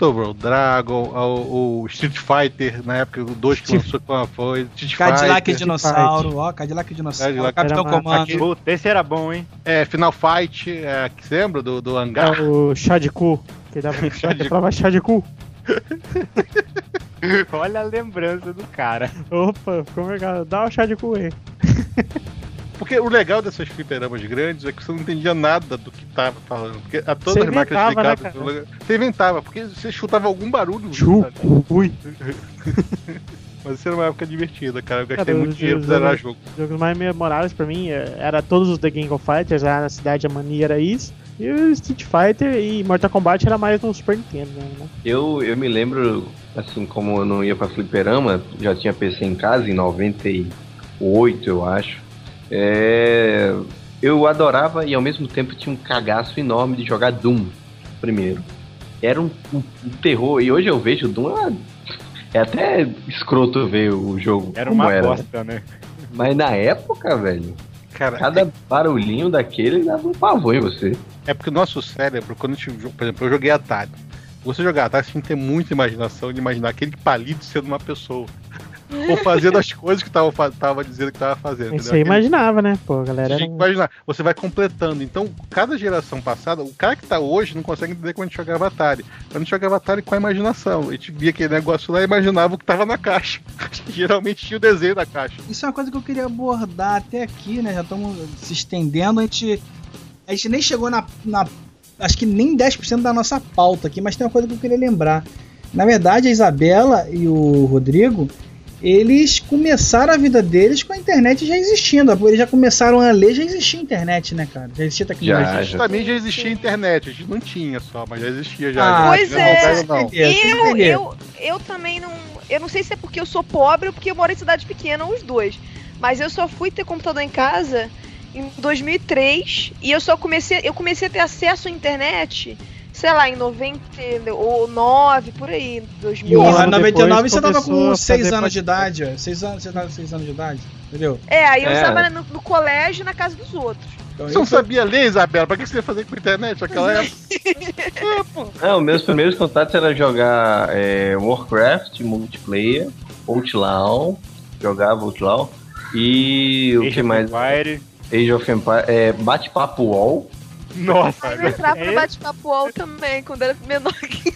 Speaker 2: Double Dragon, o, o Street Fighter, na época, o 2 que lançou com a foi. Street
Speaker 4: Cadillac
Speaker 2: Fighter,
Speaker 4: Dinossauro, ó, Cadillac Dinossauro,
Speaker 2: Cadillac.
Speaker 4: Capitão
Speaker 5: Era
Speaker 4: Comando.
Speaker 2: aqui-
Speaker 3: Puta, esse era bom, hein?
Speaker 2: É, Final Fight, é, que você lembra do, do hangar?
Speaker 5: É o chá de cu. Que dava [LAUGHS]
Speaker 2: Chá
Speaker 5: chá
Speaker 2: de
Speaker 5: prova chá de cu. [LAUGHS]
Speaker 3: Olha a lembrança do cara.
Speaker 5: Opa, ficou legal. Dá o chá de cu aí. [LAUGHS]
Speaker 2: Porque o legal dessas fliperamas grandes é que você não entendia nada do que tava falando. Porque a todas
Speaker 5: Você
Speaker 2: as máquinas
Speaker 5: inventava, né,
Speaker 2: ligadas.
Speaker 5: cara?
Speaker 2: você inventava, porque você chutava algum barulho.
Speaker 5: Chu,
Speaker 2: sabe?
Speaker 5: ui. [LAUGHS]
Speaker 2: Mas isso era uma época divertida, cara. Eu gastei
Speaker 5: Cara,
Speaker 2: muito dinheiro pra zerar
Speaker 5: jogos-
Speaker 2: jogo.
Speaker 5: Os jogos mais memoráveis pra mim eh, era todos os The King of Fighters, lá na cidade a mania era isso. E o Street Fighter e Mortal Kombat era mais no Super Nintendo, né?
Speaker 1: Eu, eu me lembro, assim, como eu não ia pra fliperama, já tinha PC em casa em 98, eu acho. É, eu adorava e ao mesmo tempo tinha um cagaço enorme de jogar Doom primeiro. Era um, um- um terror, e hoje eu vejo Doom, é, é até escroto ver o jogo
Speaker 3: Era
Speaker 1: como
Speaker 3: uma
Speaker 1: era.
Speaker 3: bosta, né?
Speaker 1: Mas na época, velho,
Speaker 2: Cara,
Speaker 1: cada barulhinho daquele dava um pavor em você.
Speaker 2: é porque o nosso cérebro, quando a gente, por exemplo, eu joguei Atari. Você jogar Atari, você tem que ter muita imaginação de imaginar aquele palito sendo uma pessoa. Ou fazendo as coisas que tava, tava dizendo que tava fazendo.
Speaker 5: Isso
Speaker 2: Aquele-
Speaker 5: imaginava, né? Pô, galera
Speaker 2: Você
Speaker 5: era.
Speaker 2: tem que imaginar, você vai completando. Então, cada geração passada, o cara que tá hoje não consegue entender quando a gente jogava Atari. Quando a gente jogava Atari com a imaginação. A gente via aquele negócio lá e imaginava o que tava na caixa. [LAUGHS] Geralmente tinha o desenho da caixa.
Speaker 4: Isso é uma coisa que eu queria abordar até aqui, né? Já estamos se estendendo. A gente, a gente nem chegou na, na- Acho que nem 10% da nossa pauta aqui, mas tem uma coisa que eu queria lembrar. Na verdade, a Isabela e o Rodrigo, eles começaram a vida deles com a internet já existindo. Eles já começaram a ler, já existia internet, né, cara? Já existia tecnologia.
Speaker 1: Já, já.
Speaker 2: Também já existia internet, a gente não tinha só, mas já existia já.
Speaker 4: Ah,
Speaker 9: Pois
Speaker 2: Não
Speaker 9: é.
Speaker 2: não.
Speaker 4: Beleza,
Speaker 10: Eu, eu, eu também não. Eu não sei se é porque eu sou pobre ou porque eu moro em cidade pequena, os dois. Mas eu só fui ter computador em casa em 2003 e eu só comecei. Eu comecei a ter acesso à internet, sei lá, em 99, por aí. 2000.
Speaker 5: um
Speaker 4: Porra,
Speaker 5: ano
Speaker 4: 99
Speaker 5: depois
Speaker 4: você tava com
Speaker 5: a
Speaker 4: 6
Speaker 5: fazer
Speaker 4: anos de idade, ó. 6 anos, você tava com 6 anos de idade, entendeu?
Speaker 10: É, aí eu
Speaker 1: É.
Speaker 10: estava no, no colégio na casa dos outros.
Speaker 4: Então,
Speaker 2: Você não
Speaker 4: isso-
Speaker 2: sabia ler, Isabela? Pra que você ia fazer com a internet naquela época? [LAUGHS] é.
Speaker 1: Não, meus primeiros contatos era jogar é, Warcraft, multiplayer, Outlaw, jogava Outlaw, e o
Speaker 3: Age
Speaker 1: que mais?
Speaker 3: Empire.
Speaker 1: Age of Empire, é, bate-papo wall.
Speaker 3: Nossa,
Speaker 10: Aí eu entrava
Speaker 5: É
Speaker 10: no bate-papo UOL também, quando era menor que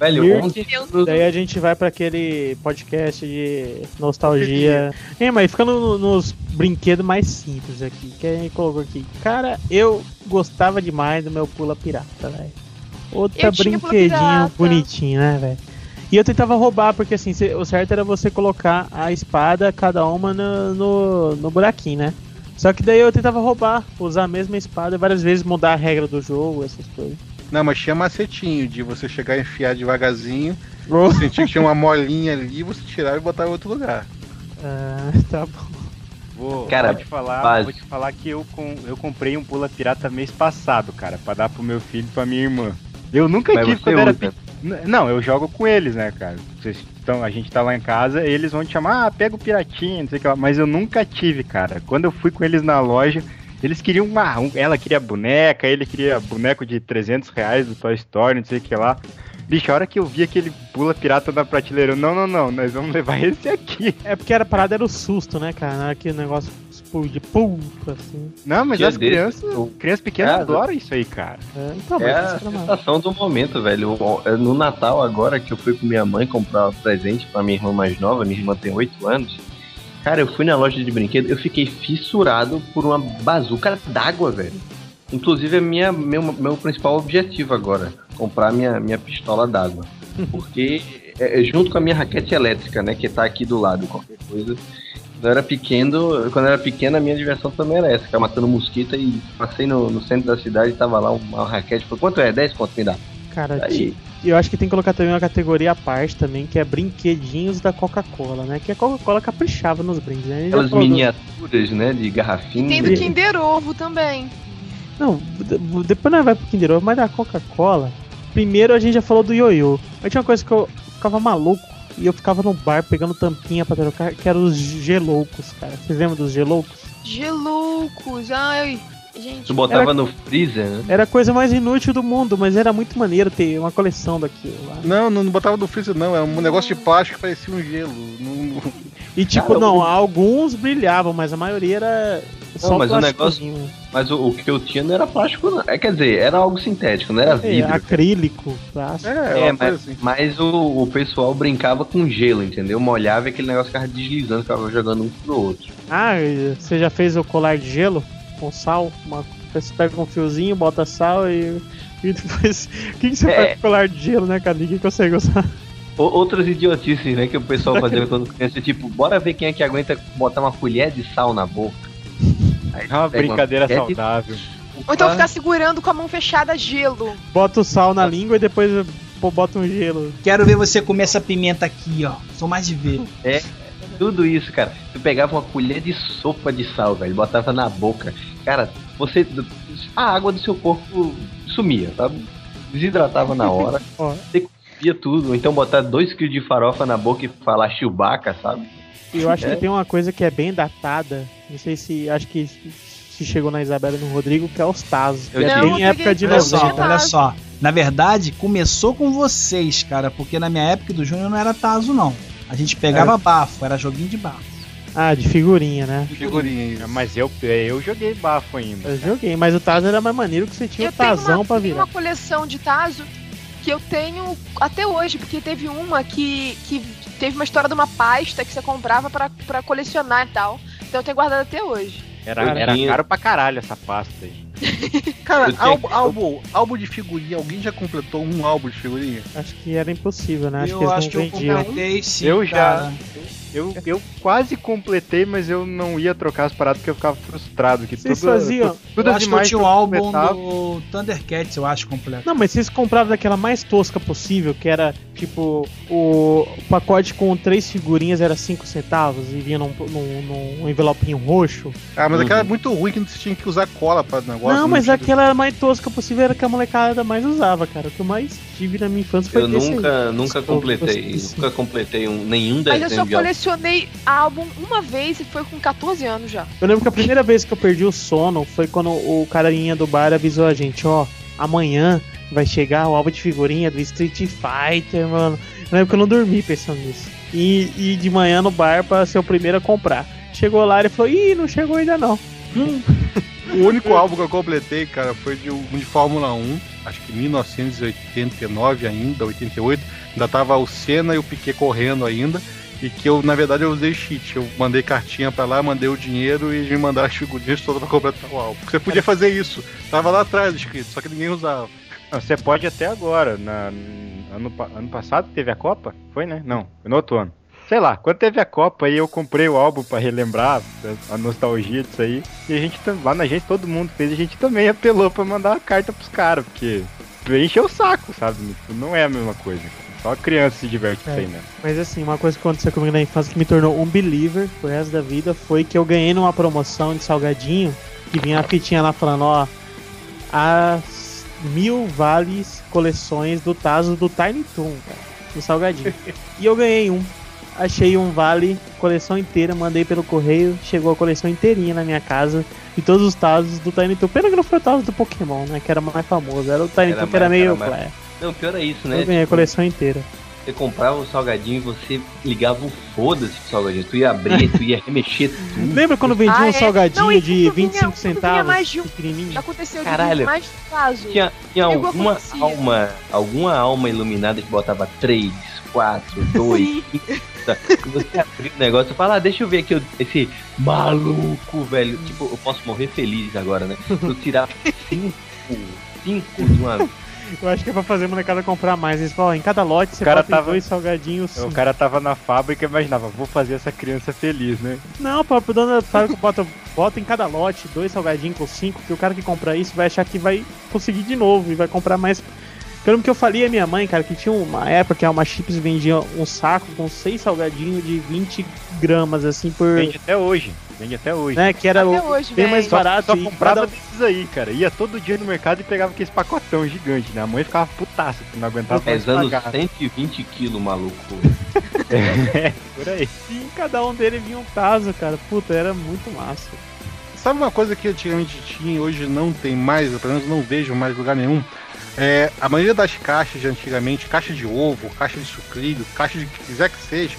Speaker 1: Velho,
Speaker 5: Mirk.
Speaker 1: ontem,
Speaker 5: Daí a gente vai pra aquele podcast de nostalgia. [LAUGHS] É, mas ficando no- nos brinquedos mais simples aqui, que a gente colocou aqui. Cara, eu gostava demais do meu pula pirata, velho. Outra brinquedinho bonitinho, né, velho? E eu tentava roubar, porque assim, o certo era você colocar a espada, cada uma no, no, no buraquinho, né? Só que daí eu tentava roubar, usar a mesma espada várias vezes, mudar a regra do jogo, essas coisas.
Speaker 2: Não, mas tinha macetinho de você chegar e enfiar devagarzinho,
Speaker 5: Oh,
Speaker 2: sentir que tinha uma molinha ali, você tirava e botava em outro lugar.
Speaker 5: ah, tá bom.
Speaker 3: Vou,
Speaker 1: Cara,
Speaker 3: vou te falar, vou te falar que eu, com, eu comprei um pula pirata mês passado, cara, pra dar pro meu filho e pra minha irmã. Eu nunca
Speaker 1: Mas
Speaker 3: tive
Speaker 1: você
Speaker 3: quando era
Speaker 1: usa.
Speaker 3: pequeno. Não, eu jogo com eles, né, cara? Vocês a gente tá lá em casa, eles vão te chamar, ah, pega o piratinha, não sei o que lá. Mas eu nunca tive, cara. Quando eu fui com eles na loja, eles queriam uma. um- ela queria boneca, ele queria boneco de 300 reais do Toy Story, não sei o que lá. Bicho, a hora que eu vi aquele pula pirata da prateleira, eu, não, não, não, nós vamos levar esse aqui.
Speaker 5: É porque era parada, era o susto, né, cara? Era aquele negócio de pum, assim.
Speaker 3: Não, mas
Speaker 1: Dia
Speaker 3: as
Speaker 1: desse,
Speaker 3: crianças,
Speaker 1: eu-
Speaker 3: crianças pequenas
Speaker 1: Cara,
Speaker 3: adoram isso aí, cara.
Speaker 5: É, então,
Speaker 1: É a sensação do momento, velho. O- é No Natal, agora que eu fui com minha mãe comprar um presente pra minha irmã mais nova, minha irmã tem 8 anos. Cara, eu fui na loja de brinquedo, eu fiquei fissurado por uma bazuca d'água, velho. Inclusive é minha, meu, meu principal objetivo agora, comprar minha, minha pistola d'água. Porque é, é junto com a minha raquete elétrica, né, que tá aqui do lado, qualquer coisa. Quando eu era pequeno, quando eu era pequena, a minha diversão também era essa, ficar matando mosquita e passei no, no centro da cidade e tava lá uma raquete. Falei, quanto é? 10 quanto me dá?
Speaker 5: Cara,
Speaker 1: Aí.
Speaker 5: eu acho que tem que colocar também uma categoria à parte também, que é brinquedinhos da Coca-Cola, né? Que a Coca-Cola caprichava nos brindes, né?
Speaker 1: Aquelas miniaturas, né, de garrafinha.
Speaker 9: Tem do Kinder Ovo também.
Speaker 5: Não, depois nós vai pro Kinder Ovo, mas da Coca-Cola. Primeiro a gente já falou do ioiô. Mas tinha uma coisa que eu ficava maluco e eu ficava no bar pegando tampinha pra trocar, que eram os geloucos, cara. Vocês lembram dos geloucos?
Speaker 9: Geloucos, ai. Gente,
Speaker 1: Tu botava
Speaker 5: Era-
Speaker 1: no freezer, né?
Speaker 5: Era a coisa mais inútil do mundo, mas era muito maneiro ter uma coleção daquilo lá.
Speaker 2: Não, não botava no freezer, não. Era um negócio de plástico que parecia um gelo. Não-
Speaker 5: E tipo,
Speaker 1: Cara,
Speaker 5: não,
Speaker 1: o-
Speaker 5: alguns brilhavam, mas a maioria era só
Speaker 1: Não, mas o
Speaker 5: plásticozinho.
Speaker 1: Mas o, o que eu tinha não era plástico, não. É, quer dizer, era algo sintético, não era
Speaker 5: É,
Speaker 1: vidro.
Speaker 5: acrílico, plástico.
Speaker 2: É,
Speaker 1: É, mas,
Speaker 2: assim.
Speaker 1: mas o, o pessoal brincava com gelo, entendeu? Molhava e aquele negócio ficava deslizando, ficava jogando um pro outro.
Speaker 5: Ah, você já fez o colar de gelo com sal? Uma, você pega um fiozinho, bota sal e, e depois. [LAUGHS] O que, que você
Speaker 1: É.
Speaker 5: faz com colar de gelo, né, cara? Ninguém consegue usar.
Speaker 1: O- outras idiotices, né, que o pessoal [LAUGHS] fazia quando criança, tipo, bora ver quem é que aguenta botar uma colher de sal na boca. Aí
Speaker 3: É uma brincadeira
Speaker 1: de-
Speaker 3: saudável.
Speaker 9: Ou então ficar segurando com a mão fechada gelo.
Speaker 5: Bota o sal na língua e depois pô, bota um gelo.
Speaker 4: Quero ver você comer essa pimenta aqui, ó. Sou mais de ver.
Speaker 1: É, tudo isso, cara. Tu pegava uma colher de sopa de sal, velho, botava na boca. Cara, você. A água do seu corpo sumia, tá? Desidratava na hora. [LAUGHS] Você comia tudo. Então botar dois quilos de farofa na boca e falar Chewbacca, sabe?
Speaker 5: Eu acho
Speaker 1: É.
Speaker 5: que tem uma coisa que é bem datada. Não sei se. Acho que se chegou na Isabela e no Rodrigo, que é os Tazos.
Speaker 1: Eu
Speaker 5: é bem época de
Speaker 4: Olha só,
Speaker 9: Não,
Speaker 5: 90.
Speaker 4: olha só. Na verdade, começou com vocês, cara, porque na minha época do Júnior não era Tazo, não. A gente pegava bafo, era joguinho de bafo.
Speaker 5: Ah, de figurinha, né?
Speaker 2: Figurinha isso.
Speaker 3: É, Mas eu, eu joguei bafo ainda.
Speaker 5: Eu joguei, mas o Tazo era mais maneiro que você tinha
Speaker 9: Eu
Speaker 5: o
Speaker 9: tenho
Speaker 5: Tazão
Speaker 9: uma,
Speaker 5: pra
Speaker 9: tenho
Speaker 5: virar.
Speaker 9: uma coleção de Tazo que eu tenho até hoje, porque teve uma que, que teve uma história de uma pasta que você comprava pra, pra colecionar e tal. Então eu tenho guardado até hoje.
Speaker 3: Era,
Speaker 1: Eu
Speaker 3: era caro pra caralho essa pasta aí. [LAUGHS]
Speaker 2: Cara,
Speaker 1: Eu
Speaker 2: álbum, álbum, álbum de figurinha. Alguém já completou um álbum de figurinha?
Speaker 5: Acho que era impossível, né? Acho
Speaker 4: eu
Speaker 5: que eles
Speaker 4: acho
Speaker 5: não
Speaker 4: que eu
Speaker 5: vendiam.
Speaker 4: completei sim,
Speaker 3: Eu já. Eu, eu quase completei, mas eu não ia trocar as paradas porque eu ficava frustrado. Que
Speaker 5: Vocês
Speaker 3: tudo,
Speaker 5: faziam?
Speaker 3: tu- tudo
Speaker 4: eu acho que eu tinha um álbum do Thundercats, eu acho, completo.
Speaker 5: Não, mas vocês compravam daquela mais tosca possível, que era tipo o, pacote com três figurinhas era 5 centavos e vinha num, num, num envelopinho roxo.
Speaker 2: Ah, mas
Speaker 1: Uhum.
Speaker 2: aquela é muito ruim que você tinha que usar cola pra negócio.
Speaker 5: Não, mas aquela mais tosca possível era que a molecada mais usava, cara. O que eu mais tive na minha infância foi
Speaker 1: Eu
Speaker 5: esse aí.
Speaker 1: nunca, nunca completei.
Speaker 5: esse-
Speaker 1: Nunca completei um, nenhum
Speaker 9: Mas eu
Speaker 1: desenho
Speaker 9: só colecionei álbum uma vez e foi com 14 anos já.
Speaker 5: Eu lembro que a primeira vez que eu perdi o sono foi quando o carinha do bar avisou a gente, ó, amanhã vai chegar o álbum de figurinha do Street Fighter, mano. Eu lembro que eu não dormi pensando nisso. E, e de manhã no bar pra ser o primeiro a comprar. Chegou lá e falou, ih, não chegou ainda não. [LAUGHS]
Speaker 2: O único álbum que eu completei, cara, foi de um de Fórmula 1, acho que 1989 ainda, 88. Ainda tava o Senna e o Piquet correndo ainda. E que eu, na verdade, eu usei cheat. Eu mandei cartinha pra lá, mandei o dinheiro e me mandaram as figurinhas todas pra completar o álbum. Você podia fazer isso. Tava lá atrás escrito, só que ninguém usava.
Speaker 3: Você pode até agora. Na, ano, ano passado teve a Copa? Foi, né? Não, no outro ano. Sei lá, quando teve a Copa aí eu comprei o álbum pra relembrar a nostalgia disso aí. E a gente lá na gente todo mundo fez, a gente também apelou pra mandar uma carta pros caras, porque encheu o saco, sabe? Não é a mesma coisa. Só a criança se diverte com isso aí mesmo.
Speaker 5: Mas assim, uma coisa que aconteceu comigo na infância que me tornou um believer pro resto da vida foi que eu ganhei numa promoção de salgadinho que vinha a fitinha lá falando, ó, as mil vales coleções do Tazo do Tiny Toon, cara, do salgadinho. [LAUGHS] e eu ganhei um. Achei um vale, coleção inteira, mandei pelo correio, chegou a coleção inteirinha na minha casa. E todos os Tazos do Tiny Toon. Pena que não foi o Tazo do Pokémon, né? Que era mais famoso. Era o Tiny Toon que era meio.
Speaker 1: era mais-. Não, pior é isso,
Speaker 5: Eu
Speaker 1: né?
Speaker 5: ganhei a coleção inteira.
Speaker 1: Você comprava o salgadinho e você ligava o foda-se pro salgadinho. Tu ia abrir, tu ia remexer tudo.
Speaker 5: Lembra quando vendia
Speaker 9: Ah,
Speaker 5: um
Speaker 9: é?
Speaker 5: salgadinho
Speaker 9: Não, e
Speaker 5: de
Speaker 9: quando vinha-
Speaker 5: 25
Speaker 9: quando vinha
Speaker 5: centavos?
Speaker 9: mais de um-
Speaker 5: pequenininho?
Speaker 9: Aconteceu de
Speaker 1: Caralho.
Speaker 9: vir mais caso.
Speaker 1: Tinha, tinha alguma
Speaker 9: acontecia.
Speaker 1: alma, alguma alma iluminada que botava 3, 4, 2, 5. E você abria o negócio e fala, ah, deixa eu ver aqui esse maluco, velho. Tipo, eu posso morrer feliz agora, né? Eu tirar 5, 5 de uma vez. [LAUGHS]
Speaker 5: Eu acho que é pra fazer a molecada comprar mais. Eles falam, ó, em cada lote você
Speaker 3: cara tava-
Speaker 5: dois salgadinhos.
Speaker 3: O cara tava na fábrica e imaginava, vou fazer essa criança feliz, né?
Speaker 5: Não, pô, o dono da fábrica bota, bota em cada lote dois salgadinhos com cinco, que o cara que compra isso vai achar que vai conseguir de novo e vai comprar mais. Eu lembro que eu falei à minha mãe, cara, que tinha uma época que a Alma Chips vendia um saco com seis salgadinhos de 20 gramas, assim, por.
Speaker 3: Vende até hoje. Vende até hoje.
Speaker 5: Né, que era o-
Speaker 9: hoje,
Speaker 5: bem
Speaker 9: velho.
Speaker 5: mais
Speaker 3: Só,
Speaker 5: barato.
Speaker 3: só
Speaker 5: e
Speaker 3: comprava
Speaker 5: cada-
Speaker 3: desses aí, cara. Ia todo dia no mercado e pegava aqueles pacotão gigante, né? A mãe ficava putaça, que não aguentava mais
Speaker 1: Pesando
Speaker 3: pagar.
Speaker 1: 120 quilos, maluco. [LAUGHS]
Speaker 3: É, por aí.
Speaker 5: E em cada um dele vinha um taso, cara. Puta, era muito massa.
Speaker 2: Sabe uma coisa que antigamente tinha e hoje não tem mais, eu pelo menos não vejo mais lugar nenhum? É, a maioria das caixas de antigamente, caixa de ovo, caixa de sucrilho, caixa de que quiser que seja,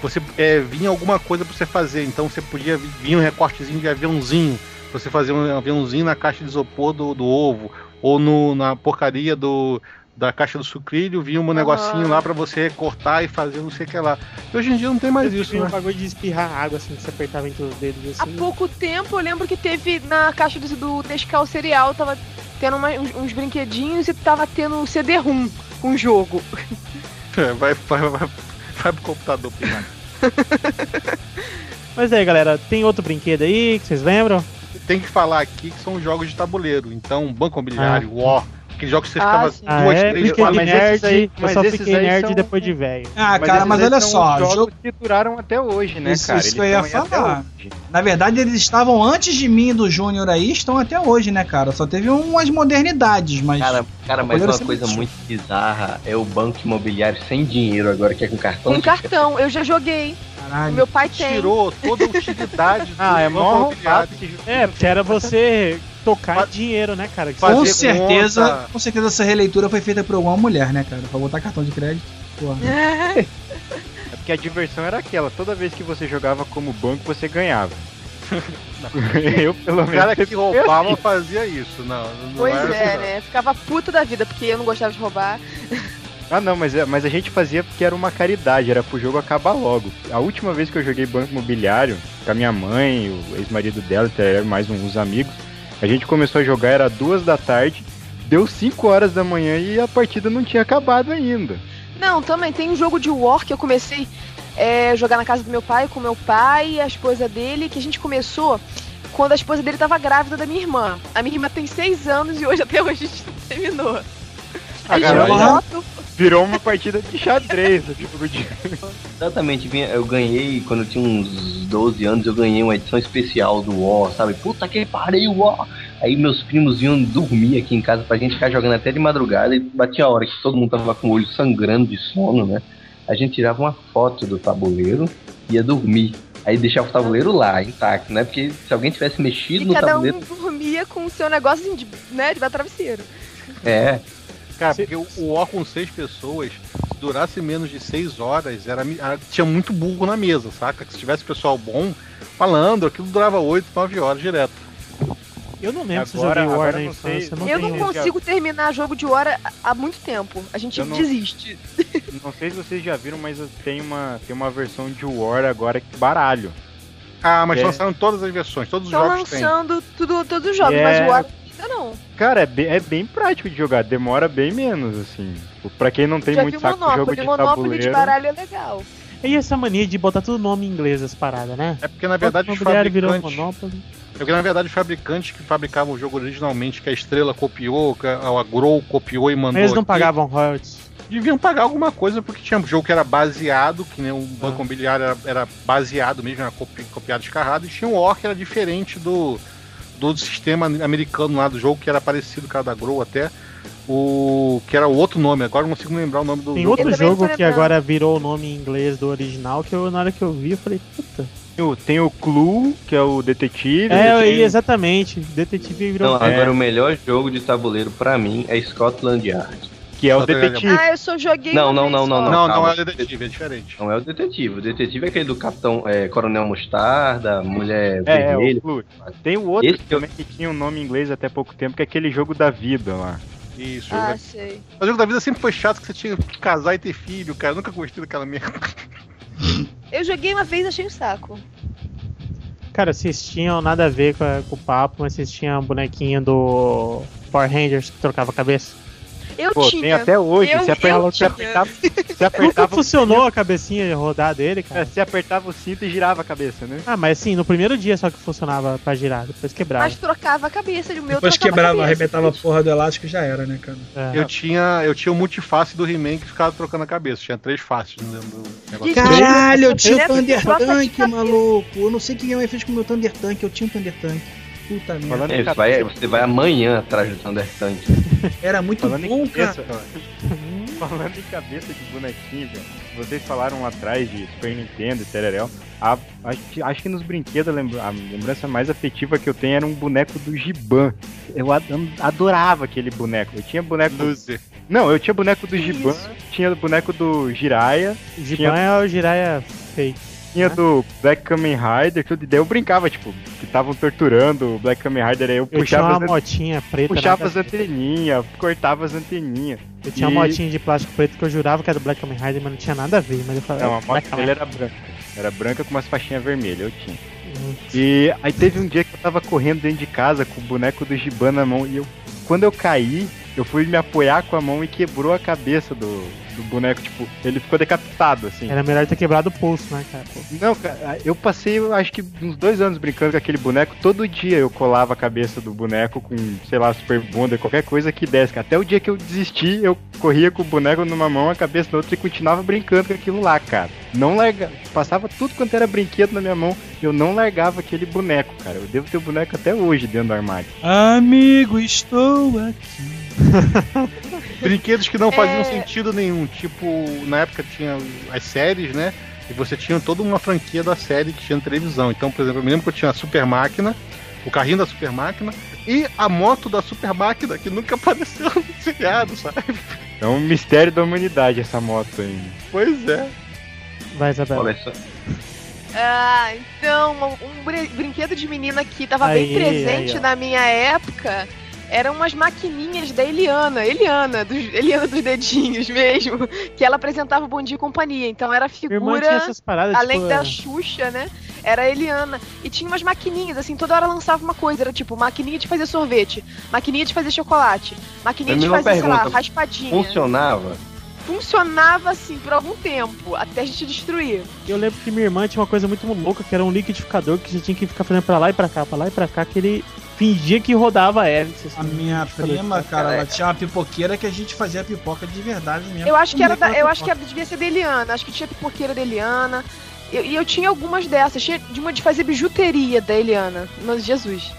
Speaker 2: você é, vinha alguma coisa pra você fazer. Então você podia vi- vinha um recortezinho de aviãozinho, você fazer um aviãozinho na caixa de isopor do, do ovo, ou no, na porcaria do, da caixa do sucrilho, vinha um negocinho lá pra você cortar e fazer não sei o que lá. E hoje em dia não tem mais isso,
Speaker 5: Tinha um
Speaker 2: né?
Speaker 5: bagulho de espirrar água, assim, que você apertava entre os dedos,
Speaker 9: Há
Speaker 5: assim.
Speaker 9: pouco tempo eu lembro que teve na caixa do, do Nescau Cereal, tava tendo uma- uns, uns brinquedinhos e tava tendo um CD-ROM com um jogo.
Speaker 2: Vai, vai, vai, vai pro computador primário. [LAUGHS]
Speaker 5: Mas aí, galera, tem outro brinquedo aí que vocês lembram?
Speaker 2: tem que falar aqui que são jogos de tabuleiro. Então, Banco Imobiliário, War, aqueles jogos que você
Speaker 9: Ah,
Speaker 2: ficava
Speaker 9: sim.
Speaker 5: Ah,
Speaker 2: duas,
Speaker 5: é?
Speaker 2: três, quatro.
Speaker 3: mas esses
Speaker 5: nerd,
Speaker 3: aí-
Speaker 5: eu
Speaker 3: mas
Speaker 5: só
Speaker 3: esses
Speaker 5: fiquei
Speaker 3: aí
Speaker 5: nerd
Speaker 3: são-
Speaker 5: depois de velho.
Speaker 4: Ah,
Speaker 3: Mas
Speaker 4: cara, mas olha só,
Speaker 3: os jogos
Speaker 4: jogo-
Speaker 3: que duraram até hoje, né,
Speaker 4: Isso-
Speaker 3: cara?
Speaker 4: isso que eu ia falar. na verdade eles estavam antes de mim e do Júnior aí, estão até hoje, né, cara? Só teve umas modernidades, mas.
Speaker 1: Cara, cara mas uma coisa muito bizarra é o banco imobiliário sem dinheiro agora, que é com cartão.
Speaker 9: Com cartão, eu já joguei.
Speaker 4: Caralho.
Speaker 9: meu pai tem.
Speaker 2: Tirou toda a utilidade [LAUGHS] do
Speaker 3: Ah, é
Speaker 2: Banco
Speaker 3: mó.
Speaker 5: É, porque era você tocar em dinheiro, né, cara?
Speaker 4: Com certeza,
Speaker 2: conta.
Speaker 4: com certeza essa releitura foi feita por alguma mulher, né, cara? Pra botar cartão de crédito. Porra.
Speaker 3: É porque a diversão era aquela, toda vez que você jogava como banco, você ganhava. [LAUGHS] eu, pelo
Speaker 2: O
Speaker 3: menos.
Speaker 2: cara que roubava fazia isso. Não, não
Speaker 9: Pois
Speaker 2: era
Speaker 9: é,
Speaker 2: assim,
Speaker 9: né? Ficava puta da vida, porque eu não gostava de roubar.
Speaker 3: Ah, não, mas, é- mas a gente fazia porque era uma caridade, era pro jogo acabar logo. A última vez que eu joguei Banco Imobiliário, com a minha mãe, o ex-marido dela, até mais uns amigos, a gente começou a jogar, era duas da tarde, deu 5 horas da manhã e a partida não tinha acabado ainda.
Speaker 9: Não, também tem um jogo de War que eu comecei é, a jogar na casa do meu pai, com meu pai e a esposa dele, que a gente começou quando a esposa dele tava grávida da minha irmã. A minha irmã tem seis anos e hoje até hoje a gente não terminou. A gente foto,
Speaker 3: Virou uma partida de xadrez, tipo de...
Speaker 1: Exatamente, eu ganhei, quando eu tinha uns 12 anos, eu ganhei uma edição especial do War, sabe? Puta que pariu, War! Aí meus primos iam dormir aqui em casa pra gente ficar jogando até de madrugada e batia a hora que todo mundo tava com o olho sangrando de sono, né? A gente tirava uma foto do tabuleiro e ia dormir. Aí deixava o tabuleiro lá, intacto, né? Porque se alguém tivesse mexido
Speaker 9: e
Speaker 1: no
Speaker 9: cada
Speaker 1: tabuleiro.
Speaker 9: um dormia com o seu negócio assim, de, né, de travesseiro.
Speaker 1: É,
Speaker 2: Cara, porque o o War com seis pessoas, se durasse menos de seis horas, era, era- tinha muito burro na mesa, saca? Que se tivesse pessoal bom, malandro, aquilo durava oito, nove horas direto.
Speaker 5: Eu não lembro se eu
Speaker 3: Agora-
Speaker 5: joguei War
Speaker 3: agora
Speaker 5: na infância. Não
Speaker 9: eu não consigo terminar jogo de hora há muito tempo. A gente
Speaker 3: não-
Speaker 9: desiste. [LAUGHS]
Speaker 3: Não sei se vocês já viram, mas tem uma, tem uma versão de War agora que baralho.
Speaker 2: Ah, mas
Speaker 3: É.
Speaker 2: lançaram todas as versões, todos os
Speaker 9: Estão
Speaker 2: jogos têm.
Speaker 9: lançando tudo, todos os jogos,
Speaker 3: É.
Speaker 9: mas o War ainda não.
Speaker 3: Cara, é bem, é bem prático de jogar, demora bem menos, assim. Tipo, Pra quem não tem
Speaker 9: Já
Speaker 3: muito saco com jogo de
Speaker 9: Monopoly de
Speaker 3: tabuleiro.
Speaker 9: baralho é legal.
Speaker 5: E essa mania de botar tudo nome em inglês, as paradas, né?
Speaker 2: É porque na verdade os
Speaker 5: Imobiliário virou. Monopoly.
Speaker 2: É porque na verdade os fabricantes que fabricavam o jogo originalmente, que a Estrela copiou, que a a Grow copiou e mandou.
Speaker 5: Eles não
Speaker 2: aqui,
Speaker 5: pagavam royalties.
Speaker 2: Deviam pagar alguma coisa, porque tinha um jogo que era baseado, que nem o Banco Imobiliário era, era baseado mesmo, era copi, copiado descarrado, e tinha um War que era diferente do, do sistema americano lá do jogo, que era parecido com a da Grow até. O que era o outro nome, agora eu não consigo lembrar o nome do
Speaker 5: Tem
Speaker 2: jogo.
Speaker 5: outro jogo que agora virou o nome em inglês do original, que eu, na hora que eu vi, eu falei, puta.
Speaker 3: Tem o- Tem o Clue, que é o detetive.
Speaker 5: É,
Speaker 3: tem-
Speaker 5: exatamente. Detetive virou.
Speaker 3: É.
Speaker 1: agora o melhor jogo de tabuleiro pra mim é Scotland Yard.
Speaker 3: Que é o detetive.
Speaker 10: Ah, eu só joguei
Speaker 1: Não,
Speaker 10: uma
Speaker 1: não,
Speaker 10: vez
Speaker 1: não, não,
Speaker 2: Não, não é o detetive, é diferente.
Speaker 1: Não é o detetive. O detetive é aquele do Capitão é, Coronel Mostarda, Mulher
Speaker 3: É, é,
Speaker 1: Vermelha.
Speaker 3: Tem o outro
Speaker 1: Esse que eu-
Speaker 3: também que tinha um nome em inglês até pouco tempo, que é aquele jogo da vida lá.
Speaker 2: Isso.
Speaker 10: Ah,
Speaker 2: né?
Speaker 10: sei.
Speaker 2: Mas o jogo da vida sempre foi chato que você tinha que casar e ter filho, cara. Eu nunca gostei daquela merda.
Speaker 10: Eu joguei uma vez e achei um saco.
Speaker 5: Cara, vocês tinham nada a ver com, a- com o papo, mas vocês tinham um bonequinho do Power Rangers que trocava a cabeça.
Speaker 10: Eu
Speaker 3: Pô,
Speaker 10: tinha.
Speaker 3: tem até hoje.
Speaker 10: Eu-
Speaker 3: você apertava,
Speaker 10: eu
Speaker 3: você
Speaker 10: tinha.
Speaker 3: apertava, [LAUGHS]
Speaker 5: Nunca
Speaker 3: apertava,
Speaker 5: funcionou a cabecinha de rodar dele,
Speaker 3: é,
Speaker 5: cara.
Speaker 3: você apertava o cinto e girava a cabeça, né?
Speaker 5: Ah, mas assim, no primeiro dia só que funcionava pra girar, depois quebrava.
Speaker 10: Mas trocava a cabeça de meu
Speaker 4: Depois
Speaker 10: a
Speaker 4: quebrava,
Speaker 10: cabeça.
Speaker 4: arrebentava a porra do elástico e já era, né, cara?
Speaker 5: É.
Speaker 2: Eu tinha, eu tinha o multiface do He-Man que ficava trocando a cabeça. Tinha três faces no do negócio.
Speaker 4: Caralho, eu tinha o Thunder Tank, maluco. Eu não sei o que mãe fez com o meu Thunder Tank. Eu tinha um Thunder Tank. Puta merda.
Speaker 3: Falando
Speaker 1: É,
Speaker 3: em
Speaker 1: você, vai,
Speaker 3: cabeça,
Speaker 1: você vai amanhã atrás do Thunder Tank.
Speaker 4: Era muito
Speaker 3: falando em
Speaker 4: bom, cara.
Speaker 3: cabeça, falando em cabeça de bonequinho, velho. Vocês falaram lá atrás de Super Nintendo e Tereréu. A- acho, que- acho que nos brinquedos a lembra- a lembrança mais afetiva que eu tenho era um boneco do Giban. Eu ad- adorava aquele boneco. Eu tinha boneco.
Speaker 2: Loser.
Speaker 3: Não, eu tinha boneco do Giban, tinha boneco do Jiraiya,
Speaker 5: O Giban é o Jiraiya fake.
Speaker 3: Tinha do Black Kamen Rider, tudo. E daí eu brincava, tipo, que estavam torturando o Black Kamen Rider, aí eu
Speaker 5: Eu tinha
Speaker 3: puxava,
Speaker 5: uma
Speaker 3: as,
Speaker 5: motinha preta.
Speaker 3: puxava
Speaker 5: nada
Speaker 3: as anteninhas, cortava as anteninhas.
Speaker 5: Eu tinha
Speaker 3: E-
Speaker 5: uma motinha de plástico preto que eu jurava que era do Black Kamen Rider, mas não tinha nada a ver. Mas eu falava,
Speaker 3: Não, a
Speaker 5: Black
Speaker 3: moto dele era branca. Era branca com umas faixinhas vermelhas, eu tinha.
Speaker 5: Uhum.
Speaker 3: E aí teve um dia que eu tava correndo dentro de casa com o boneco do Giban na mão e eu, quando eu caí, eu fui me apoiar com a mão e quebrou a cabeça do, do boneco, tipo, ele ficou decapitado, assim.
Speaker 5: Era melhor ter quebrado o pulso, né, cara? Pô.
Speaker 3: Não, cara, eu passei, eu acho que uns dois anos brincando com aquele boneco. Todo dia eu colava a cabeça do boneco com, sei lá, super bunda, qualquer coisa que desse. Até o dia que eu desisti, eu corria com o boneco numa mão, a cabeça na outra e continuava brincando com aquilo lá, cara. Não larga, passava tudo quanto era brinquedo na minha mão, eu não largava aquele boneco, cara. Eu devo ter o boneco até hoje dentro do armário.
Speaker 4: Amigo, estou aqui. [LAUGHS]
Speaker 2: Brinquedos que não faziam
Speaker 10: É.
Speaker 2: sentido nenhum. Tipo, na época tinha as séries, né? E você tinha toda uma franquia da série que tinha na televisão. Então, por exemplo, eu me lembro que eu tinha a Super Máquina, o carrinho da Super Máquina e a moto da Super Máquina, que nunca [LAUGHS] apareceu no seriado, sabe?
Speaker 3: É um mistério da humanidade essa moto ainda.
Speaker 2: Pois é.
Speaker 5: Vai, Isabela.
Speaker 1: Olha só.
Speaker 10: Ah, então, um, brin- brinquedo de menina que tava
Speaker 5: Aí,
Speaker 10: bem presente
Speaker 5: aí,
Speaker 10: na minha época eram umas maquininhas da Eliana, Eliana, dos, Eliana dos dedinhos mesmo, que ela apresentava o Bom Dia e Companhia. Então era figura,
Speaker 5: essas paradas,
Speaker 10: além
Speaker 5: tipo,
Speaker 10: da
Speaker 5: é,
Speaker 10: Xuxa, né? Era a Eliana. E tinha umas maquininhas, assim, toda hora lançava uma coisa. Era tipo, maquininha de fazer sorvete, maquininha de fazer chocolate, maquininha de fazer, sei lá,
Speaker 1: pergunta.
Speaker 10: raspadinha.
Speaker 1: Funcionava?
Speaker 10: Funcionava assim por algum tempo, até a gente destruir.
Speaker 5: Eu lembro que minha irmã tinha uma coisa muito louca, que era um liquidificador que você tinha que ficar fazendo pra lá e pra cá, pra lá e pra cá, que ele fingia que rodava a hélice.
Speaker 4: A
Speaker 5: assim.
Speaker 4: minha prima, cara, ela
Speaker 1: Caraca.
Speaker 4: tinha uma pipoqueira que a gente fazia pipoca de verdade mesmo.
Speaker 10: Eu acho que era
Speaker 4: Comia
Speaker 10: da, eu acho que era, devia ser da Eliana, acho que tinha pipoqueira da Eliana. Eu- E eu, tinha algumas dessas, tinha de uma de fazer bijuteria da Eliana, mas Jesus.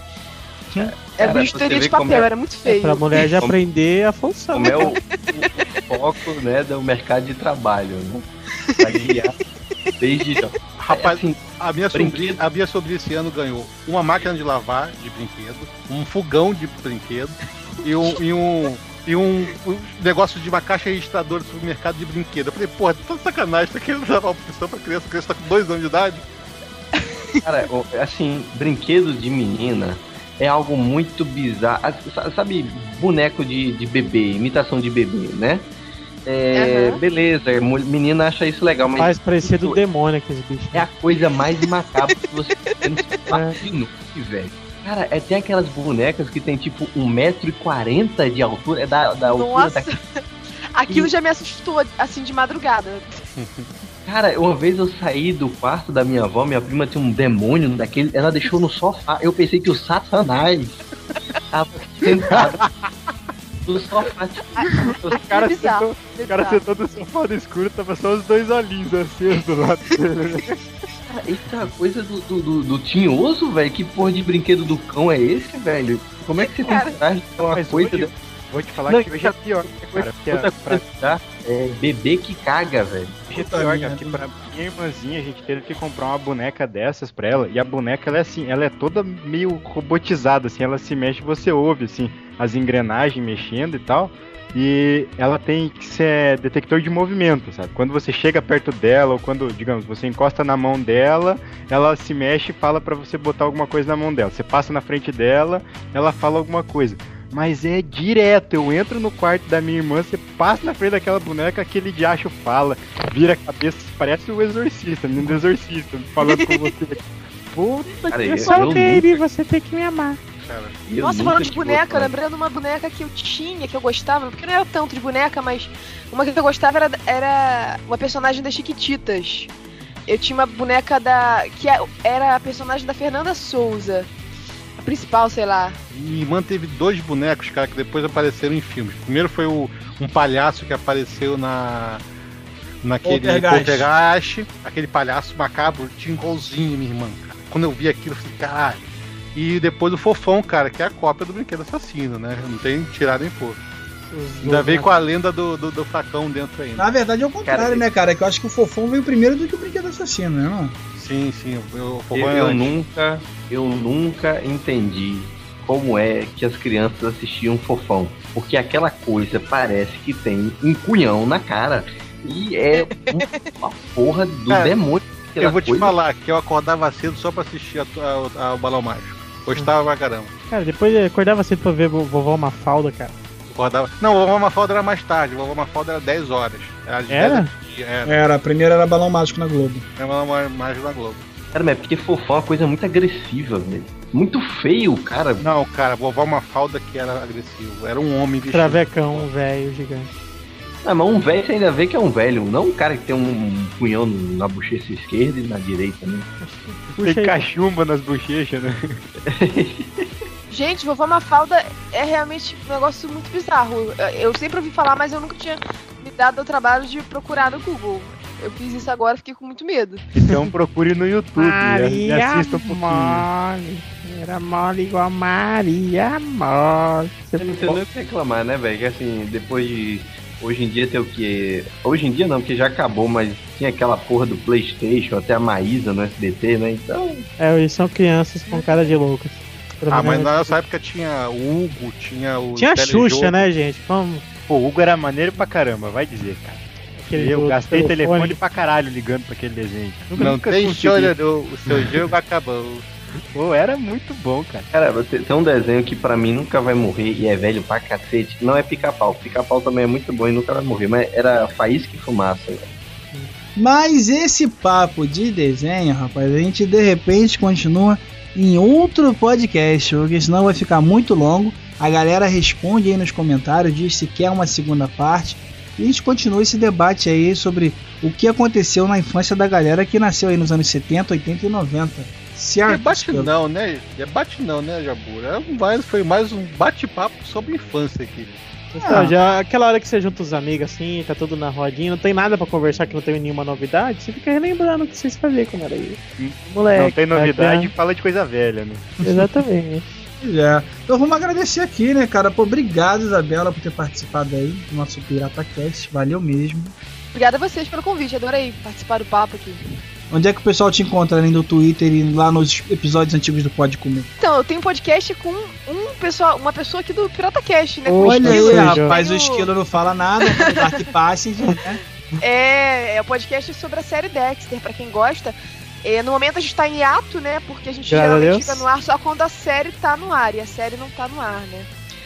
Speaker 10: Era
Speaker 1: Cara,
Speaker 10: bijuteria de papel,
Speaker 1: é-
Speaker 10: era muito
Speaker 5: É
Speaker 10: feio.
Speaker 5: pra mulher já [LAUGHS] aprender a função.
Speaker 1: Como é o, o foco né, do mercado de trabalho, né? Pra guiar [LAUGHS] desde já.
Speaker 2: Rapaz,
Speaker 1: Assim,
Speaker 2: a minha, sobrinha, a minha sobrinha esse ano ganhou uma máquina de lavar de brinquedo, um fogão de brinquedo e um, e um, e um, um negócio de uma caixa registradora de supermercado de brinquedo. Eu falei, porra, tá de sacanagem, tá querendo dar uma opção pra criança, a criança tá com dois anos de idade.
Speaker 1: Cara, assim, brinquedo de menina é algo muito bizarro. Ah, sa- Sabe, boneco de, de bebê, imitação de bebê, né? É,
Speaker 10: Aham.
Speaker 1: Beleza, menina acha isso legal, mas
Speaker 5: Faz parecer do demônio aqueles bichos.
Speaker 1: é a coisa mais macabra que você [LAUGHS] de noite, velho. Cara, é, tem aquelas bonecas que tem tipo 1,40m de altura, é da, da altura da
Speaker 10: Nossa, [LAUGHS] aquilo já me assustou, assim, de madrugada.
Speaker 1: Cara, uma vez eu saí do quarto da minha avó, minha prima tinha um demônio daquele, ela deixou no sofá. Eu pensei que o Satanás tava sentado [LAUGHS] no sofá. Tipo,
Speaker 10: Aquilo
Speaker 3: cara
Speaker 10: é bizarro.
Speaker 3: sentou- O cara sentou no sofá no escuro, tava só os dois olhinhos acesos do lado dele.
Speaker 1: cara, isso é coisa do, do, do, do tinhoso, velho. Que porra de brinquedo do cão é esse, velho? Como é que você tem
Speaker 10: Cara.
Speaker 1: coragem de ter uma coisa
Speaker 3: hoje-
Speaker 1: dessa?
Speaker 3: Vou te falar
Speaker 1: Não,
Speaker 3: que hoje é pior, né, cara. Porque
Speaker 1: Outra
Speaker 3: pra-
Speaker 1: coisa bizarra é bebê que caga, velho.
Speaker 3: É pior, cara, que pra minha irmãzinha a gente teve que comprar uma boneca dessas pra ela. E a boneca, ela é assim, ela é toda meio robotizada, assim, ela se mexe, você ouve, assim, as engrenagens mexendo e tal. E ela tem que ser detector de movimento, sabe? Quando você chega perto dela, ou quando, digamos, você encosta na mão dela, ela se mexe e fala pra você botar alguma coisa na mão dela. Você passa na frente dela, ela fala alguma coisa. Mas é direto, eu entro no quarto da minha irmã, você passa na frente daquela boneca, aquele diacho fala, vira a cabeça, parece o exorcista, menino do exorcista, falando com você. [LAUGHS] Puta
Speaker 1: Cara,
Speaker 3: que
Speaker 1: eu-
Speaker 5: sou baby, você tem que me amar.
Speaker 2: Cara,
Speaker 1: E
Speaker 9: Nossa,
Speaker 1: nunca
Speaker 9: falando de boneca, lembrando uma boneca que eu tinha, que eu gostava, porque não era tanto de boneca, mas uma que eu gostava era, era uma personagem das Chiquititas. Eu tinha uma boneca da. que é- era a personagem da Fernanda Souza. Principal, sei lá.
Speaker 2: Minha irmã teve dois bonecos, cara, que depois apareceram em filmes. Primeiro foi o, um palhaço que apareceu na. Naquele
Speaker 4: Poltergeist.
Speaker 2: poltergeist, aquele palhaço macabro, tinha igualzinho minha irmã, cara. Quando eu vi aquilo, eu falei, caralho. E depois o fofão, cara, que é a cópia do brinquedo assassino, né? Não tem tirar nem pôr. Ainda veio com a lenda do, do, do facão dentro ainda.
Speaker 4: Na verdade é o contrário,
Speaker 1: Cara,
Speaker 4: né, cara? Que eu acho que o fofão veio primeiro do que o brinquedo assassino, né? Não?
Speaker 2: Sim, sim.
Speaker 1: Eu,
Speaker 2: fofão é
Speaker 1: eu
Speaker 2: antes.
Speaker 1: nunca, eu nunca entendi como é que as crianças assistiam Fofão. Porque aquela coisa parece que tem um cunhão na cara. E é um- [LAUGHS] uma porra do
Speaker 2: Cara,
Speaker 1: demônio.
Speaker 2: Eu vou te
Speaker 1: coisa.
Speaker 2: falar que eu acordava cedo só pra assistir a- a- a- o Balão Mágico. Gostava pra caramba.
Speaker 5: Cara, depois eu acordava cedo pra ver vo- vovó Mafalda, cara.
Speaker 2: Acordava... Não, o Vovó Mafalda era mais tarde. O Vovó Mafalda era 10 horas. Era? de
Speaker 5: Era?
Speaker 2: 10 a dia, Era.
Speaker 4: Era, a primeira era Balão Mágico na Globo.
Speaker 2: Era o Balão Mágico da Globo.
Speaker 1: Cara, mas é porque Fofão é uma coisa muito agressiva, velho. Muito feio, cara.
Speaker 2: Não, cara, vovó Mafalda que era agressivo. Era um homem vestido.
Speaker 5: Travecão, velho, gigante.
Speaker 1: Ah, mas um velho você ainda vê que é um velho. Não um cara que tem um punhão na bochecha esquerda e na direita, né?
Speaker 5: Puxa
Speaker 3: Tem cachumba nas bochechas, né? [LAUGHS]
Speaker 9: Gente, vovó Mafalda é realmente um negócio muito bizarro. Eu sempre ouvi falar, mas eu nunca tinha dado ao trabalho de procurar no Google. Eu fiz isso agora e fiquei com muito medo.
Speaker 3: Então procure no YouTube e
Speaker 5: Maria
Speaker 3: assista um pouquinho.
Speaker 5: mole. Era mole igual Maria mole.
Speaker 1: Você não tem nem o que reclamar, né, velho? Que assim, depois de. Hoje em dia tem o que. Hoje em dia não, porque já acabou, mas tinha aquela porra do Playstation, até a Maísa no SBT, né? Então.
Speaker 5: É, eles são crianças com cara de loucas.
Speaker 2: Ah, mas na nossa época tinha o Hugo, tinha o.
Speaker 5: Tinha a
Speaker 2: telejogo.
Speaker 5: Xuxa, né, gente? Vamos.
Speaker 3: Pô, o Hugo era maneiro pra caramba, vai dizer, cara.
Speaker 5: Aquele
Speaker 3: Eu gastei telefone. pra caralho ligando pra aquele desenho. Nunca,
Speaker 2: Não
Speaker 3: nunca
Speaker 2: tem
Speaker 3: consegui.
Speaker 2: o seu jogo acabou.
Speaker 3: Pô, era muito bom, cara.
Speaker 1: Cara, você- tem um desenho que pra mim nunca vai morrer e é velho pra cacete. Não é pica-pau. Pica-pau também é muito bom e nunca vai morrer, mas era Faísca e Fumaça. velho.
Speaker 4: Mas esse papo de desenho, rapaz, a gente de repente continua em outro podcast, porque senão vai ficar muito longo. A galera responde aí nos comentários, diz se quer uma segunda parte. E a gente continua esse debate aí sobre o que aconteceu na infância da galera que nasceu aí nos anos 70, 80 e 90. Certo?
Speaker 2: Debate não, né? Debate não, né, Jabura? É um mais, foi mais um bate-papo sobre infância aqui.
Speaker 5: Então, já aquela hora que você junta os amigos assim, tá tudo na rodinha, não tem nada pra conversar que não tem nenhuma novidade, você fica relembrando o que vocês faziam quando era aí. Moleque.
Speaker 3: Não tem novidade,
Speaker 5: tá
Speaker 3: fala de coisa velha, né?
Speaker 5: Exatamente.
Speaker 4: É. Então vamos agradecer aqui, né, cara? Pô, obrigado, Isabela, por ter participado aí do nosso Pirata Cast. Valeu mesmo.
Speaker 9: Obrigada a vocês pelo convite, adorei participar do papo aqui.
Speaker 4: Onde é que o pessoal te encontra além do Twitter e lá nos episódios antigos do Pode Comer?
Speaker 9: Então, eu tenho um podcast com um pessoal, uma pessoa aqui do Pirata Cast, né?
Speaker 4: Olha aí, rapaz, o esquilo não fala nada, [LAUGHS] Dark Passenger, né?
Speaker 9: É, é o podcast sobre a série Dexter, pra quem gosta. É, no momento a gente tá em hiato, né? Porque a gente
Speaker 5: Graças
Speaker 9: geralmente
Speaker 5: Deus.
Speaker 9: fica no ar só quando a série tá no ar, e a série não tá no ar, né?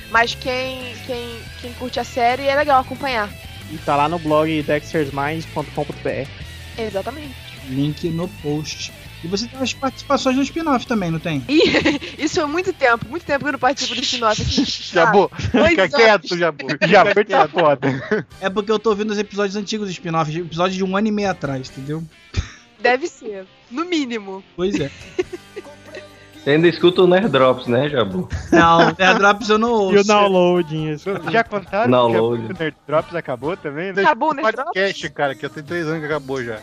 Speaker 9: Mas quem, quem, quem curte a série é legal acompanhar.
Speaker 5: E tá lá no blog dextersminds.com.br.
Speaker 9: Exatamente.
Speaker 4: Link no post. E você tem umas participações no spin-off também, não tem?
Speaker 9: E [LAUGHS] isso foi muito tempo, muito tempo que eu não participo nosso aqui. [LAUGHS]
Speaker 2: Jabu, fica
Speaker 9: anos.
Speaker 2: quieto, Jabu.
Speaker 3: Foi tá foda.
Speaker 4: É porque eu tô ouvindo os episódios antigos do spin-off, episódios de um ano e meio atrás, entendeu?
Speaker 9: Deve ser, no mínimo.
Speaker 4: Pois é.
Speaker 1: Você ainda escuta o Nerd Drops, né, Jabu?
Speaker 4: Não, Airdrops eu não ouço.
Speaker 5: E o downloading, isso.
Speaker 3: Já contaram
Speaker 1: Não,
Speaker 3: que o Nerd Drops acabou também, né?
Speaker 9: Acabou, né?
Speaker 2: Podcast, cara, que eu tenho três anos que acabou já.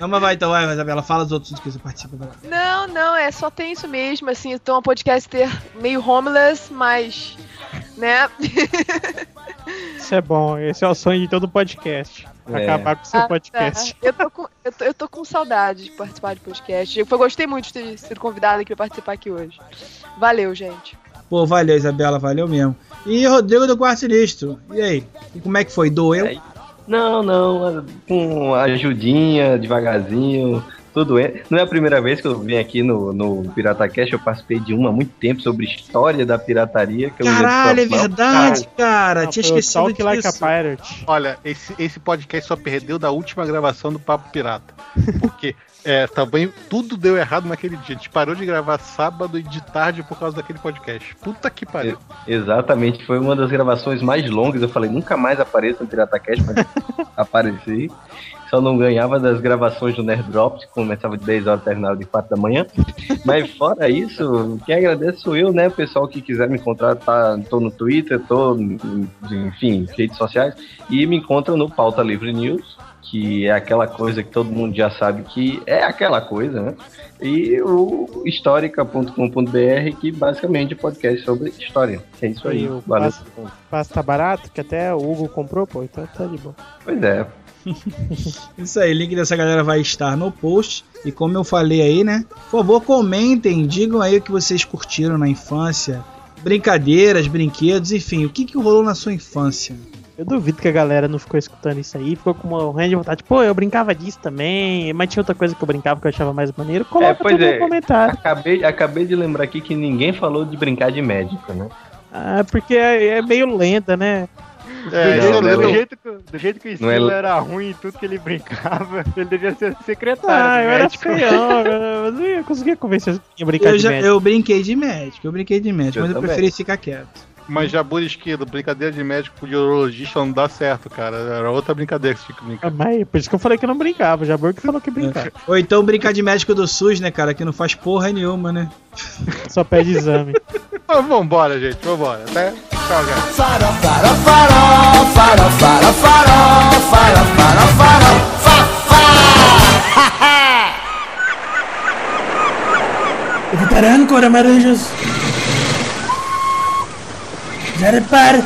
Speaker 4: Não, mas vai então, vai, Isabela, fala os outros que você participa. Vai.
Speaker 9: Não, não, é só tem isso mesmo, assim, eu tô uma podcaster meio homeless, mas, né?
Speaker 5: Isso é bom, esse é o sonho de todo podcast.
Speaker 1: É.
Speaker 5: Acabar com o seu
Speaker 9: Ah,
Speaker 5: podcast.
Speaker 9: tá. Eu, tô com, eu, tô, eu tô com saudade de participar de podcast. Eu gostei muito de ter sido convidada aqui pra participar aqui hoje. Valeu, gente.
Speaker 4: Pô, valeu, Isabela, valeu mesmo. E Rodrigo do Quarto Sinistro. E aí? E como é que foi? Doeu?
Speaker 1: É, Não, não, com ajudinha, devagarzinho, tudo é. Não é a primeira vez que eu vim aqui no, no PirataCast, eu participei de uma há muito tempo sobre história da pirataria. Que eu
Speaker 4: Caralho, é
Speaker 1: lembro só-
Speaker 4: verdade, cara.
Speaker 5: Não,
Speaker 4: Tinha esquecido
Speaker 5: Talk Like a
Speaker 4: disso.
Speaker 5: Pirate.
Speaker 2: Olha, esse, esse podcast só perdeu da última gravação do Papo Pirata. Porque é, também tudo deu errado naquele dia. A gente parou de gravar sábado e de tarde por causa daquele podcast. Puta que pariu.
Speaker 1: Exatamente, foi uma das gravações mais longas. Eu falei, nunca mais apareço no PirataCast, mas [LAUGHS] apareci. Só não ganhava das gravações do Nerd Drops, que começava de 10 horas e terminava de 4 da manhã. Mas fora isso, quem agradece sou eu, né? O pessoal que quiser me encontrar, tá, tô no Twitter, tô, enfim, redes sociais. E me encontra no Pauta Livre News, que é aquela coisa que todo mundo já sabe que é aquela coisa, né? E o histórica.com.br, que basicamente é podcast sobre história. É isso aí.
Speaker 5: E o
Speaker 1: Valeu.
Speaker 5: pasta, pasta tá barato, que até o Hugo comprou, pô, então tá de boa.
Speaker 1: Pois é.
Speaker 4: Isso aí, link dessa galera vai estar no post. E como eu falei aí, né? Por favor, comentem, digam aí o que vocês curtiram na infância. Brincadeiras, brinquedos, enfim, o que, que rolou na sua infância?
Speaker 5: Eu duvido que a galera não ficou escutando isso aí, ficou com uma grande vontade. Pô, eu brincava disso também, mas tinha outra coisa que eu brincava que eu achava mais maneiro. Coloca
Speaker 1: É, pois
Speaker 5: tudo
Speaker 1: é.
Speaker 5: no comentário.
Speaker 1: Acabei, acabei de lembrar aqui que ninguém falou de brincar de médico, né?
Speaker 5: Ah, porque é, é meio lenda, né?
Speaker 2: É,
Speaker 3: do,
Speaker 1: não,
Speaker 3: jeito,
Speaker 1: não,
Speaker 3: do
Speaker 1: não.
Speaker 3: jeito que, do jeito que o
Speaker 1: Não é-
Speaker 3: estilo era ruim em tudo que ele [LAUGHS] brincava, ele devia ser secretário.
Speaker 5: Ah, eu era feião, [LAUGHS] eu- mas eu conseguia convencer a brincar
Speaker 4: Eu,
Speaker 5: de
Speaker 4: já,
Speaker 5: médico.
Speaker 4: eu brinquei de médico, eu brinquei de médico,
Speaker 1: Eu
Speaker 4: mas eu
Speaker 1: também.
Speaker 4: preferi ficar quieto.
Speaker 2: Mas Jabur esquerdo, brincadeira de médico de urologista não dá certo, cara. Era outra brincadeira que você tinha que brincar.
Speaker 5: Ah, Mas por isso que eu falei que não brincava, o Jabor que falou que brincava.
Speaker 4: Ou então brincar de médico do SUS, né, cara? Que não faz porra nenhuma, né?
Speaker 5: Só pede exame.
Speaker 2: Ah, [LAUGHS] vambora, gente, vambora. Até. Tchau, galera.
Speaker 8: Farol, farol, farol, farol, farol, farol, farol, farol, farol, fafá!
Speaker 11: Veterano Cora Maranjas. zarpar.